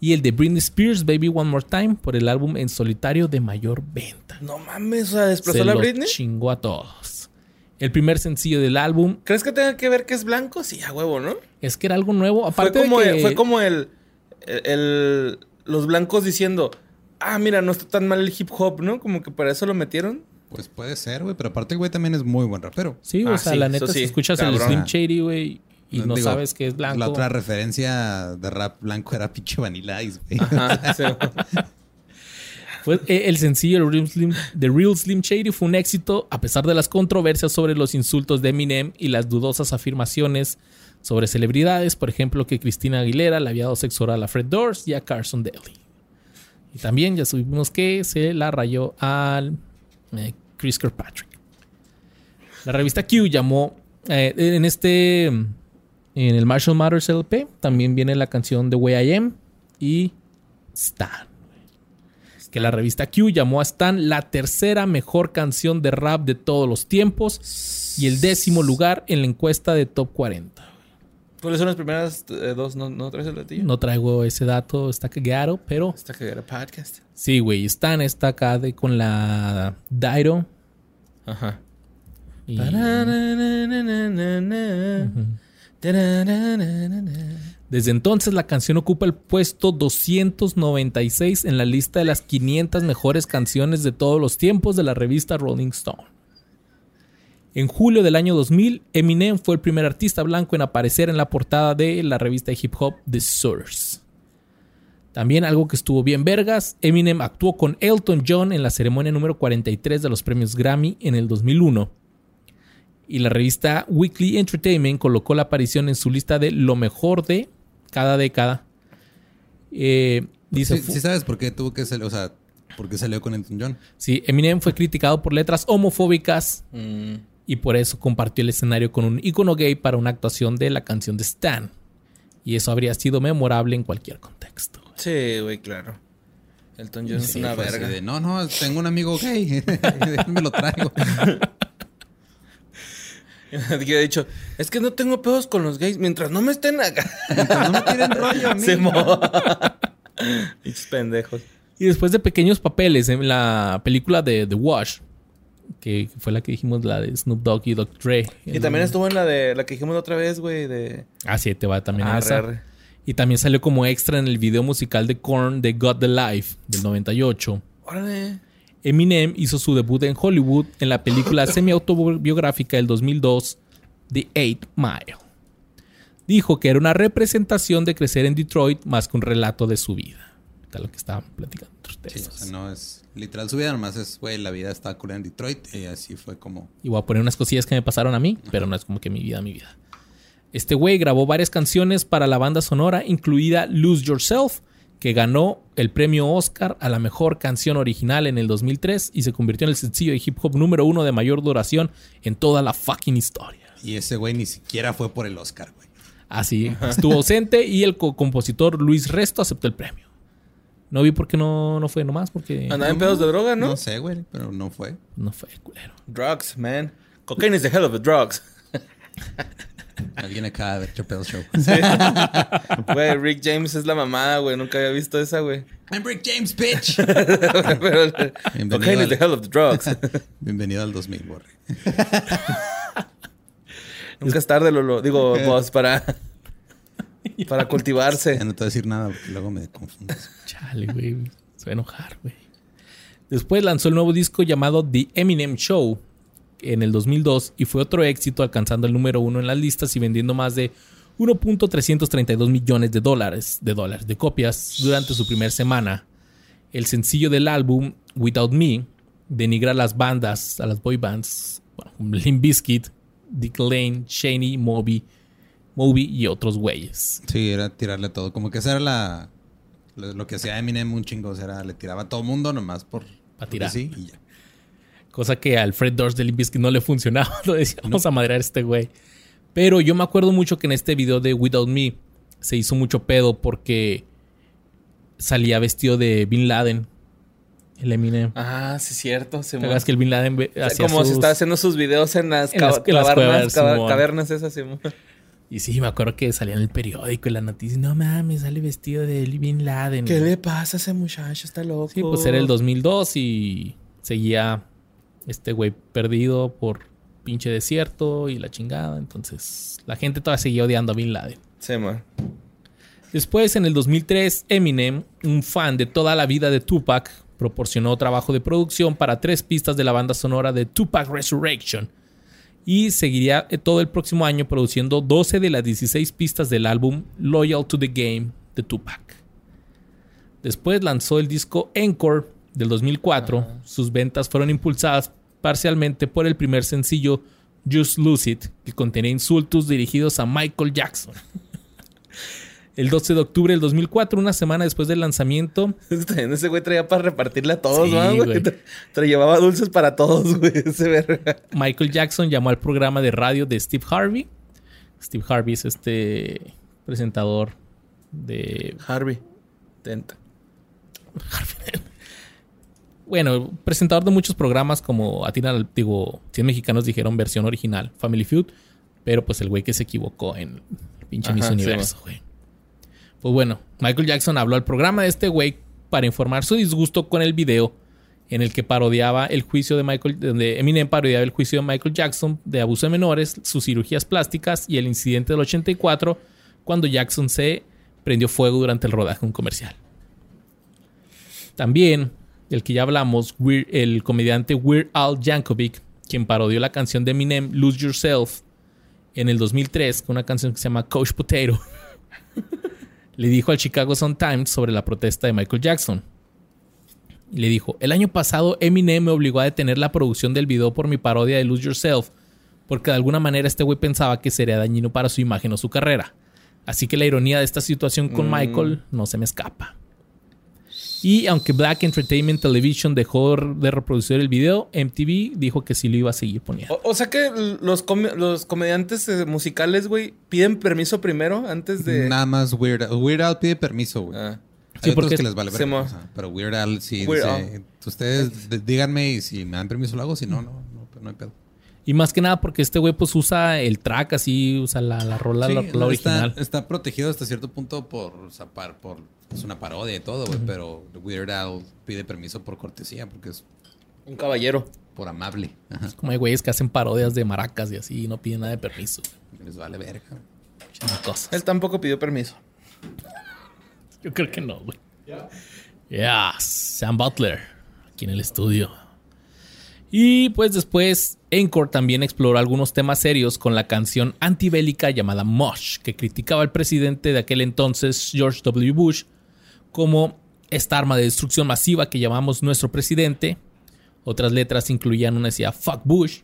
y el de Britney Spears Baby One More Time por el álbum en solitario de mayor venta. No mames, o sea, desplazó a Britney. chingó a todos. El primer sencillo del álbum ¿Crees que tenga que ver que es blanco? Sí, a huevo, ¿no? es que era algo nuevo. Fue Aparte de fue como el, el, el- Los blancos diciendo... Ah, mira, no está tan mal el hip hop, ¿no? Como que para eso lo metieron. Pues puede ser, güey. Pero aparte el güey también es muy buen rapero. Sí, o Ah, sea, sí, la neta, sí, si escuchas el. Slim Shady, güey, y no Digo, sabes que es blanco. La otra referencia de rap blanco era pinche Vanilla Ice, güey. Ajá, sí. Fue- eh, el sencillo The Real, Slim, The Real Slim Shady fue un éxito a pesar de las controversias sobre los insultos de Eminem y las dudosas afirmaciones sobre celebridades, por ejemplo, que Cristina Aguilera le había dado sexo oral a Fred Durst y a Carson Daly. Y también ya supimos que se la rayó al eh, Chris Kirkpatrick. La revista Q llamó eh, en este en el Marshall Matters LP también viene la canción de Way I Am y Stan que la revista Q llamó a Stan la tercera mejor canción de rap de todos los tiempos y el décimo lugar en la encuesta de Top 40. ¿Cuáles son las primeras eh, dos? ¿No, ¿No traes el latillo? No traigo ese dato, está cagado, pero que era podcast. sí, güey, Stan está acá de- con la Dairo. Ajá. y- Desde entonces la canción ocupa el puesto 296 en la lista de las 500 mejores canciones de todos los tiempos de la revista Rolling Stone. En julio del año 2000, Eminem fue el primer artista blanco en aparecer en la portada de la revista de hip hop The Source. También algo que estuvo bien vergas, Eminem actuó con Elton John en la ceremonia número 43 de los premios Grammy en el 2001 y la revista Weekly Entertainment colocó la aparición en su lista de lo mejor de cada década. Eh, dice, Sí, sabes por qué tuvo que salir, o sea, por qué salió con Elton John. sí, Eminem fue criticado por letras homofóbicas Mm. Y por eso compartió el escenario con un icono gay para una actuación de la canción de Stan. Y eso habría sido memorable en cualquier contexto. güey. Sí, güey, claro. Elton John es una verga. de, no, no, tengo un amigo gay. me lo traigo. Que he dicho, es que no tengo pedos con los gays mientras no me estén acá. no me tiren rollo a mí. Se mo- Pinches pendejos. Y después de pequeños papeles en la película de The Wash, que fue la que dijimos, la de Snoop Dogg y Dr. Dre. Y también estuvo en la de la que dijimos la otra vez, güey, de. Ah, sí, te va también en Arre, esa. Y también salió como extra en el video musical de Korn de God the Life del 98. Órale. Eminem hizo su debut en Hollywood en la película semi-autobiográfica del 2002, The Eight Mile. Dijo que era una representación de crecer en Detroit más que un relato de su vida. Lo que estaban platicando entre Sí, ustedes. o sea, no es literal su vida, nomás es, güey, la vida está cool en Detroit y así fue como... Y voy a poner unas cosillas que me pasaron a mí, pero no es como que mi vida, mi vida. Este güey grabó varias canciones para la banda sonora, incluida Lose Yourself, que ganó el premio Oscar a la mejor canción original en el 2003 y se convirtió en el sencillo de hip hop número uno de mayor duración en toda la fucking historia. Y ese güey ni siquiera fue por el Oscar, güey. Así, estuvo ausente y el co- compositor Luis Resto aceptó el premio. No vi por qué no, no fue nomás, porque Andaba en pedos de droga, ¿no? No sé, güey, pero no fue. no fue culero. Drugs, man. Cocaine is the hell of the drugs. Alguien acaba de ver Chappelle Show. Güey, Rick James es la mamada, güey. Nunca había visto esa, güey. I'm Rick James, bitch. Pero, Bienvenido cocaine is the al- hell of the drugs. Bienvenido al 2000, Borre. Nunca es tarde, Lolo. Digo, vos, para... Para cultivarse. Ya no te voy a decir nada porque luego me confundes. Chale, güey. Se va a enojar, güey. Después lanzó el nuevo disco llamado The Eminem Show en el 2002 y fue otro éxito alcanzando el número uno en las listas y vendiendo más de 1.332 millones de dólares, de dólares de copias durante su primera semana. El sencillo del álbum Without Me denigra a las bandas, a las boy bands, bueno, Limp Bizkit, Dick Lane, Shaney, Moby, Moby y otros güeyes. Sí, era tirarle a todo. Como que esa era la... Lo, que hacía Eminem un chingo. O sea, era, le tiraba a todo mundo nomás por... porque tirar. Sí, y ya. Cosa que al Fred Durst de Limp no le funcionaba. Lo decía, vamos a madrear a este güey. Pero yo me acuerdo mucho que en este video de Without Me se hizo mucho pedo porque salía vestido de Bin Laden. El Eminem. Ah, sí, cierto. Se ¿Te acuerdas que el Bin Laden ve- O sea, hacía como sus- está haciendo sus videos en las, En las- las cuevas, cavernas esas, Simón. Y sí, me acuerdo que salía en el periódico y la noticia. No mames, sale vestido de Bin Laden. ¿Qué le pasa a ese muchacho? Está loco. Sí, pues era el 2002 y seguía este güey perdido por pinche desierto y la chingada. Entonces la gente todavía seguía odiando a Bin Laden. Sí, man. Después, en el 2003, Eminem, un fan de toda la vida de Tupac, proporcionó trabajo de producción para tres pistas de la banda sonora de Tupac Resurrection y seguiría eh, todo el próximo año produciendo 12 de las 16 pistas del álbum Loyal to the Game de Tupac. Después lanzó el disco Encore del 2004. Sus ventas fueron impulsadas parcialmente por el primer sencillo Just Lose It, que contenía insultos dirigidos a Michael Jackson. El 12 de octubre del 2004, una semana después del lanzamiento, ese güey traía para repartirle a todos, Sí, ¿no, güey? llevaba dulces para todos, güey. Ese verga. Michael Jackson llamó al programa de radio de Steve Harvey. Steve Harvey es este presentador de... Harvey. Tenta. Bueno, presentador de muchos programas como Atina, digo, 100 mexicanos dijeron versión original, Family Feud, pero pues el güey que se equivocó en el pinche Miss sí, Universo, güey. Pues bueno, Michael Jackson habló al programa de este güey para informar su disgusto con el video en el que parodiaba el juicio de Michael, donde Eminem parodiaba el juicio de Michael Jackson de abuso de menores, sus cirugías plásticas y el incidente del 84 cuando Jackson se prendió fuego durante el rodaje de un comercial. También, el que ya hablamos, el comediante Weird Al Yankovic, quien parodió la canción de Eminem Lose Yourself en el 2003 con una canción que se llama Coach Potato, le dijo al Chicago Sun-Times sobre la protesta de Michael Jackson. Le dijo, el año pasado Eminem me obligó a detener la producción del video por mi parodia de Lose Yourself, porque de alguna manera este güey pensaba que sería dañino para su imagen o su carrera. Así que la ironía de esta situación con Mm. Michael no se me escapa. Y aunque Black Entertainment Television dejó de reproducir el video, MTV dijo que sí lo iba a seguir poniendo. O, o sea que los, los comediantes eh, musicales, güey, piden permiso primero antes de. Nada más Weird Al. Weird Al pide permiso, güey. Ah. Hay Sí, otros que les vale ver. Simón. o sea, pero Weird Al sí Weird dice, ustedes díganme y si me dan permiso lo hago, si no, no, no, no hay pedo. Y más que nada porque este güey pues usa el track así, usa la, la rola, la, Sí, rola está, original. está protegido hasta cierto punto por, o sea, par- por es una parodia y todo, güey, pero Weird Al pide permiso por cortesía porque es Un caballero. por amable. Ajá. Como hay güeyes que hacen parodias de maracas y así y no piden nada de permiso. Les vale verga. Muchas cosas. Él tampoco pidió permiso. Yo creo que no, güey. Yeah, Sam Butler, aquí en el estudio. Y pues después, Encore también exploró algunos temas serios con la canción antibélica llamada Mosh, que criticaba al presidente de aquel entonces, George W. Bush, como esta arma de destrucción masiva que llamamos nuestro presidente. Otras letras incluían una decía Fuck Bush.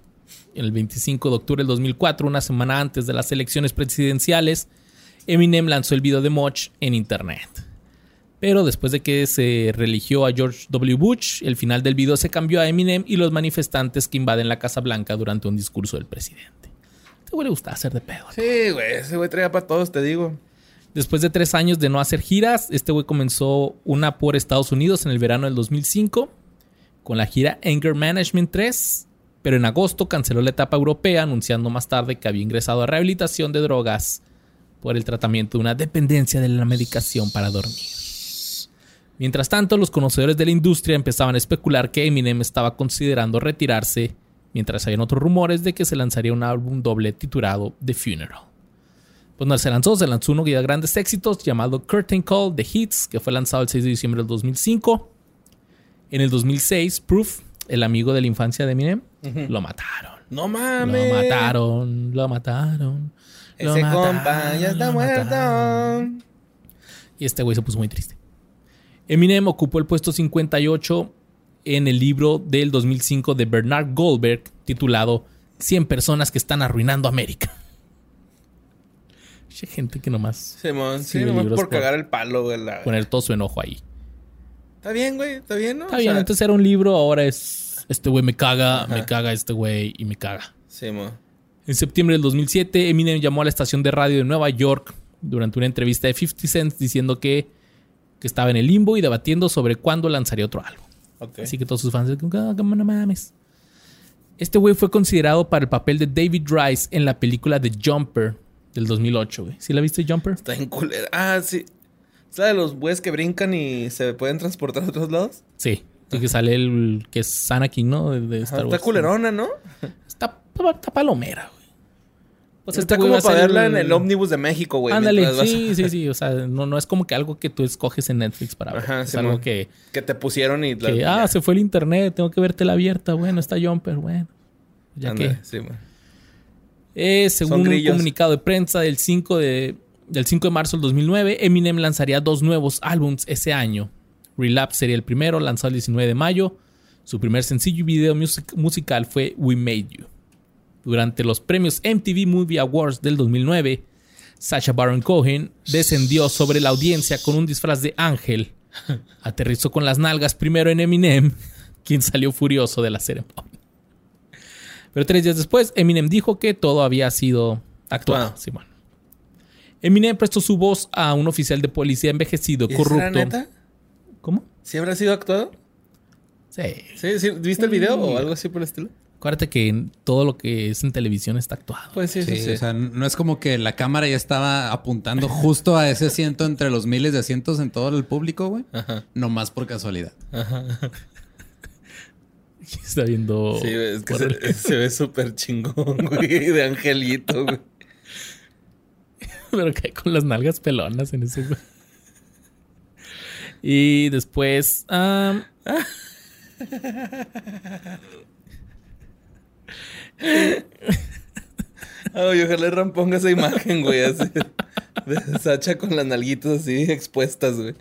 El 25 de octubre del 2004, una semana antes de las elecciones presidenciales, Eminem lanzó el video de Mosh en internet. Pero después de que se religió a George W. Bush, el final del video se cambió a Eminem y los manifestantes que invaden la Casa Blanca durante un discurso del presidente. Este güey le gusta hacer de pedo. Sí, güey. Ese güey traía para todos, te digo. Después de tres años de no hacer giras, este güey comenzó una por Estados Unidos en el verano del 2005 con la gira Anger Management 3, pero en agosto canceló la etapa europea anunciando más tarde que había ingresado a rehabilitación de drogas por el tratamiento de una dependencia de la medicación para dormir. Mientras tanto, los conocedores de la industria empezaban a especular que Eminem estaba considerando retirarse, mientras habían otros rumores de que se lanzaría un álbum doble titulado The Funeral. Pues no se lanzó, se lanzó uno de grandes éxitos llamado Curtain Call The Hits, que fue lanzado el 6 de diciembre del 2005. En el 2006, Proof, el amigo de la infancia de Eminem, lo mataron. No mames. Lo mataron, lo mataron. lo Ese mataron, compa ya está muerto. Y este güey se puso muy triste. Eminem ocupó el puesto 58 en el libro del 2005 de Bernard Goldberg titulado 100 personas que están arruinando América. Gente que nomás Simón, Sí, nomás por por- cagar el palo, güey. poner todo su enojo ahí. Está bien, güey. Está bien, ¿no? Está O bien, sea, antes era un libro, ahora es este güey me caga, Ajá. me caga este güey y me caga. Simón. En septiembre del 2007, Eminem llamó a la estación de radio de Nueva York durante una entrevista de 50 Cent diciendo que, que estaba en el limbo y debatiendo sobre cuándo lanzaría otro álbum. Así que todos sus fans, "Ah, no mames. Este güey fue considerado para el papel de David Rice en la película The Jumper del 2008, güey. ¿Sí la viste Jumper? Está en culera. Ah, sí. ¿Es la de los güeyes que brincan y se pueden transportar a otros lados? Sí. Sí, que sale el que es Anakin, ¿no? De, de Star Wars. está culerona, ¿no? Está, está, está palomera, güey. Pues está este güey como para verla en el ómnibus de México, güey. Ándale, sí, sí, sí. O sea, no, no es como que algo que tú escoges en Netflix para ver. Ajá, es sí, algo mon. que, Que te pusieron y... que, la- ah, se fue el internet, tengo que verte la abierta. Bueno, está Jumper, bueno. Ya Ándale, que. sí, güey. Eh, según un comunicado de prensa del 5 de, del 5 de marzo del 2009, Eminem lanzaría dos nuevos álbums ese año. Relapse sería el primero, lanzado el 19 de mayo. Su primer sencillo y video music- musical fue We Made You. Durante los premios MTV Movie Awards del 2009, Sacha Baron Cohen descendió sobre la audiencia con un disfraz de ángel. Aterrizó con las nalgas primero en Eminem, quien salió furioso de la ceremonia. Pero tres días después, Eminem dijo que todo había sido actuado. Simón. Eminem prestó su voz a un oficial de policía envejecido, ¿Y corrupto. neta? ¿Cómo? ¿Sí habrá sido actuado? Sí. ¿Sí? sí ¿Viste el video o algo así por el estilo? Acuérdate que todo lo que es en televisión está actuado. Pues sí, sí, Sí, sí. o sea, no es como que la cámara ya estaba apuntando justo a ese asiento entre los miles de asientos en todo el público, güey. Ajá. Nomás por casualidad. Está viendo. Sí, es que se, se ve súper chingón, güey, de angelito, güey. Pero que con las nalgas pelonas en ese. güey. Y después. ah, Ay, ojalá Ram ponga esa imagen, güey, así. De Sacha con las nalguitas así expuestas, güey.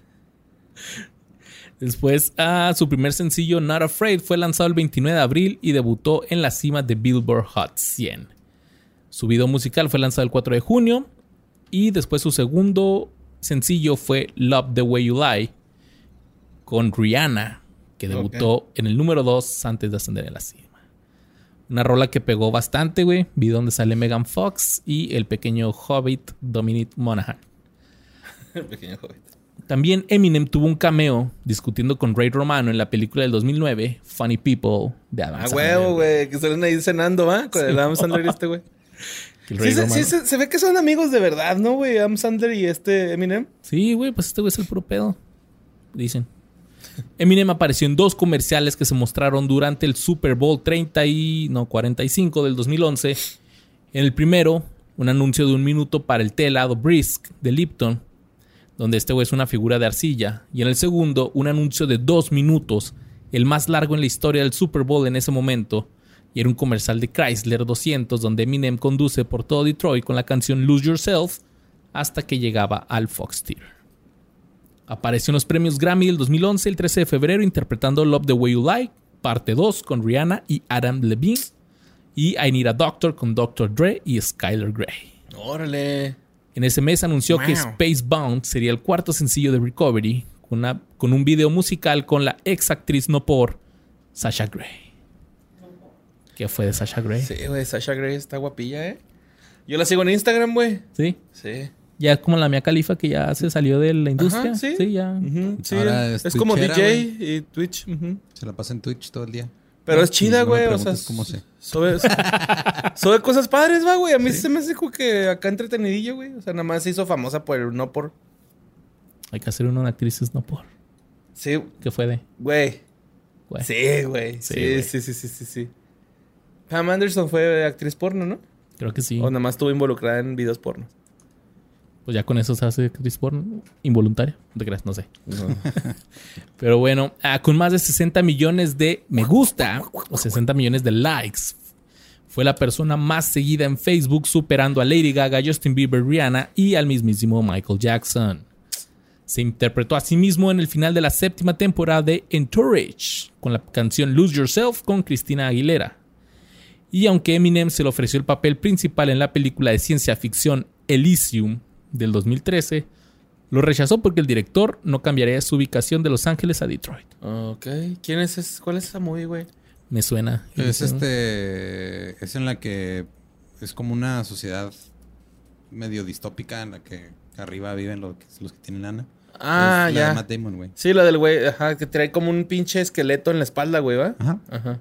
Después, ah, su primer sencillo, Not Afraid, fue lanzado el 29 de abril y debutó en la cima de Billboard Hot 100. Su video musical fue lanzado el 4 de junio y después su segundo sencillo fue Love the Way You Lie. con Rihanna, que debutó en el número 2 antes de ascender a la cima. Una rola que pegó bastante, güey. Vi donde sale Megan Fox y el pequeño hobbit Dominic Monaghan. El pequeño hobbit. También Eminem tuvo un cameo discutiendo con Ray Romano en la película del 2009, Funny People, de Adam Ah, Sandler. huevo, güey. Que salen ahí cenando, ¿va? Con el Adam Sandler y este, güey. Sí, se, Romano- sí se- se ve que son amigos de verdad, ¿no, güey? Adam Sandler y este Eminem. Sí, güey, pues este güey es el puro pedo. Dicen. Eminem apareció en dos comerciales que se mostraron durante el Super Bowl 30 y no 45 del 2011. En el primero, un anuncio de un minuto para el té helado Brisk de Lipton, donde este es una figura de arcilla. Y en el segundo, un anuncio de dos minutos, el más largo en la historia del Super Bowl en ese momento. Y era un comercial de Chrysler 200, donde Eminem conduce por todo Detroit con la canción Lose Yourself hasta que llegaba al Fox Theater. Apareció en los premios Grammy del 2011 el 13 de febrero interpretando Love the Way You Like, parte 2 con Rihanna y Adam Levine. Y I Need a Doctor con Dr. Dre y Skylar Grey. Órale. En ese mes anunció que Wow. Spacebound sería el cuarto sencillo de Recovery, con, una- con un video musical con la ex actriz no por Sasha Grey. ¿Qué fue de Sasha Grey? Sí, güey. Sasha Grey está guapilla, ¿eh? Yo la sigo en Instagram, güey. ¿Sí? Sí. Ya es como la mía califa que ya se salió de la industria. Ajá, sí. ya. Ujú, sí. Ahora es es como DJ y Twitch. Se la pasa en Twitch todo el día. Pero es chida, güey. o sea, cómo sé. Sube cosas padres, va, güey. A mí se me hace como que acá entretenidillo, güey. O sea, nada más se hizo famosa por el no por. Hay que hacer uno de actrices no por. Sí, ¿Qué fue de? güey. Sí, güey. Sí, Sí, sí, sí, sí, sí, sí. Pam Anderson fue actriz porno, ¿no? Creo que sí. O nada más estuvo involucrada en videos porno. Pues ya con eso se hace involuntaria. No te creas, no sé. Pero bueno, ah, con más de 60 millones de me gusta o 60 millones de likes, fue la persona más seguida en Facebook, superando a Lady Gaga, Justin Bieber, Rihanna y al mismísimo Michael Jackson. Se interpretó a sí mismo en el final de la séptima temporada de Entourage, con la canción Lose Yourself con Cristina Aguilera. Y aunque Eminem se le ofreció el papel principal en la película de ciencia ficción Elysium del 2013, lo rechazó porque el director no cambiaría su ubicación de Los Ángeles a Detroit. ok. ¿Quién es ese? ¿Cuál es esa movie, güey? Me suena. Es este. Es en la que es como una sociedad medio distópica en la que arriba viven los que, los que tienen lana. Ah, Es la de. Matt Damon, güey. Sí, la del güey, ajá, que trae como un pinche esqueleto en la espalda, güey, ¿va? Ajá. Ajá.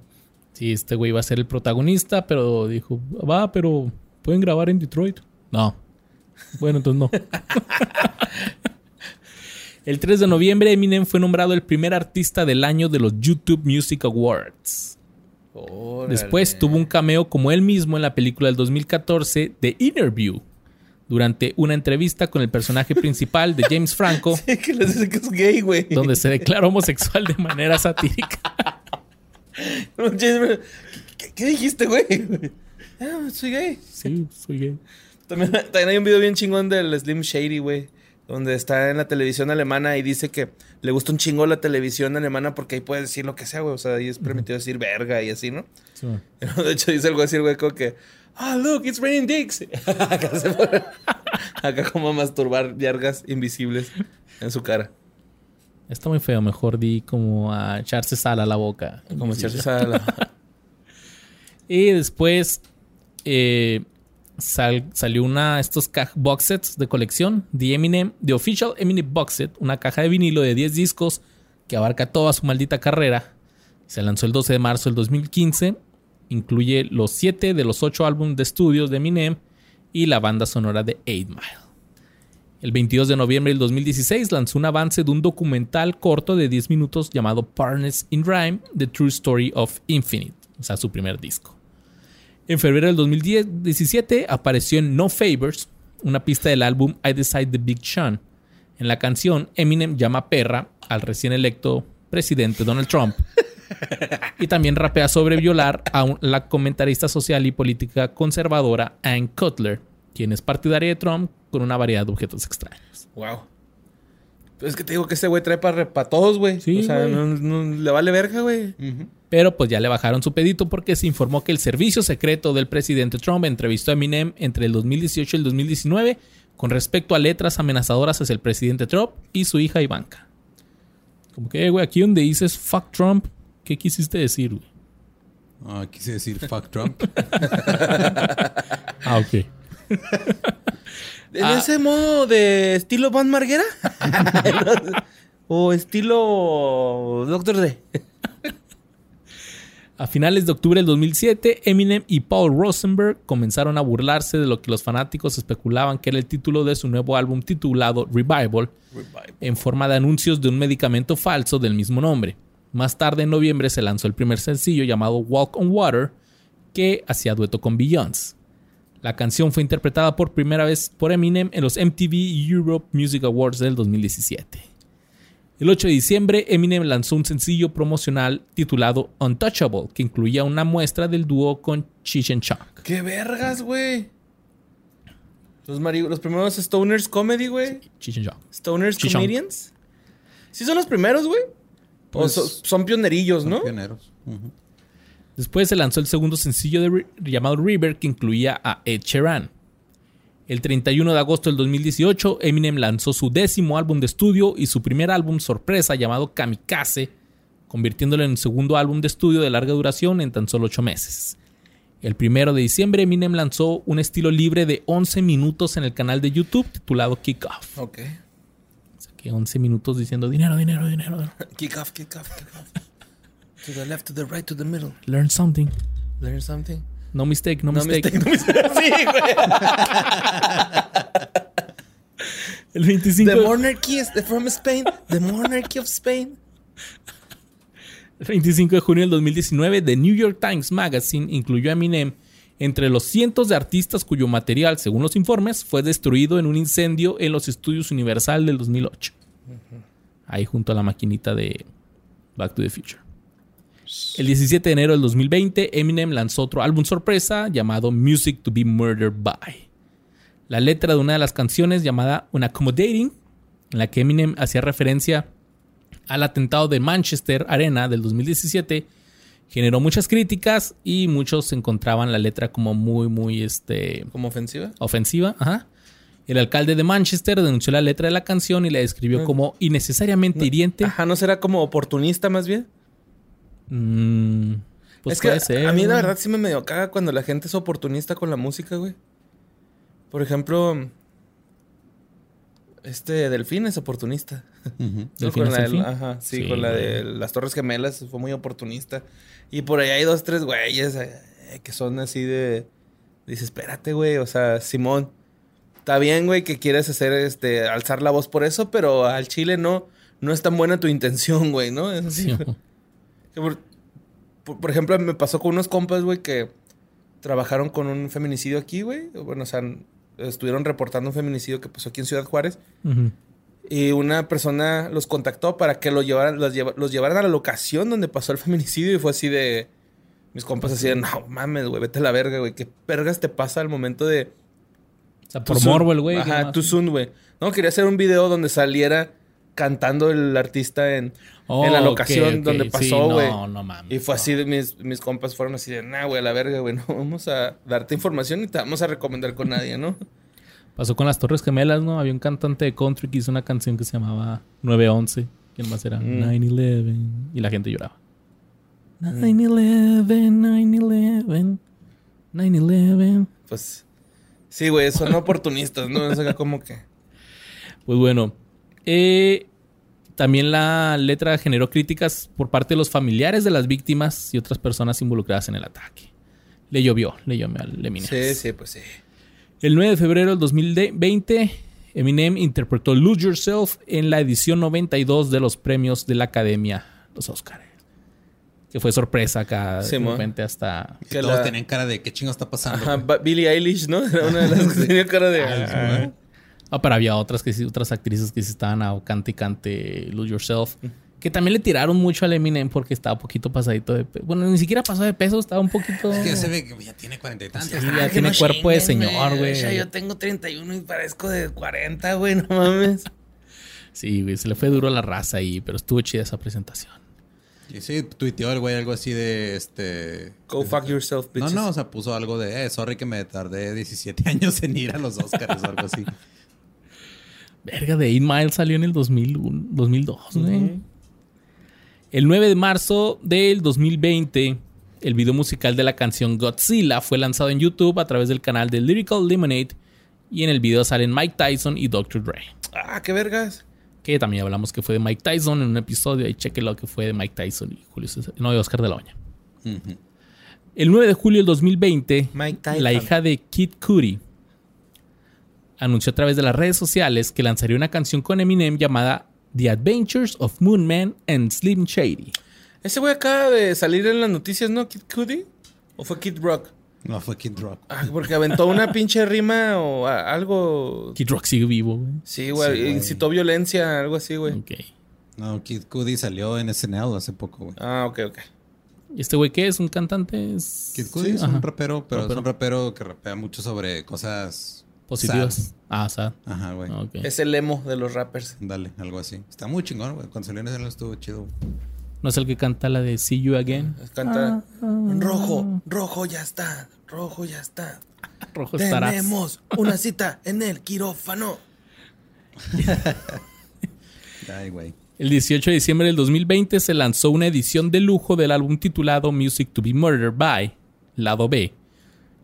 Sí, este güey iba a ser el protagonista, pero dijo, va, pero pueden grabar en Detroit. No. Bueno, entonces no. el 3 de noviembre, Eminem fue nombrado el primer artista del año de los YouTube Music Awards. Después tuvo un cameo como él mismo en la película del 2014 The Interview, durante una entrevista con el personaje principal de James Franco, Sí, que les dice que es gay, güey. donde se declara homosexual de manera satírica. ¿Qué, qué- qué dijiste, güey? Ah, soy gay. Sí, soy gay. También, también hay un video bien chingón del Slim Shady, güey. Donde está en la televisión alemana y dice que le gusta un chingo la televisión alemana porque ahí puede decir lo que sea, güey. O sea, ahí es permitido decir verga y así, ¿no? Sí. De hecho, dice algo así, el güey, como que... Ah, look, it's raining dicks. acá, se pone- acá como a masturbar yargas invisibles en su cara. Está muy feo, mejor di como a echarse sal a la boca. Como echarse esa... la- Y después eh, sal- salió una estos box sets de colección, The Eminem, The Official Eminem Box Set, una caja de vinilo de 10 discos que abarca toda su maldita carrera. Se lanzó el 12 de marzo del 2015. Incluye los 7 de los 8 álbumes de estudios de Eminem y la banda sonora de 8 Mile. El 22 de noviembre del 2016 lanzó un avance de un documental corto de 10 minutos llamado Partners in Rhyme, The True Story of Infinite, o sea, su primer disco. En febrero del 2017 apareció en No Favors, una pista del álbum I Decide the Big Sean. En la canción, Eminem llama perra al recién electo presidente Donald Trump. y también rapea sobre violar a un- la comentarista social y política conservadora Ann Cutler, quien es partidaria de Trump con una variedad de objetos extraños. Wow. Pues es que te digo que ese güey trae para todos, güey. Sí, o sea, no, no- le vale verga, güey. Pero pues ya le bajaron su pedito porque se informó que el servicio secreto del presidente Trump entrevistó a Eminem entre el 2018 y el 2019 con respecto a letras amenazadoras hacia el presidente Trump y su hija Ivanka. Como que, eh, güey, aquí donde dices fuck Trump, ¿qué quisiste decir, güey? Ah, quise decir fuck Trump. Ah, ok. ¿En Ah. ese modo de estilo Van Marguera? ¿O estilo Doctor D? A finales de octubre del 2007, Eminem y Paul Rosenberg comenzaron a burlarse de lo que los fanáticos especulaban que era el título de su nuevo álbum titulado Revival, en forma de anuncios de un medicamento falso del mismo nombre. Más tarde, en noviembre, se lanzó el primer sencillo llamado Walk on Water, que hacía dueto con Beyoncé. La canción fue interpretada por primera vez por Eminem en los MTV Europe Music Awards del 2017. El 8 de diciembre, Eminem lanzó un sencillo promocional titulado Untouchable, que incluía una muestra del dúo con Cheech and Chong. ¡Qué vergas, güey! Los, los primeros Stoners Comedy, güey. Cheech and Chong. Stoners. Comedians. ¿Sí son los primeros, güey? Pues, so- son pionerillos, ¿no? Pioneros. Ujú. Después se lanzó el segundo sencillo de llamado River, que incluía a Ed Sheeran. El 31 de agosto del 2018, Eminem lanzó su décimo álbum de estudio y su primer álbum sorpresa llamado Kamikaze, convirtiéndolo en el segundo álbum de estudio de larga duración en tan solo 8 meses. El primero de diciembre, Eminem lanzó un estilo libre de 11 minutos en el canal de YouTube titulado Kick Off. Ok. Saqué 11 minutos diciendo dinero, dinero, dinero. dinero. Kick off, kick off, kick off. To the left, to the right, to the middle. Learn something. Learn something. No mistake, no, No mistake. mistake, no mistake. Sí, güey. El 25 The monarchy is from Spain. The monarchy of Spain. El 25 de junio del 2019, The New York Times Magazine incluyó a Eminem entre los cientos de artistas cuyo material, según los informes, fue destruido en un incendio en los estudios Universal del 2008. Ahí junto a la maquinita de Back to the Future. El 17 de enero del 2020, Eminem lanzó otro álbum sorpresa llamado Music to be Murdered by. La letra de una de las canciones llamada Unaccommodating, en la que Eminem hacía referencia al atentado de Manchester Arena del 2017 generó muchas críticas y muchos encontraban la letra como muy muy este ¿Como ofensiva? ofensiva, ajá. El alcalde de Manchester denunció la letra de la canción y la describió como innecesariamente hiriente. Ajá, ¿no será como oportunista más bien? Mm, pues es que puede ser. a mí la verdad sí me medio caga cuando la gente es oportunista con la música, güey. Por ejemplo, este Delfín es oportunista. ¿Delfín Con es la del- ajá, sí, Sí, con la de las Torres Gemelas fue muy oportunista. Y por ahí hay dos, tres güeyes eh, que son así de... Dices, espérate, güey, o sea, Simón, está bien, güey, que quieres hacer, este, alzar la voz por eso, pero al chile no, no es tan buena tu intención, güey, ¿no? Es así, Sí. Que por, por- por ejemplo, me pasó con unos compas, güey, que trabajaron con un feminicidio aquí, güey. Bueno, o sea, estuvieron reportando un feminicidio que pasó aquí en Ciudad Juárez. Y una persona los contactó para que lo llevaran, los, lleva- los llevaran a la locación donde pasó el feminicidio. Y fue así de... Mis compas así de, no mames, güey, vete a la verga, güey. ¿Qué vergas te pasa al momento de... O sea, por morbo el güey. Ajá, soon, güey. No, quería hacer un video donde saliera cantando el artista en, Oh, en la ok, locación donde Sí, pasó, güey. no, no mames. Y fue así de mis, mis compas fueron así de, nah, güey, a la verga, güey. No vamos a darte información y te vamos a recomendar con nadie, ¿no? Pasó con las Torres Gemelas, ¿no? Había un cantante de country que hizo una canción que se llamaba 911. ¿Quién más era? Mm. 911. Y la gente lloraba. 911, 911, 911. Pues sí, güey, son oportunistas, ¿no? O sea, como que... Pues bueno, eh, también la letra generó críticas por parte de los familiares de las víctimas y otras personas involucradas en el ataque. Le llovió, le llovió al Eminem. Sí, sí, pues sí. El 9 de febrero del 2020, Eminem interpretó Lose Yourself en la edición 92 de los premios de la Academia, los Oscars. Que fue sorpresa acá, Sí, de repente hasta... Que Que todos la- tenían cara de qué chingo está pasando. Ajá, Billie Eilish, ¿no? Era una de las que tenía cara de... Ah, pero había otras que sí, otras actrices que sí estaban a cante y cante Lose Yourself. Que también le tiraron mucho al Eminem porque estaba un poquito pasadito de peso. Bueno, ni siquiera pasó de peso, estaba un poquito. Es que ya se ve que ya tiene cuarenta y tantos. Sí, ya tiene cuerpo de señor, güey. O sea, yo tengo 31 y parezco de 40, güey, no mames. Sí, güey, se le fue duro a la raza ahí, pero estuvo chida esa presentación. Y sí, tuiteó el güey algo así de este. Go fuck yourself, No, bitches. no, o sea, puso algo de, eh, sorry que me tardé 17 años en ir a los Oscars o algo así. Verga, de 8 Mile salió en el 2001, 2002, güey. El 9 de marzo del 2020, el video musical de la canción Godzilla fue lanzado en YouTube a través del canal de Lyrical Lemonade y en el video salen Mike Tyson y Dr. Dre. Ah, qué vergas. Que también hablamos que fue de Mike Tyson en un episodio. Ahí chequenlo que fue de Mike Tyson y Julio César. No, de Oscar de la. Ujú. El 9 de julio del 2020, Mike Tyson. la hija de Kid Cudi anunció a través de las redes sociales que lanzaría una canción con Eminem llamada The Adventures of Moon Man and Slim Shady. Ese güey acaba de salir en las noticias, ¿no? Kid Cudi. ¿O fue Kid Rock? No, fue Kid Rock. Ah, porque aventó una pinche rima o a- algo. Kid Rock sigue vivo, güey. Sí, güey. Sí, güey. incitó violencia, algo así, güey. Ok. No, Kid Cudi salió en SNL hace poco, güey. Ah, ok, ok. ¿Y este güey qué es? ¿Un cantante? Es... Kid Cudi es ajá. un rapero, pero Rapero. es un rapero que rapea mucho sobre cosas Positivas. sad. Ah, sad. Ajá, güey. Ok. Es el emo de los rappers. Dale, algo así. Está muy chingón, güey. Cuando salió en SNL estuvo chido. ¿No es el que canta la de See You Again? Canta. Rojo, rojo ya está. Rojo ya está. Rojo estarás. Tenemos una cita en el quirófano. Ay, güey. El 18 de diciembre del 2020 se lanzó una edición de lujo del álbum titulado Music to be Murdered by, lado B.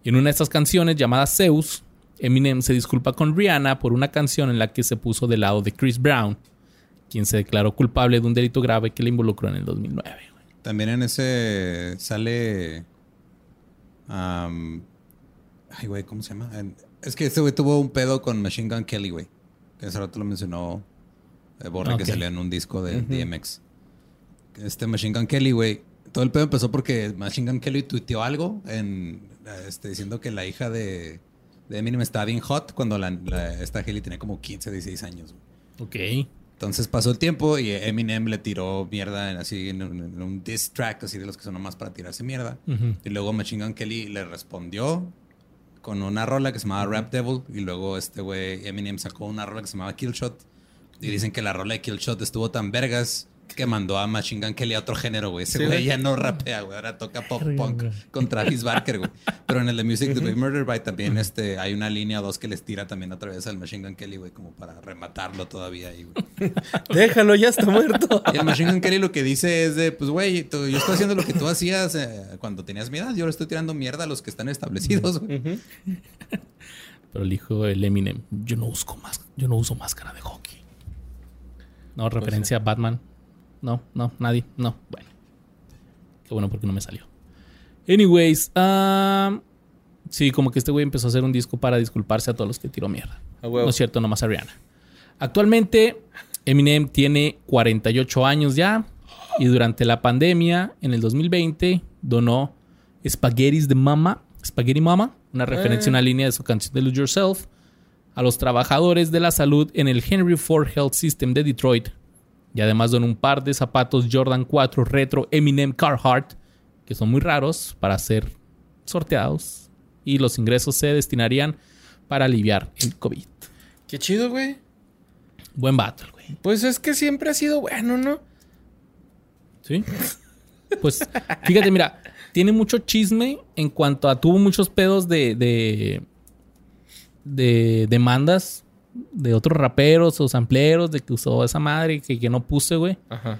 Y en una de estas canciones llamada Zeus, Eminem se disculpa con Rihanna por una canción en la que se puso del lado de Chris Brown, quien se declaró culpable de un delito grave que le involucró en el 2009. güey. También en ese sale. am, ay, güey, ¿cómo se llama? Es que este güey tuvo un pedo con Machine Gun Kelly, güey. Que hace rato lo mencionó eh, Borre, que Ok. salía en un disco de DMX. Este Machine Gun Kelly, güey. Todo el pedo empezó porque Machine Gun Kelly tuiteó algo en, este, diciendo que la hija de, de Eminem estaba bien hot cuando la, la- esta Kelly tenía como 15, 16 años. güey. Ok. Entonces pasó el tiempo y Eminem le tiró mierda en, así en un, en un diss track, así de los que son nomás para tirarse mierda. Y luego Machine Gun Kelly le respondió con una rola que se llamaba Rap Devil. Y luego este güey Eminem sacó una rola que se llamaba Killshot. Y dicen que la rola de Killshot estuvo tan vergas que mandó a Machine Gun Kelly a otro género, güey. Ese Sí, güey ya no rapea, güey. Ahora toca pop punk con Travis Barker, güey. Pero en el de Music to be Murdered by también este, hay una línea o dos que les tira también otra vez al Machine Gun Kelly, güey, como para rematarlo todavía ahí, güey. Déjalo, ya está muerto. Y el Machine Gun Kelly lo que dice es de, pues, güey, tú- yo estoy haciendo lo que tú hacías eh, cuando tenías mi edad. Yo le estoy tirando mierda a los que están establecidos, güey. Ujú. Pero el hijo del Eminem, yo no uso más, yo no uso máscara de hockey. No, referencia a Batman. No, no, nadie, no. Bueno. Qué bueno porque no me salió. Anyways, ah, sí, como que este güey empezó a hacer un disco para disculparse a todos los que tiró mierda. No es cierto, nomás a Rihanna. Actualmente, Eminem tiene 48 años ya. Y durante la pandemia, en el 2020, donó Spaghettis de Mama, Spaghetti Mama, una referencia a una línea de su canción de Lose Yourself, a los trabajadores de la salud en el Henry Ford Health System de Detroit. Y además donó un par de zapatos Jordan 4 Retro Eminem Carhartt, que son muy raros para ser sorteados. Y los ingresos se destinarían para aliviar el COVID. Qué chido, güey. Buen battle, güey. Pues es que siempre ha sido bueno, ¿no? ¿Sí? Pues fíjate, mira, tiene mucho chisme en cuanto a tuvo muchos pedos de de, de demandas de otros raperos o sampleros de que usó esa madre que, que no puse, güey. Ajá.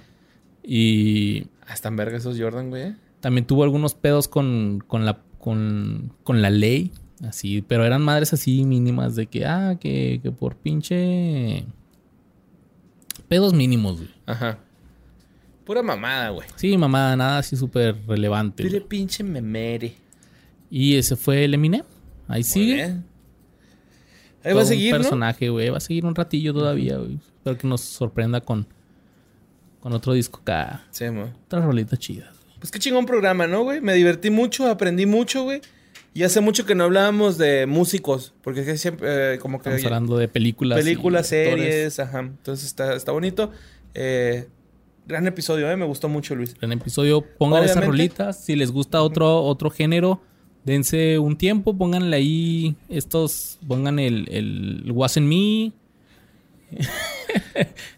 Y Ah, están vergas esos Jordan, güey. ¿eh? también tuvo algunos pedos con, con la con, con la ley, así, pero eran madres así mínimas de que ah, que, que por pinche pedos mínimos, güey. Ajá. Pura mamada, güey. Sí, mamá, nada así súper relevante. Dile güey. pinche memere. Y ese fue el Eminem. Ahí Muy sigue. bien. Ahí va a un seguir, ¿no? personaje, güey. Va a seguir un ratillo todavía, güey. Espero que nos sorprenda con, con otro disco acá. Sí, mo. Otras rolitas chidas. Pues qué chingón programa, ¿no, güey? Me divertí mucho, aprendí mucho, güey. Y hace mucho que no hablábamos de músicos, porque es que siempre, eh, como que... Estamos hablando de películas. películas, actores. series, ajá. Entonces está, está bonito. Eh, gran episodio, ¿eh? Me gustó mucho, Luis. El episodio pongan esas rolitas. Si les gusta otro, otro género, dense un tiempo. Pónganle ahí estos. Pongan el, el Wasn't Me.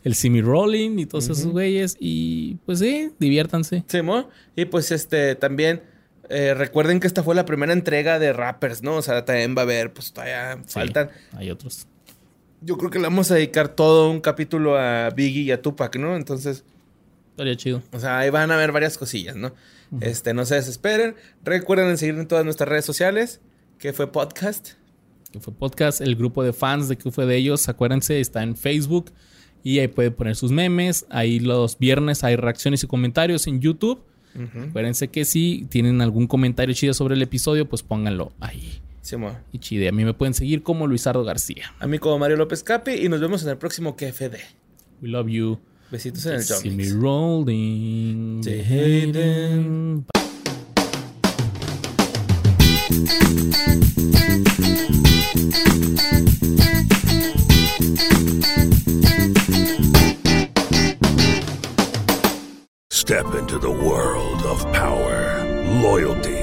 el Simi Rolling y todos esos güeyes. Y pues sí, diviértanse. Sí, mo. Y pues este, también... eh, recuerden que esta fue la primera entrega de rappers, ¿no? O sea, también va a haber, pues todavía Sí, faltan. Hay otros. Yo creo que le vamos a dedicar todo un capítulo a Biggie y a Tupac, ¿no? Entonces, Estaría chido. O sea, ahí van a ver varias cosillas, ¿no? Este, no se desesperen. Recuerden seguir en todas nuestras redes sociales, que fue podcast. Que fue podcast, el grupo de fans de que fue de ellos, acuérdense, está en Facebook y ahí puede poner sus memes. Ahí los viernes hay reacciones y comentarios en YouTube. Acuérdense que si tienen algún comentario chido sobre el episodio, pues pónganlo ahí. Sí, mo. Y chide, a mí me pueden seguir como Luisardo García. A mí como Mario López Capi y nos vemos en el próximo KFD. We love you. Besitos en el See me rolling. The Hayden. Step into the world of power, loyalty,